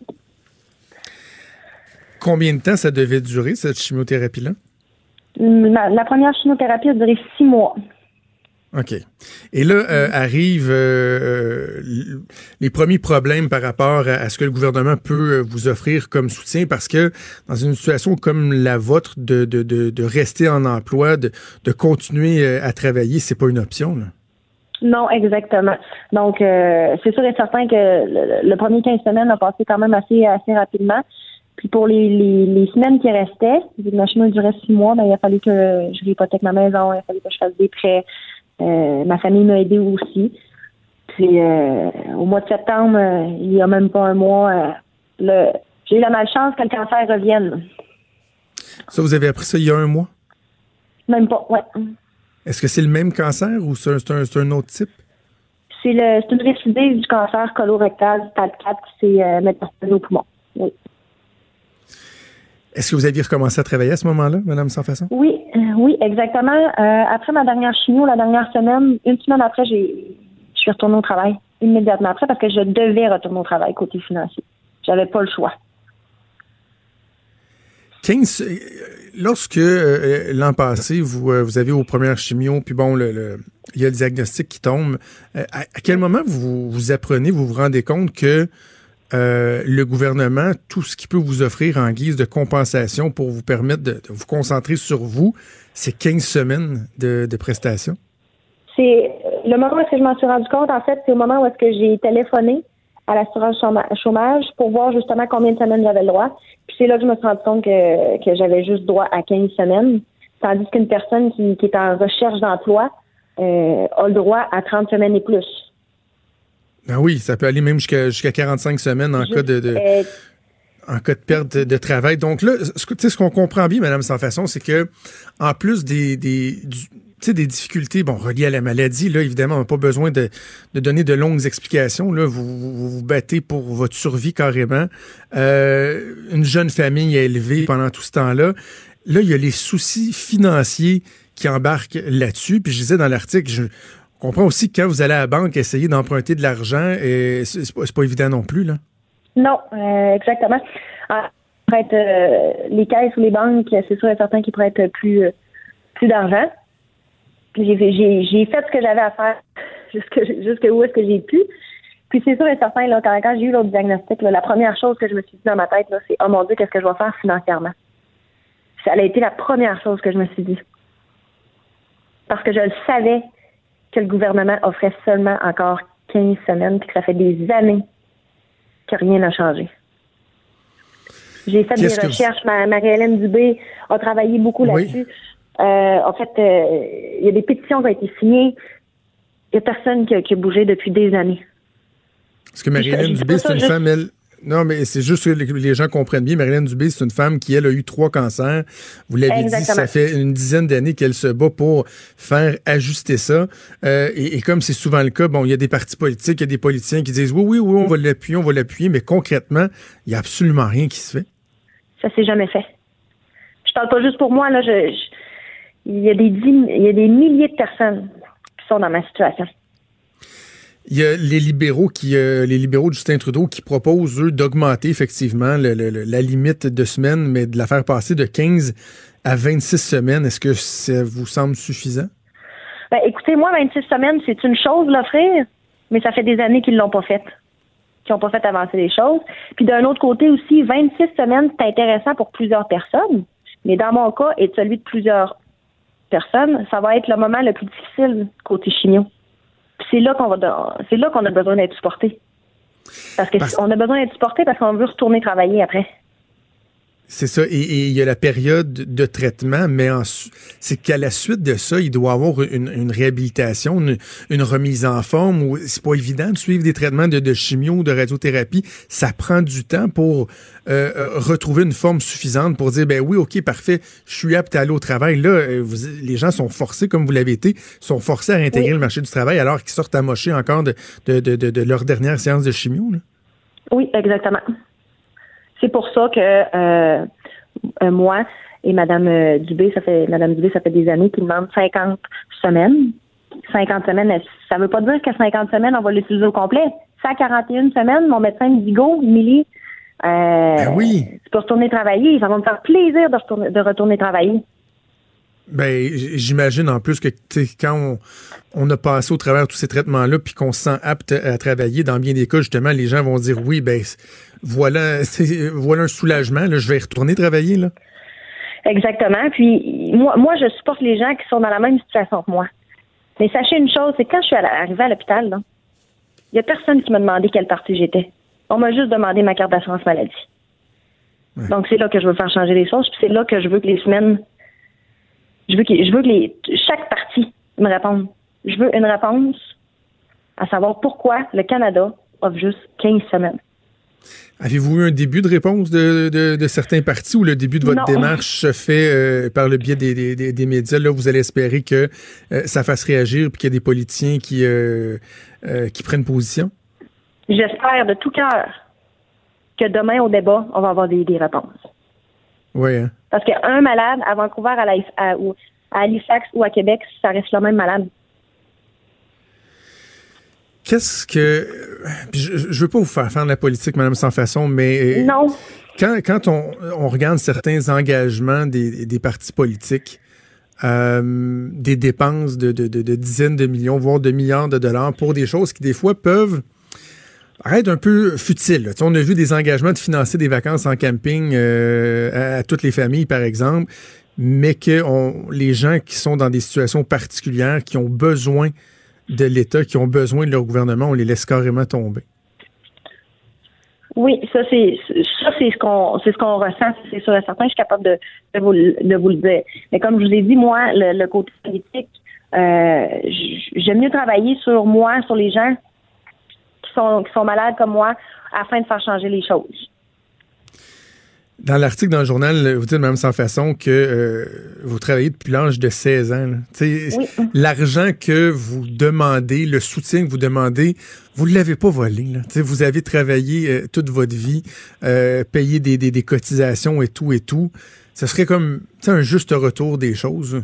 Combien de temps ça devait durer, cette chimiothérapie-là? La, la première chimiothérapie a duré six mois. OK. Et là, euh, arrivent euh, euh, les premiers problèmes par rapport à, à ce que le gouvernement peut vous offrir comme soutien, parce que dans une situation comme la vôtre, de, de, de, de rester en emploi, de, de continuer à travailler, c'est pas une option. Là? Non, exactement. Donc, c'est sûr et certain que le, le premier 15 semaines a passé quand même assez, assez rapidement. Puis pour les, les, les semaines qui restaient, ma chimio durait six mois, ben, il a fallu que je réhypothèque ma maison, il a fallu que je fasse des prêts. Euh, ma famille m'a aidé aussi. Puis euh, au mois de septembre, euh, il y a même pas un mois, j'ai eu la malchance que le cancer revienne. Ça, vous avez appris ça il y a un mois? Même pas, ouais. Est-ce que c'est le même cancer ou c'est un, autre type? C'est le c'est une récidive du cancer colorectal stade 4 qui s'est euh, métastasé au poumon. Oui. Est-ce que vous aviez recommencé à travailler à ce moment-là, Madame Sans Façon? Oui, oui, exactement. Euh, après ma dernière chimio, la dernière semaine, une semaine après, j'ai, je suis retournée au travail immédiatement après parce que je devais retourner au travail côté financier. J'avais pas le choix. 15, euh, lorsque euh, l'an passé, vous, vous avez vos premières chimios, puis bon, le, il y a le diagnostic qui tombe, à, à quel moment vous vous apprenez, vous vous rendez compte que euh, le gouvernement, tout ce qu'il peut vous offrir en guise de compensation pour vous permettre de, vous concentrer sur vous, c'est 15 semaines de, prestations? C'est le moment où est-ce que je m'en suis rendu compte, en fait, c'est au moment où j'ai téléphoné à l'assurance chôma- chômage pour voir justement combien de semaines j'avais le droit. Puis c'est là que je me suis rendu compte que, j'avais juste droit à 15 semaines, tandis qu'une personne qui, qui est en recherche d'emploi euh, a le droit à 30 semaines et plus. Ben oui, ça peut aller même jusqu'à jusqu'à 45 semaines en cas de, de- Euh, en cas de perte de, de travail. Donc là, ce, que- tu sais, ce qu'on comprend bien, Madame Sans Façon, c'est que en plus des, des, du- des difficultés bon, reliées à la maladie, là, évidemment, on n'a pas besoin de, de donner de longues explications. Là, vous, vous vous battez pour votre survie carrément. Euh, une jeune famille à élever pendant tout ce temps-là. Là, il y a les soucis financiers qui embarquent là-dessus. Puis je disais dans l'article, je comprends aussi que quand vous allez à la banque essayer d'emprunter de l'argent, et c'est pas, pas évident non plus. Là. Non, euh, exactement. Ah, euh, les caisses ou les banques, c'est sûr et certain qu'ils pourraient être plus, euh, plus d'argent. J'ai fait- ce que j'avais à faire <laughs> jusque, jusque où est-ce que j'ai pu. Puis c'est sûr et certain, là, quand, j'ai eu l'autre diagnostic, la première chose que je me suis dit dans ma tête, c'est Oh mon Dieu, qu'est-ce que je vais faire financièrement? Ça a été la première chose que je me suis dit. Parce que je le savais que le gouvernement offrait seulement encore 15 semaines, puis que ça fait des années que rien n'a changé. J'ai fait des vous- recherches. Ma- Marie-Hélène Dubé a travaillé beaucoup Oui. là-dessus. Euh, en fait, euh, il y a des pétitions qui ont été signées. Il n'y a personne qui a, qui a bougé depuis des années. Parce que Marie-Hélène Dubé, c'est une juste- femme, elle. Non, mais c'est juste que les- gens comprennent bien. Marie-Hélène Dubé, c'est une femme qui, elle, a eu trois cancers. Vous l'avez dit, ça fait une dizaine d'années qu'elle se bat pour faire ajuster ça. Euh, et, et comme c'est souvent le cas, bon, il y a des partis politiques, il y a des politiciens qui disent oui, oui, oui, on va l'appuyer, on va l'appuyer, mais concrètement, il n'y a absolument rien qui se fait. Ça s'est jamais fait. Je parle pas juste pour moi, là. Je, je- il y a des dix- il y a des milliers de personnes qui sont dans ma situation. Il y a les libéraux qui, euh, les libéraux de Justin Trudeau qui proposent, eux, d'augmenter effectivement le- la limite de semaines, mais de la faire passer de 15 à 26 semaines. Est-ce que ça vous semble suffisant? Ben, écoutez, moi, 26 semaines, c'est une chose l'offrir, mais ça fait des années qu'ils l'ont pas fait. Qu'ils n'ont pas fait avancer les choses. Puis d'un autre côté aussi, 26 semaines, c'est intéressant pour plusieurs personnes, mais dans mon cas et celui de plusieurs personnes, ça va être le moment le plus difficile côté chimio. C'est là qu'on va c'est là qu'on a besoin d'être supporté. Parce que on a besoin d'être supporté parce qu'on veut retourner travailler après. C'est ça. Et, il y a la période de traitement, mais c'est qu'à la suite de ça, il doit avoir une, une réhabilitation, une, une remise en forme. Ou c'est pas évident de suivre des traitements de, de chimio ou de radiothérapie. Ça prend du temps pour euh, euh, retrouver une forme suffisante pour dire ben oui, ok, parfait, je suis apte à aller au travail. Là, euh, vous- les gens sont forcés, comme vous l'avez été, sont forcés à intégrer Oui. le marché du travail alors qu'ils sortent amochés encore de, de, de, de, de leur dernière séance de chimio. Là. Oui, exactement. C'est pour ça que euh, euh, moi et Madame euh, Dubé, ça fait Madame Dubé, ça fait des années qu'il demande 50 semaines. 50 semaines, ça veut pas dire que 50 semaines, on va l'utiliser au complet. C'est à 41 semaines, mon médecin me dit go, Émilie, euh, oui. tu peux retourner travailler. Ça va me faire plaisir de retourner, de retourner travailler. Ben, j'imagine en plus que quand on, on a passé au travers de tous ces traitements-là, puis qu'on se sent apte à travailler, dans bien des cas, justement, les gens vont dire oui, ben voilà, <laughs> voilà un soulagement, là, je vais retourner travailler. Là. Exactement. Puis moi, moi, je supporte les gens qui sont dans la même situation que moi. Mais sachez une chose, c'est que quand je suis arrivée à l'hôpital, il y a personne qui m'a demandé quelle partie j'étais. On m'a juste demandé ma carte d'assurance maladie. Donc c'est là que je veux faire changer les choses. Puis c'est là que je veux que les semaines, je veux que, je veux que les, chaque partie me réponde. Je veux une réponse à savoir pourquoi le Canada offre juste 15 semaines. Avez-vous eu un début de réponse de, de, de certains partis ou le début de votre Non. démarche se fait euh, par le biais des, des, des- des médias? Là, vous allez espérer que euh, ça fasse réagir puis qu'il y a des politiciens qui, euh, qui prennent position? J'espère de tout cœur que demain au débat, on va avoir des, des réponses. Oui, hein? Parce qu'un malade à Vancouver, à, la- à- ou à Halifax ou à Québec, ça reste le même malade. Qu'est-ce que. Je, je veux pas vous faire faire de la politique, Madame Sans Façon, mais. euh, Non. Quand, quand on, on regarde certains engagements des, des partis politiques, euh, des dépenses de, de- de- de dizaines de millions, voire de milliards de dollars pour des choses qui, des fois, peuvent être un peu sais, on a vu des engagements de financer des vacances en camping euh, à, toutes les familles, par exemple, mais que les gens qui sont dans des situations particulières, qui ont besoin de l'État, qui ont besoin de leur gouvernement, on les laisse carrément tomber. Oui, ça c'est ça c'est ce qu'on c'est ce qu'on ressent, c'est sûr et certain. Je suis capable de, de vous le- dire. Mais comme je vous ai dit, moi, le, côté politique, euh, j'aime mieux travailler sur moi, sur les gens qui sont qui sont malades comme moi, afin de faire changer les choses. Dans l'article dans le journal, vous dites, Mme Sans Façon, que euh, vous travaillez depuis l'âge de 16 ans. L'argent que vous demandez, le soutien que vous demandez, vous ne l'avez pas volé. Là. Vous avez travaillé euh, toute votre vie, euh, payé des, des, des cotisations et tout et tout. Ce serait comme un juste retour des choses.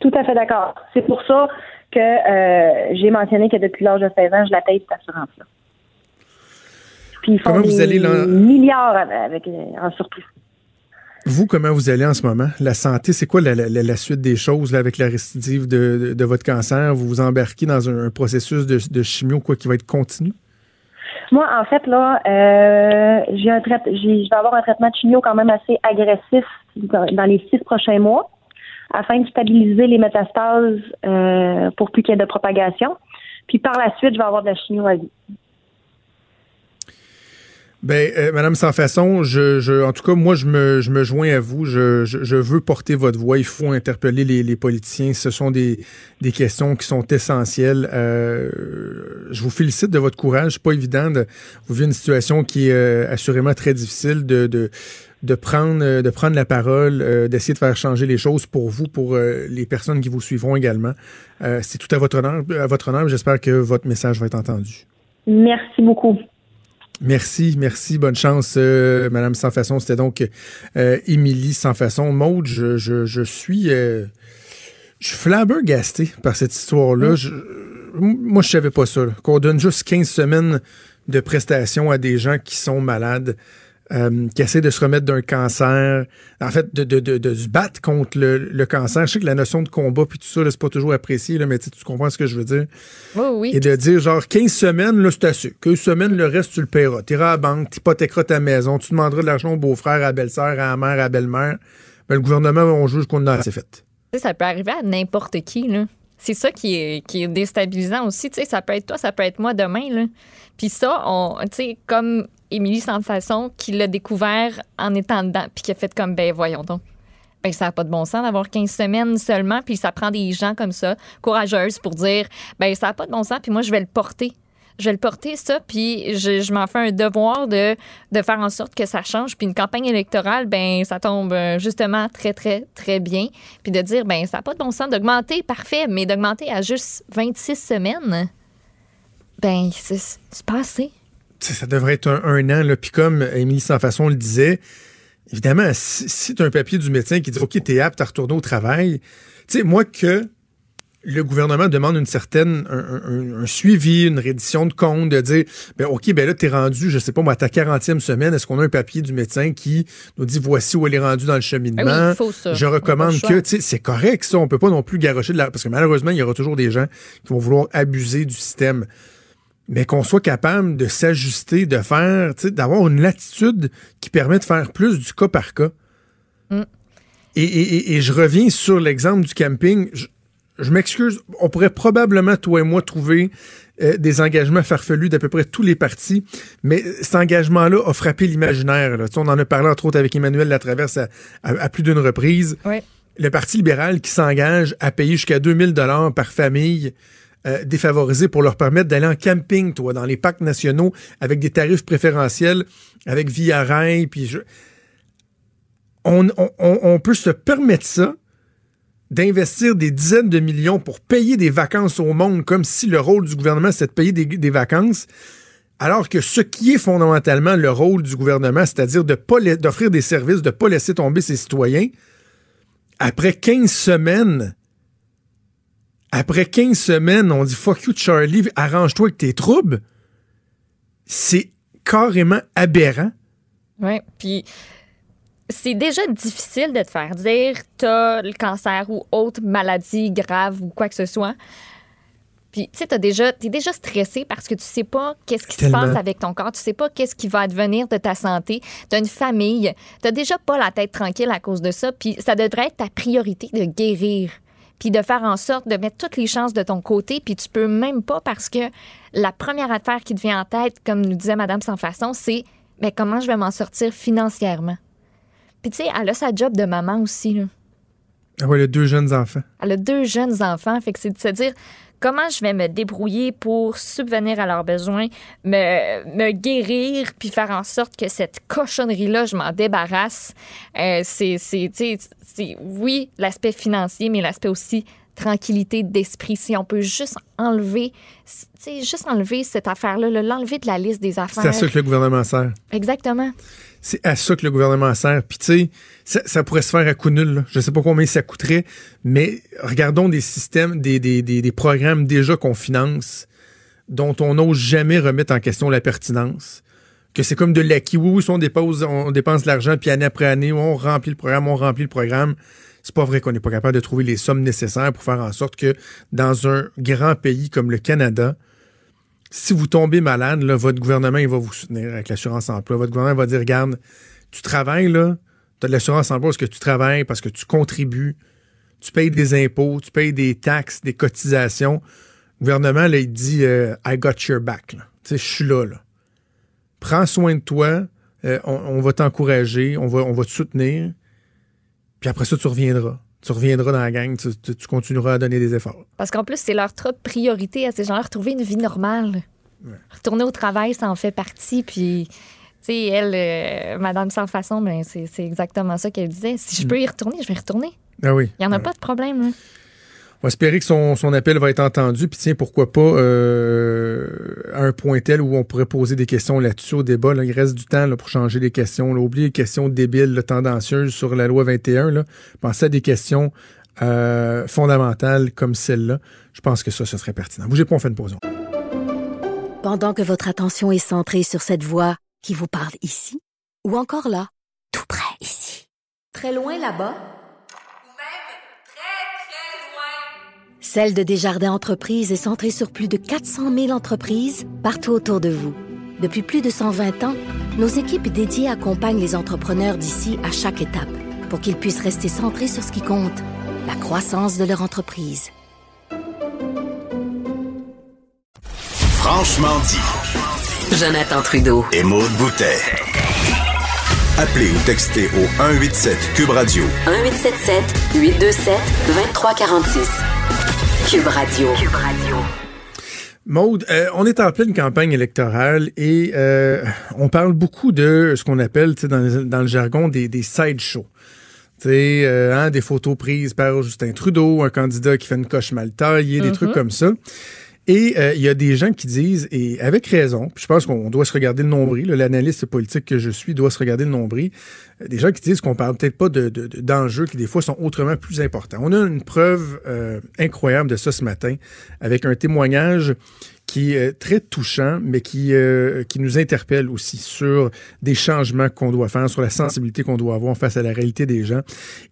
Tout à fait d'accord. C'est pour ça que euh, j'ai mentionné que depuis l'âge de 16 ans, je la paye cette assurance-là. Puis ils font Comment des vous allez là- milliards avec, avec- en surplus. Vous, comment vous allez en ce moment? La santé, c'est quoi la, la- la- la suite des choses là, avec la récidive de, de- de votre cancer? Vous vous embarquez dans un, un processus de, de chimio quoi, qui va être continu? Moi, en fait, là, euh, j'ai un je vais avoir un traitement de chimio quand même assez agressif dans les six prochains mois, afin de stabiliser les métastases euh, pour plus qu'il y ait de propagation. Puis par la suite, je vais avoir de la chimio à vie. Ben, euh, Madame Sans Façon, je, je, en tout cas, moi, je me, je me joins à vous. Je, je, je veux porter votre voix. Il faut interpeller les, les politiciens. Ce sont des, des questions qui sont essentielles. Euh, je vous félicite de votre courage. Pas évident. De, vous vivez une situation qui est euh, assurément très difficile de, de, de prendre, euh, de prendre la parole, d'essayer de faire changer les choses pour vous, pour les personnes qui vous suivront également. C'est tout à votre honneur. À votre honneur. J'espère que votre message va être entendu. Merci beaucoup. Merci, merci. Bonne chance, euh, Madame Sans Façon. C'était donc euh, Émilie Sans Façon. Maude, je, je, je suis, euh, je suis flabbergasté par cette histoire-là. Je- moi, je savais pas ça. Qu'on donne juste 15 semaines de prestations à des gens qui sont malades, euh, qui essaient de se remettre d'un cancer, en fait, de, de, de, de se battre contre le, le cancer. Je sais que la notion de combat puis tout ça, c'est pas toujours apprécié, là, mais tu comprends ce que je veux dire. Oui, oui. Et de dire, genre, 15 semaines, là, c'est assez. 15 semaines, le reste, tu le paieras. Tu iras à la banque, tu hypothéqueras ta maison, tu demanderas de l'argent au beau-frère, à la belle-sœur, à la mère, à la belle-mère. Ben, le gouvernement, on juge qu'on a assez fait. Ça peut arriver à n'importe qui, là. C'est ça qui est, qui est déstabilisant aussi. Tu sais, ça peut être toi, ça peut être moi demain, là. Puis ça, on, tu sais, comme Émilie sans façon qui l'a découvert en étant dedans, puis qui a fait comme, ben voyons donc. Ben, ça n'a pas de bon sens d'avoir 15 semaines seulement, puis ça prend des gens comme ça, courageuses, pour dire, ben ça n'a pas de bon sens, puis moi, je vais le porter. Je vais le porter, ça, puis je, m'en fais un devoir de, de faire en sorte que ça change. Puis une campagne électorale, ben ça tombe euh, justement très, très, très bien. Puis de dire, ben ça n'a pas de bon sens d'augmenter, parfait, mais d'augmenter à juste 26 semaines, ben c'est pas assez. Ça devrait être un, un an. Là. Puis comme Émilie Sans Façon le disait, évidemment, si, si tu as un papier du médecin qui dit OK, t'es apte à retourner au travail, tu sais, moi que le gouvernement demande une certaine un, un- un suivi, une reddition de compte, de dire ben OK, ben là, t'es rendu, je sais pas moi, à ta 40e semaine, est-ce qu'on a un papier du médecin qui nous dit voici où elle est rendue dans le cheminement? Ah oui, il faut ça. Je recommande que, tu sais, c'est correct ça, on peut pas non plus garocher de la. Parce que malheureusement, il y aura toujours des gens qui vont vouloir abuser du système mais qu'on soit capable de s'ajuster, de faire, d'avoir une latitude qui permet de faire plus du cas par cas. Mm. Et, et- et- et je reviens sur l'exemple du camping. Je, je m'excuse, on pourrait probablement, toi et moi, trouver euh, des engagements farfelus d'à peu près tous les partis, mais cet engagement-là a frappé l'imaginaire. On en a parlé entre autres avec Emmanuel Latraverse à, à- à plus d'une reprise. Ouais. Le Parti libéral qui s'engage à payer jusqu'à 2000 dollars par famille euh, défavorisés pour leur permettre d'aller en camping, toi, dans les parcs nationaux, avec des tarifs préférentiels, avec Via puis je- on, peut se permettre ça, d'investir des dizaines de millions pour payer des vacances au monde, comme si le rôle du gouvernement, c'est de payer des, vacances, alors que ce qui est fondamentalement le rôle du gouvernement, c'est-à-dire d'offrir des services, de ne pas laisser tomber ses citoyens, après 15 semaines, après 15 semaines, on dit fuck you Charlie, arrange-toi avec tes troubles. C'est carrément aberrant. Oui, puis c'est déjà difficile de te faire dire t'as le cancer ou autre maladie grave ou quoi que ce soit. Puis, tu sais, t'as déjà, t'es déjà stressé parce que tu sais pas qu'est-ce qui Tellement. se passe avec ton corps, tu sais pas qu'est-ce qui va advenir de ta santé. T'as une famille, t'as déjà pas la tête tranquille à cause de ça. Puis, ça devrait être ta priorité de guérir. Puis de faire en sorte de mettre toutes les chances de ton côté. Puis tu peux même pas parce que la première affaire qui te vient en tête, comme nous disait Madame Sans Façon, c'est mais comment je vais m'en sortir financièrement? Puis tu sais, elle a sa job de maman aussi. Là. Ah ouais, les deux jeunes enfants. Elle a deux jeunes enfants, fait que c'est de se dire comment je vais me débrouiller pour subvenir à leurs besoins, me, me guérir, puis faire en sorte que cette cochonnerie-là, je m'en débarrasse. Euh, c'est, oui, l'aspect financier, mais l'aspect aussi tranquillité d'esprit. Si on peut juste enlever, juste enlever cette affaire-là, là, l'enlever de la liste des C'est affaires. à ça que le gouvernement sert. Exactement. C'est à ça que le gouvernement sert. Puis tu sais, ça, ça pourrait se faire à coup nul. là. Je sais pas combien ça coûterait, mais regardons des systèmes, des, des, des, des programmes déjà qu'on finance, dont on n'ose jamais remettre en question la pertinence. Que c'est comme de l'acquis. Oui, oui, si on dépense, on dépense de l'argent, puis année après année, on remplit le programme, on remplit le programme. C'est pas vrai qu'on n'est pas capable de trouver les sommes nécessaires pour faire en sorte que dans un grand pays comme le Canada, si vous tombez malade, votre gouvernement il va vous soutenir avec l'assurance emploi. Votre gouvernement va dire regarde, tu travailles là, tu as de l'assurance emploi parce que tu travailles, parce que tu contribues, tu payes des impôts, tu payes des taxes, des cotisations. Le gouvernement, il dit euh, I got your back. je suis là, là. Prends soin de toi, euh, on, on va t'encourager, on va, on va te soutenir. Puis après ça, tu reviendras. Tu reviendras dans la gang, tu, tu- tu continueras à donner des efforts. Parce qu'en plus, c'est leur top priorité à ces gens-là, retrouver une vie normale. Retourner au travail, ça en fait partie. Puis, tu sais, elle, euh, Madame Sans Façon, ben, c'est exactement ça qu'elle disait. Si je peux y retourner, je vais y retourner. Ah oui. Il n'y en a pas de problème. là. On va espérer que son, son appel va être entendu. Puis tiens, pourquoi pas euh, à un point tel où on pourrait poser des questions là-dessus au débat. là. Il reste du temps là, pour changer les questions. Là. Oubliez les questions débiles, là, tendancieuses sur la loi 21. Là. Pensez à des questions euh, fondamentales comme celle-là. Je pense que ça, ce serait pertinent. Bougez pas, on fait une pause. Pendant que votre attention est centrée sur cette voix qui vous parle ici, ou encore là, tout près ici, très loin là-bas, Celle de Desjardins Entreprises est centrée sur plus de 400 000 entreprises partout autour de vous. Depuis plus de 120 ans, nos équipes dédiées accompagnent les entrepreneurs d'ici à chaque étape pour qu'ils puissent rester centrés sur ce qui compte, la croissance de leur entreprise. Franchement dit. Jonathan Trudeau. Et Maude Boutet. Appelez ou textez au 187 Cube Radio. 1877 827 2346. Cube Radio. Cube Radio. Maude, euh, on est en pleine campagne électorale et euh, on parle beaucoup de ce qu'on appelle tu sais, dans, dans le jargon des, des side shows. Tu sais, euh, hein, des photos prises par Justin Trudeau, un candidat qui fait une coche mal taillée, des Mhm. trucs comme ça. Et euh, il y a des gens qui disent, et avec raison, puis je pense qu'on doit se regarder le nombril, l'analyste politique que je suis doit se regarder le nombril, euh, des gens qui disent qu'on parle peut-être pas de, de- de- d'enjeux qui des fois sont autrement plus importants. On a une preuve euh, incroyable de ça ce matin avec un témoignage qui est très touchant, mais qui, qui nous interpelle aussi sur des changements qu'on doit faire, sur la sensibilité qu'on doit avoir face à la réalité des gens.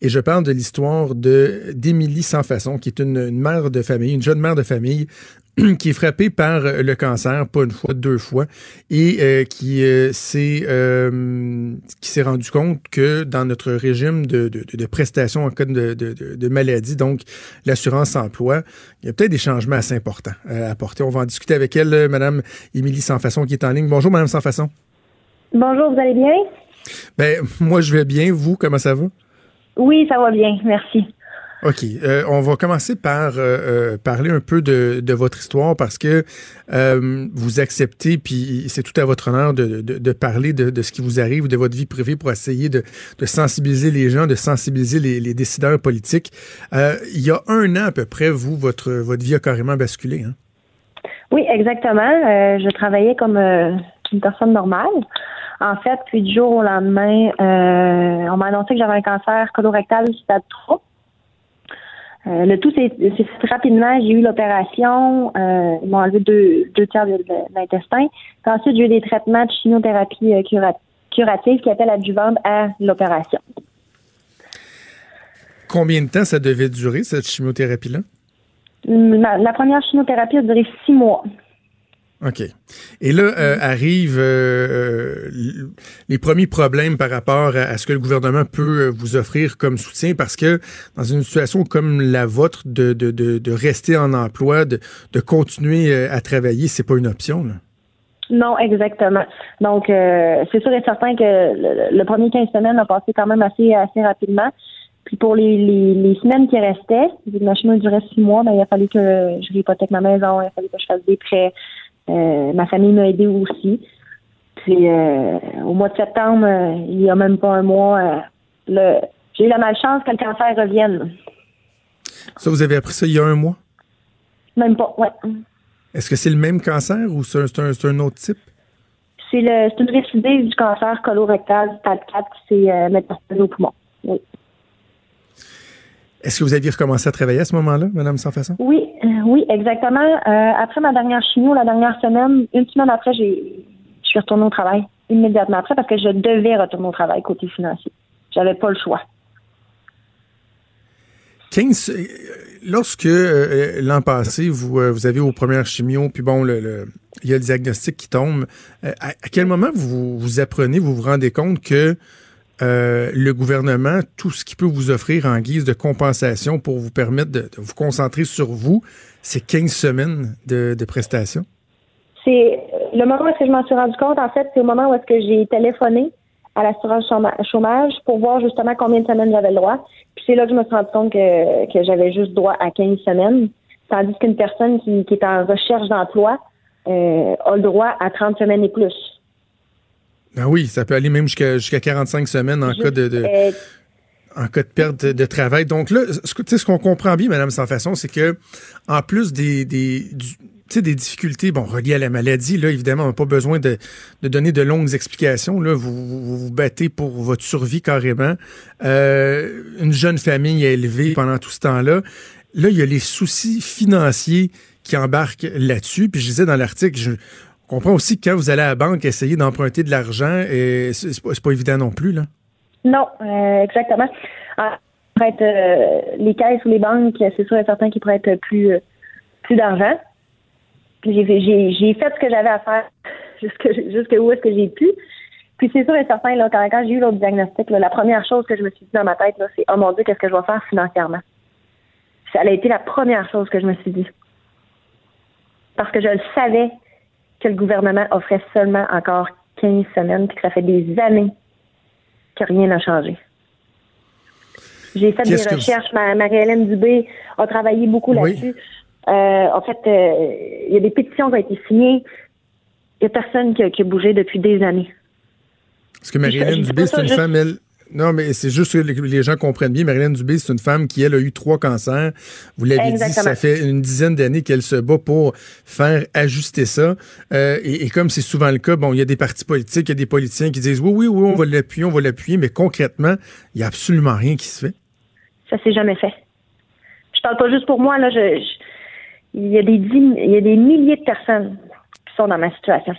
Et je parle de l'histoire d'Émilie Sans Façon, qui est une mère de famille, une jeune mère de famille <clears throat> qui est frappée par euh, le cancer, pas une fois, deux fois, et euh, qui euh, s'est euh, qui s'est rendu compte que dans notre régime de, de, de prestations en cas de, de, maladie, donc l'assurance emploi, il y a peut-être des changements assez importants à apporter. On va en discuter avec elle, Madame Émilie Sans Façon, qui est en ligne. Bonjour, Madame Sans Façon. Bonjour, vous allez bien? Ben, moi, je vais bien. Vous, comment ça va? Oui, ça va bien, merci. OK. Euh, on va commencer par euh, euh, parler un peu de, votre histoire parce que vous acceptez, puis c'est tout à votre honneur de, parler de, ce qui vous arrive, de votre vie privée pour essayer de, sensibiliser les gens, de sensibiliser les, décideurs politiques. Il y a un an à peu près, vous, votre, votre vie a carrément basculé. Hein? Oui, exactement. Je travaillais comme une personne normale. En fait, puis du jour au lendemain, on m'a annoncé que j'avais un cancer colorectal stade 3. Euh, le tout fait rapidement. J'ai eu l'opération. Euh, ils m'ont enlevé deux, deux tiers de, l'intestin. Ensuite, j'ai eu des traitements de chimiothérapie euh, cura- curative qui appellent adjuvante à l'opération. Combien de temps ça devait durer, cette chimiothérapie-là? La, la première chimiothérapie a duré six mois. OK. Et là, euh, arrivent euh, euh, les premiers problèmes par rapport à, à ce que le gouvernement peut vous offrir comme soutien, parce que dans une situation comme la vôtre, de, de, de, de rester en emploi, de, de continuer à travailler, c'est pas une option. Là? Non, exactement. Donc, c'est sûr et certain que le, le premier 15 semaines a passé quand même assez, assez rapidement. Puis pour les, les, les semaines qui restaient, vu que ma durait six mois, ben, il a fallu que je réhypothèque ma maison, il a fallu que je fasse des prêts. Euh, ma famille m'a aidé aussi. Puis euh, au mois de septembre, euh, il y a même pas un mois, le, j'ai eu la malchance que le cancer revienne. Ça, vous avez appris ça il y a un mois? Même pas, ouais. Est-ce que c'est le même cancer ou c'est un, autre type? C'est le c'est une récidive du cancer colorectal stade 4 qui s'est euh, métastasé au poumon. Oui. Est-ce que vous aviez recommencé à travailler à ce moment-là, Madame Sans Façon? Oui, oui, exactement. Euh, après ma dernière chimio, la dernière semaine, une semaine après, j'ai, je suis retournée au travail immédiatement après parce que je devais retourner au travail côté financier. J'avais pas le choix. 15, euh, lorsque euh, l'an passé, vous, vous avez vos premières chimios, puis bon, le, il y a le diagnostic qui tombe, à, à quel moment vous vous apprenez, vous vous rendez compte que euh, le gouvernement, tout ce qu'il peut vous offrir en guise de compensation pour vous permettre de, vous concentrer sur vous, c'est 15 semaines de, prestations? C'est le moment où est-ce que je m'en suis rendu compte, en fait, c'est au moment où j'ai téléphoné à l'assurance chôma- chômage pour voir justement combien de semaines j'avais le droit. Puis c'est là que je me suis rendu compte que, j'avais juste droit à 15 semaines, tandis qu'une personne qui, qui est en recherche d'emploi euh, a le droit à 30 semaines et plus. Ben oui, ça peut aller même jusqu'à jusqu'à 45 semaines en cas de, de- Euh, en cas de perte de, travail. Donc là, ce, que- tu sais, ce qu'on comprend bien, Madame Sans Façon, c'est que en plus des, des, du- tu sais, des difficultés bon, reliées à la maladie, là, évidemment, on n'a pas besoin de, de donner de longues explications. Là, vous, vous vous battez pour votre survie carrément. Euh, une jeune famille à élever pendant tout ce temps-là. Là, il y a les soucis financiers qui embarquent là-dessus. Puis je disais dans l'article, je comprends aussi que quand vous allez à la banque essayer d'emprunter de l'argent, et c'est pas, pas évident non plus. Là. Non, euh, exactement. Ah, être, euh, les caisses ou les banques, c'est sûr et certain qu'ils être plus, euh, plus d'argent. J'ai fait- ce que j'avais à faire <laughs> jusque, jusque où est-ce que j'ai pu. Puis c'est sûr et certain, là, quand, quand j'ai eu l'autre diagnostic, la première chose que je me suis dit dans ma tête, c'est Oh mon Dieu, qu'est-ce que je vais faire financièrement? Ça a été la première chose que je me suis dit. Parce que je le savais que le gouvernement offrait seulement encore 15 semaines, puis que ça fait des années que rien n'a changé. J'ai fait des vous- recherches. Ma- Marie-Hélène Dubé a travaillé beaucoup Oui. là-dessus. Euh, en fait, euh, il y a des pétitions qui ont été signées. Il n'y a personne qui a, qui a bougé depuis des années. Parce que Marie-Hélène Dubé, c'est une juste- femme, elle. Non, mais c'est juste que les gens comprennent bien. Marie-Hélène Dubé, c'est une femme qui, elle, a eu trois cancers. Vous l'avez dit, ça fait une dizaine d'années qu'elle se bat pour faire ajuster ça. Euh, et, et comme c'est souvent le cas, bon, il y a des partis politiques, il y a des politiciens qui disent oui, oui, oui, on va l'appuyer, on va l'appuyer, mais concrètement, il n'y a absolument rien qui se fait. Ça s'est jamais fait. Je parle pas juste pour moi, là. Je, je- il y a des dix- il y a des milliers de personnes qui sont dans ma situation.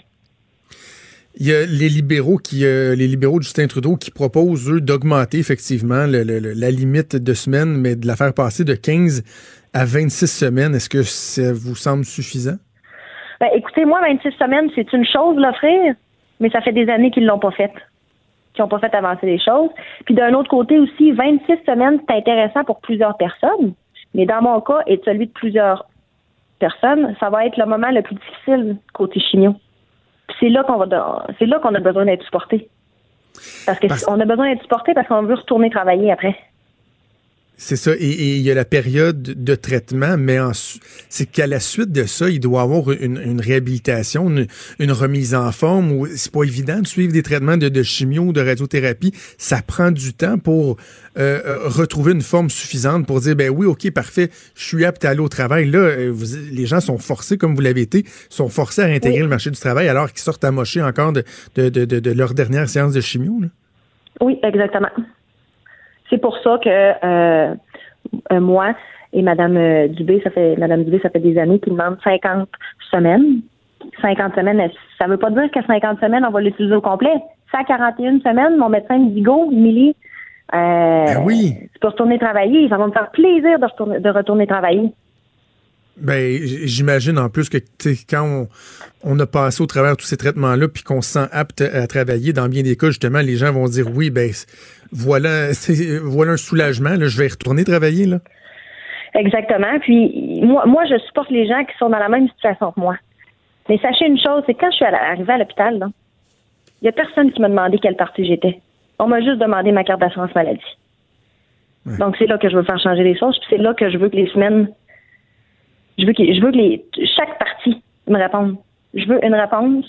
Il y a les libéraux qui, euh, les libéraux de Justin Trudeau qui proposent, eux, d'augmenter effectivement le- la limite de semaines, mais de la faire passer de 15 à 26 semaines. Est-ce que ça vous semble suffisant? Ben, écoutez, moi, 26 semaines, c'est une chose l'offrir, mais ça fait des années qu'ils l'ont pas fait. Qu'ils n'ont pas fait avancer les choses. Puis d'un autre côté aussi, 26 semaines, c'est intéressant pour plusieurs personnes, mais dans mon cas et celui de plusieurs personnes, ça va être le moment le plus difficile côté chimio. C'est là qu'on va c'est là qu'on a besoin d'être supporté. Parce que on a besoin d'être supporté parce qu'on veut retourner travailler après. C'est ça. Et, il y a la période de traitement, mais c'est qu'à la suite de ça, il doit y avoir une, une réhabilitation, une, une remise en forme. C'est pas évident de suivre des traitements de, de chimio ou de radiothérapie. Ça prend du temps pour euh, euh, retrouver une forme suffisante pour dire ben oui, ok, parfait, je suis apte à aller au travail. Là, euh, vous- les gens sont forcés, comme vous l'avez été, sont forcés à intégrer le marché du travail alors qu'ils sortent amochés encore de, de, de, de, de leur dernière séance de chimio. là. Oui, exactement. C'est pour ça que euh, euh, moi et Madame euh, Dubé, ça fait Madame Dubé, ça fait des années qu'il demande 50 semaines. 50 semaines, ça veut pas dire que 50 semaines, on va l'utiliser au complet. 141 semaines, mon médecin me dit go, Millie, euh, oui. tu peux retourner travailler. Ça va me faire plaisir de retourner, de retourner travailler. Ben, j'imagine en plus que quand on, on a passé au travers de tous ces traitements-là, puis qu'on se sent apte à travailler, dans bien des cas, justement, les gens vont dire oui, ben voilà, un soulagement, là, je vais retourner travailler. Là. Exactement. Puis moi, moi, je supporte les gens qui sont dans la même situation que moi. Mais sachez une chose, c'est que quand je suis arrivée à l'hôpital, il y a personne qui m'a demandé quelle partie j'étais. On m'a juste demandé ma carte d'assurance maladie. Donc c'est là que je veux faire changer les choses. Puis c'est là que je veux que les semaines, je veux que, je veux que les, chaque partie me réponde. Je veux une réponse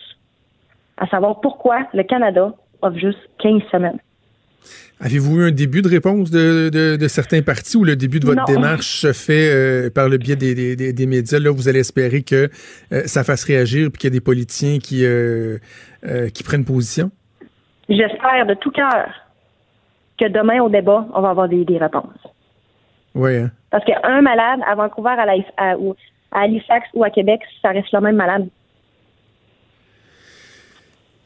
à savoir pourquoi le Canada offre juste 15 semaines. Avez-vous eu un début de réponse de, de, de certains partis ou le début de votre Non. démarche se fait euh, par le biais des, des, des- des médias? Là, vous allez espérer que euh, ça fasse réagir puis qu'il y a des politiciens qui, euh, qui prennent position? J'espère de tout cœur que demain au débat, on va avoir des, des réponses. Oui, hein? Parce qu'un malade à Vancouver, à, la- à- à Halifax ou à Québec, ça reste le même malade.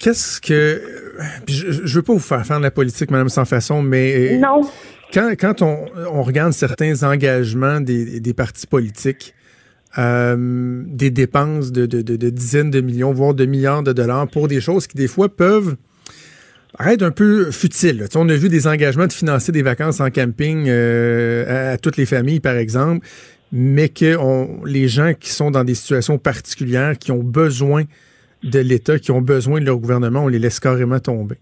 Qu'est-ce que. Je, je veux pas vous faire faire de la politique, Madame Sans Façon, mais. euh, Non. Quand, quand on, on regarde certains engagements des, des partis politiques, euh, des dépenses de, de, de- de dizaines de millions, voire de milliards de dollars pour des choses qui, des fois, peuvent être un peu futiles. Tu sais, on a vu des engagements de financer des vacances en camping euh, à, à toutes les familles, par exemple, mais que on, les gens qui sont dans des situations particulières, qui ont besoin de l'État, qui ont besoin de leur gouvernement, on les laisse carrément tomber.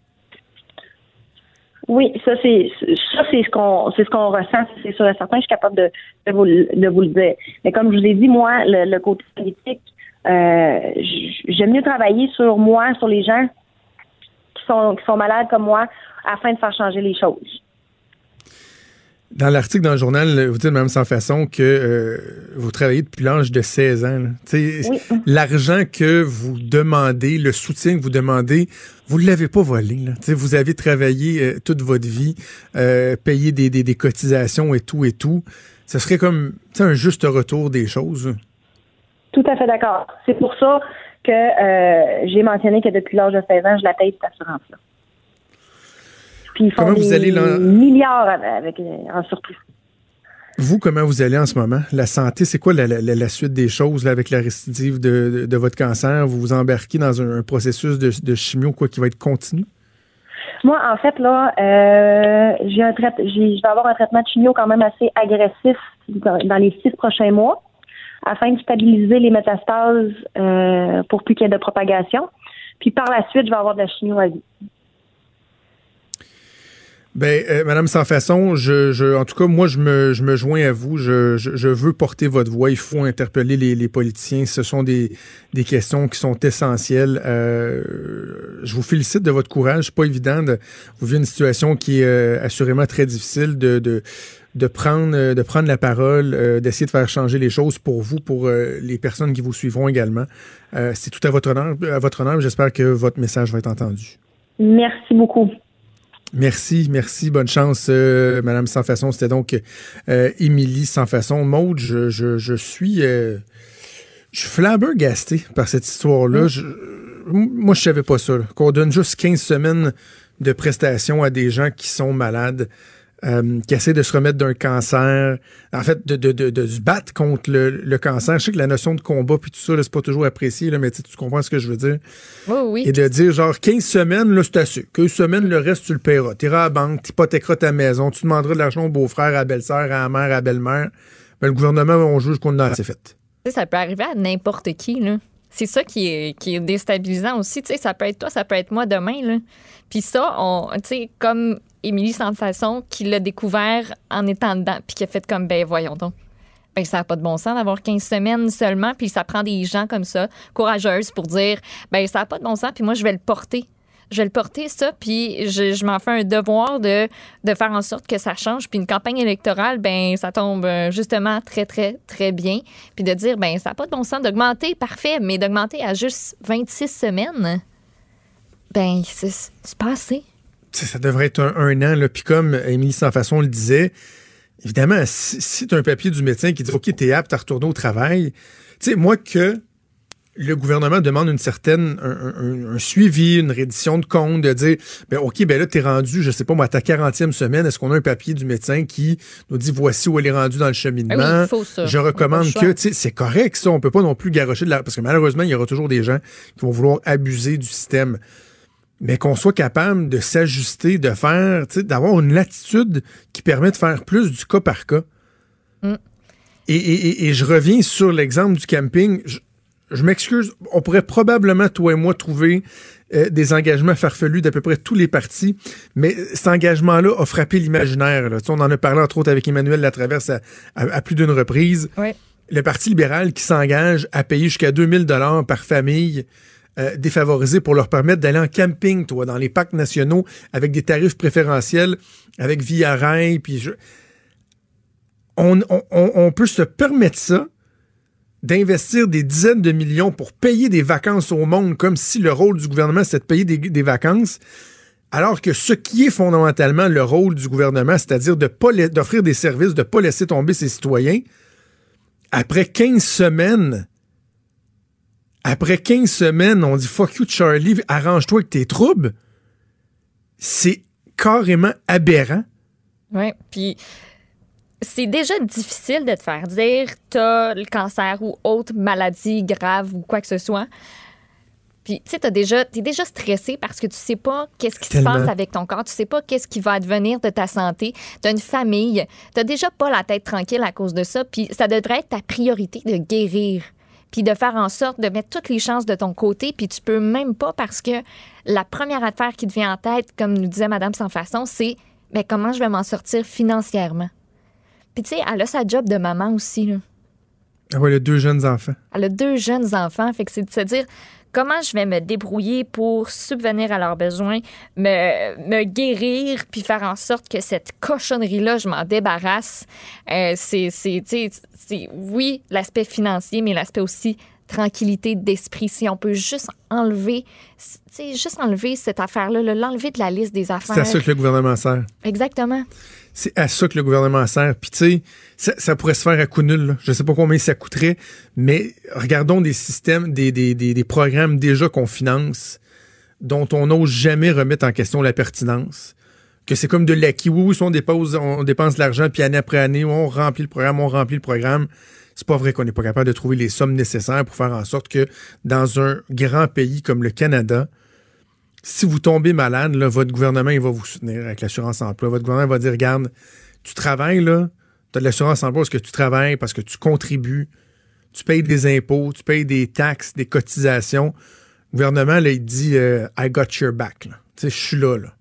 Oui, ça c'est ça c'est ce qu'on c'est ce qu'on ressent, c'est sûr et certain. Je suis capable de, de vous le- dire. Mais comme je vous ai dit, moi, le, côté politique, euh, j'aime mieux travailler sur moi, sur les gens qui sont qui sont malades comme moi, afin de faire changer les choses. Dans l'article dans le journal, vous dites, Mme Sans Façon, que euh, vous travaillez depuis l'âge de 16 ans. L'argent que vous demandez, le soutien que vous demandez, vous ne l'avez pas volé. Là. Vous avez travaillé euh, toute votre vie, euh, payé des, des, des cotisations et tout et tout. Ce serait comme un juste retour des choses. Tout à fait d'accord. C'est pour ça que j'ai mentionné que depuis l'âge de 16 ans, je la paye cette assurance-là. Font Comment des vous allez milliards avec, avec- en surplus. Vous, comment vous allez en ce moment? La santé, c'est quoi la, la- la- la suite des choses là, avec la récidive de, de- de votre cancer? Vous vous embarquez dans un, un processus de, de chimio quoi, qui va être continu? Moi, en fait, là, euh, j'ai un je vais avoir un traitement de chimio quand même assez agressif dans, dans les six prochains mois. afin de stabiliser les métastases euh, pour plus qu'il y ait de propagation. Puis par la suite, je vais avoir de la chimio à vie. Ben, euh, Madame Sans Façon, je, je, en tout cas, moi, je me, je me joins à vous. Je, je, je veux porter votre voix. Il faut interpeller les, les politiciens. Ce sont des, des questions qui sont essentielles. Euh, je vous félicite de votre courage. Pas évident de vous vivez une situation qui est euh, assurément très difficile de, de, de prendre, euh, de prendre la parole, d'essayer de faire changer les choses pour vous, pour les personnes qui vous suivront également. C'est tout à votre honneur. À votre honneur. J'espère que votre message va être entendu. Merci beaucoup. Merci, merci. Bonne chance, euh, Madame Sans Façon. C'était donc euh, Émilie Sans Façon. Maude, je, je, je suis, euh, je suis flabbergasté par cette histoire-là. Je- Moi, je savais pas ça. Qu'on donne juste 15 semaines de prestations à des gens qui sont malades, euh, qui essaient de se remettre d'un cancer, en fait, de, de, de, de se battre contre le, le cancer. Je sais que la notion de combat puis tout ça, c'est pas toujours apprécié, là, mais tu comprends ce que je veux dire. Oui, oui. Et de dire, genre, 15 semaines, là, c'est assez. 15 semaines, le reste, tu le paieras. Tu iras à la banque, tu hypothéqueras ta maison, tu demanderas de l'argent au beau-frère, à la belle-sœur, à la mère, à la belle-mère. Ben, le gouvernement, on juge qu'on a assez fait. Ça peut arriver à n'importe qui, là. C'est ça qui est, qui est déstabilisant aussi. Tu sais, ça peut être toi, ça peut être moi demain, là. Puis ça, on, tu sais, comme Émilie Sans Façon, qui l'a découvert en étant dedans, puis qui a fait comme, ben voyons donc. Ben, ça n'a pas de bon sens d'avoir 15 semaines seulement, puis ça prend des gens comme ça, courageuses, pour dire, ben ça n'a pas de bon sens, puis moi, je vais le porter. Je vais le porter, ça, puis je, m'en fais un devoir de, faire en sorte que ça change. Puis une campagne électorale, ben ça tombe euh, justement très, très, très bien. Puis de dire, ben ça n'a pas de bon sens d'augmenter, parfait, mais d'augmenter à juste 26 semaines, ben c'est pas assez. Ça devrait être un, un an, là. Puis comme Émilie Sans Façon le disait, évidemment, si, si tu as un papier du médecin qui dit OK, t'es apte à retourner au travail, tu sais, moi que le gouvernement demande une certaine un, un- un suivi, une reddition de compte, de dire ben OK, ben là, t'es rendu, je sais pas moi, à ta 40e semaine, est-ce qu'on a un papier du médecin qui nous dit voici où elle est rendue dans le cheminement? Ah oui, il faut ça. Je recommande que, tu sais, c'est correct, ça. On peut pas non plus garocher de la. Parce que malheureusement, il y aura toujours des gens qui vont vouloir abuser du système. Mais qu'on soit capable de s'ajuster, de faire, d'avoir une latitude qui permet de faire plus du cas par cas. Mm. Et, et- et- et je reviens sur l'exemple du camping. Je, je m'excuse, on pourrait probablement, toi et moi, trouver euh, des engagements farfelus d'à peu près tous les partis, mais cet engagement-là a frappé l'imaginaire. On en a parlé entre autres avec Emmanuel Latraverse à, à- à plus d'une reprise. Le Parti libéral qui s'engage à payer jusqu'à 2000 dollars par famille euh, défavorisée pour leur permettre d'aller en camping, toi, dans les parcs nationaux, avec des tarifs préférentiels, avec Via puis je- on, peut se permettre ça, d'investir des dizaines de millions pour payer des vacances au monde, comme si le rôle du gouvernement, c'était de payer des, vacances, alors que ce qui est fondamentalement le rôle du gouvernement, c'est-à-dire d'offrir des services, de ne pas laisser tomber ses citoyens, après 15 semaines, après 15 semaines, on dit fuck you Charlie, arrange-toi avec tes troubles. C'est carrément aberrant. Oui, puis c'est déjà difficile de te faire dire t'as le cancer ou autre maladie grave ou quoi que ce soit. Puis, tu sais, t'as déjà, t'es déjà stressé parce que tu sais pas qu'est-ce qui Tellement. se passe avec ton corps, tu sais pas qu'est-ce qui va advenir de ta santé. T'as une famille, t'as déjà pas la tête tranquille à cause de ça. Puis, ça devrait être ta priorité de guérir. Puis de faire en sorte de mettre toutes les chances de ton côté. Puis tu peux même pas parce que la première affaire qui te vient en tête, comme nous disait Madame Sans Façon, c'est mais comment je vais m'en sortir financièrement? Puis tu sais, elle a sa job de maman aussi. Là. Ah ouais, les deux jeunes enfants. Elle a deux jeunes enfants, fait que c'est de se dire comment je vais me débrouiller pour subvenir à leurs besoins, me, me guérir, puis faire en sorte que cette cochonnerie-là, je m'en débarrasse. Euh, c'est, c'est, tu sais, c'est, oui, l'aspect financier, mais l'aspect aussi tranquillité d'esprit. Si on peut juste enlever, juste enlever cette affaire-là, là, l'enlever de la liste des affaires. C'est à ça que le gouvernement sert. Exactement. C'est à ça que le gouvernement sert. Puis tu sais, ça, pourrait se faire à coup nul. là. Je sais pas combien ça coûterait, mais regardons des systèmes, des, programmes déjà qu'on finance, dont on n'ose jamais remettre en question la pertinence. Que c'est comme de l'acquis. Oui, oui, si on dépense, on dépense de l'argent, puis année après année, on remplit le programme, on remplit le programme. C'est pas vrai qu'on n'est pas capable de trouver les sommes nécessaires pour faire en sorte que dans un grand pays comme le Canada, si vous tombez malade, votre gouvernement il va vous soutenir avec l'assurance emploi. Votre gouvernement va dire regarde, tu travailles là, tu as de l'assurance emploi parce que tu travailles, parce que tu contribues, tu payes des impôts, tu payes des taxes, des cotisations. Le gouvernement, là, il dit euh, I got your back. Tu sais, je suis là, là.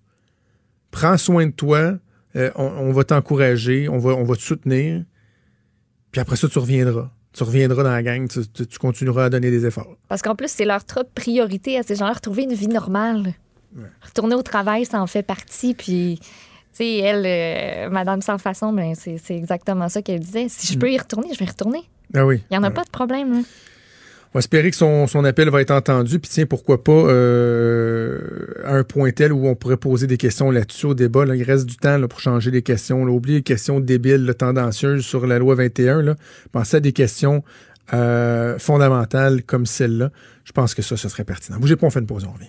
Prends soin de toi, euh, on, on va t'encourager, on va, on va te soutenir. Puis après ça, tu reviendras. Tu reviendras dans la gang, tu, tu- tu continueras à donner des efforts. Parce qu'en plus, c'est leur top priorité à ces gens-là, retrouver une vie normale. Retourner au travail, ça en fait partie. Puis, tu sais, elle, euh, Madame Sans Façon, ben, c'est exactement ça qu'elle disait. Si je peux y retourner, je vais y retourner. Ah oui. Il n'y en a pas de problème. là. On va espérer que son, son appel va être entendu. Puis tiens, pourquoi pas euh, à un point tel où on pourrait poser des questions là-dessus au débat. là. il reste du temps là, pour changer les questions. Là. Oubliez les questions débiles, là, tendancieuses sur la loi 21. Là. Pensez à des questions euh, fondamentales comme celle-là. Je pense que ça, ce serait pertinent. Bougez pas, on fait une pause, on revient.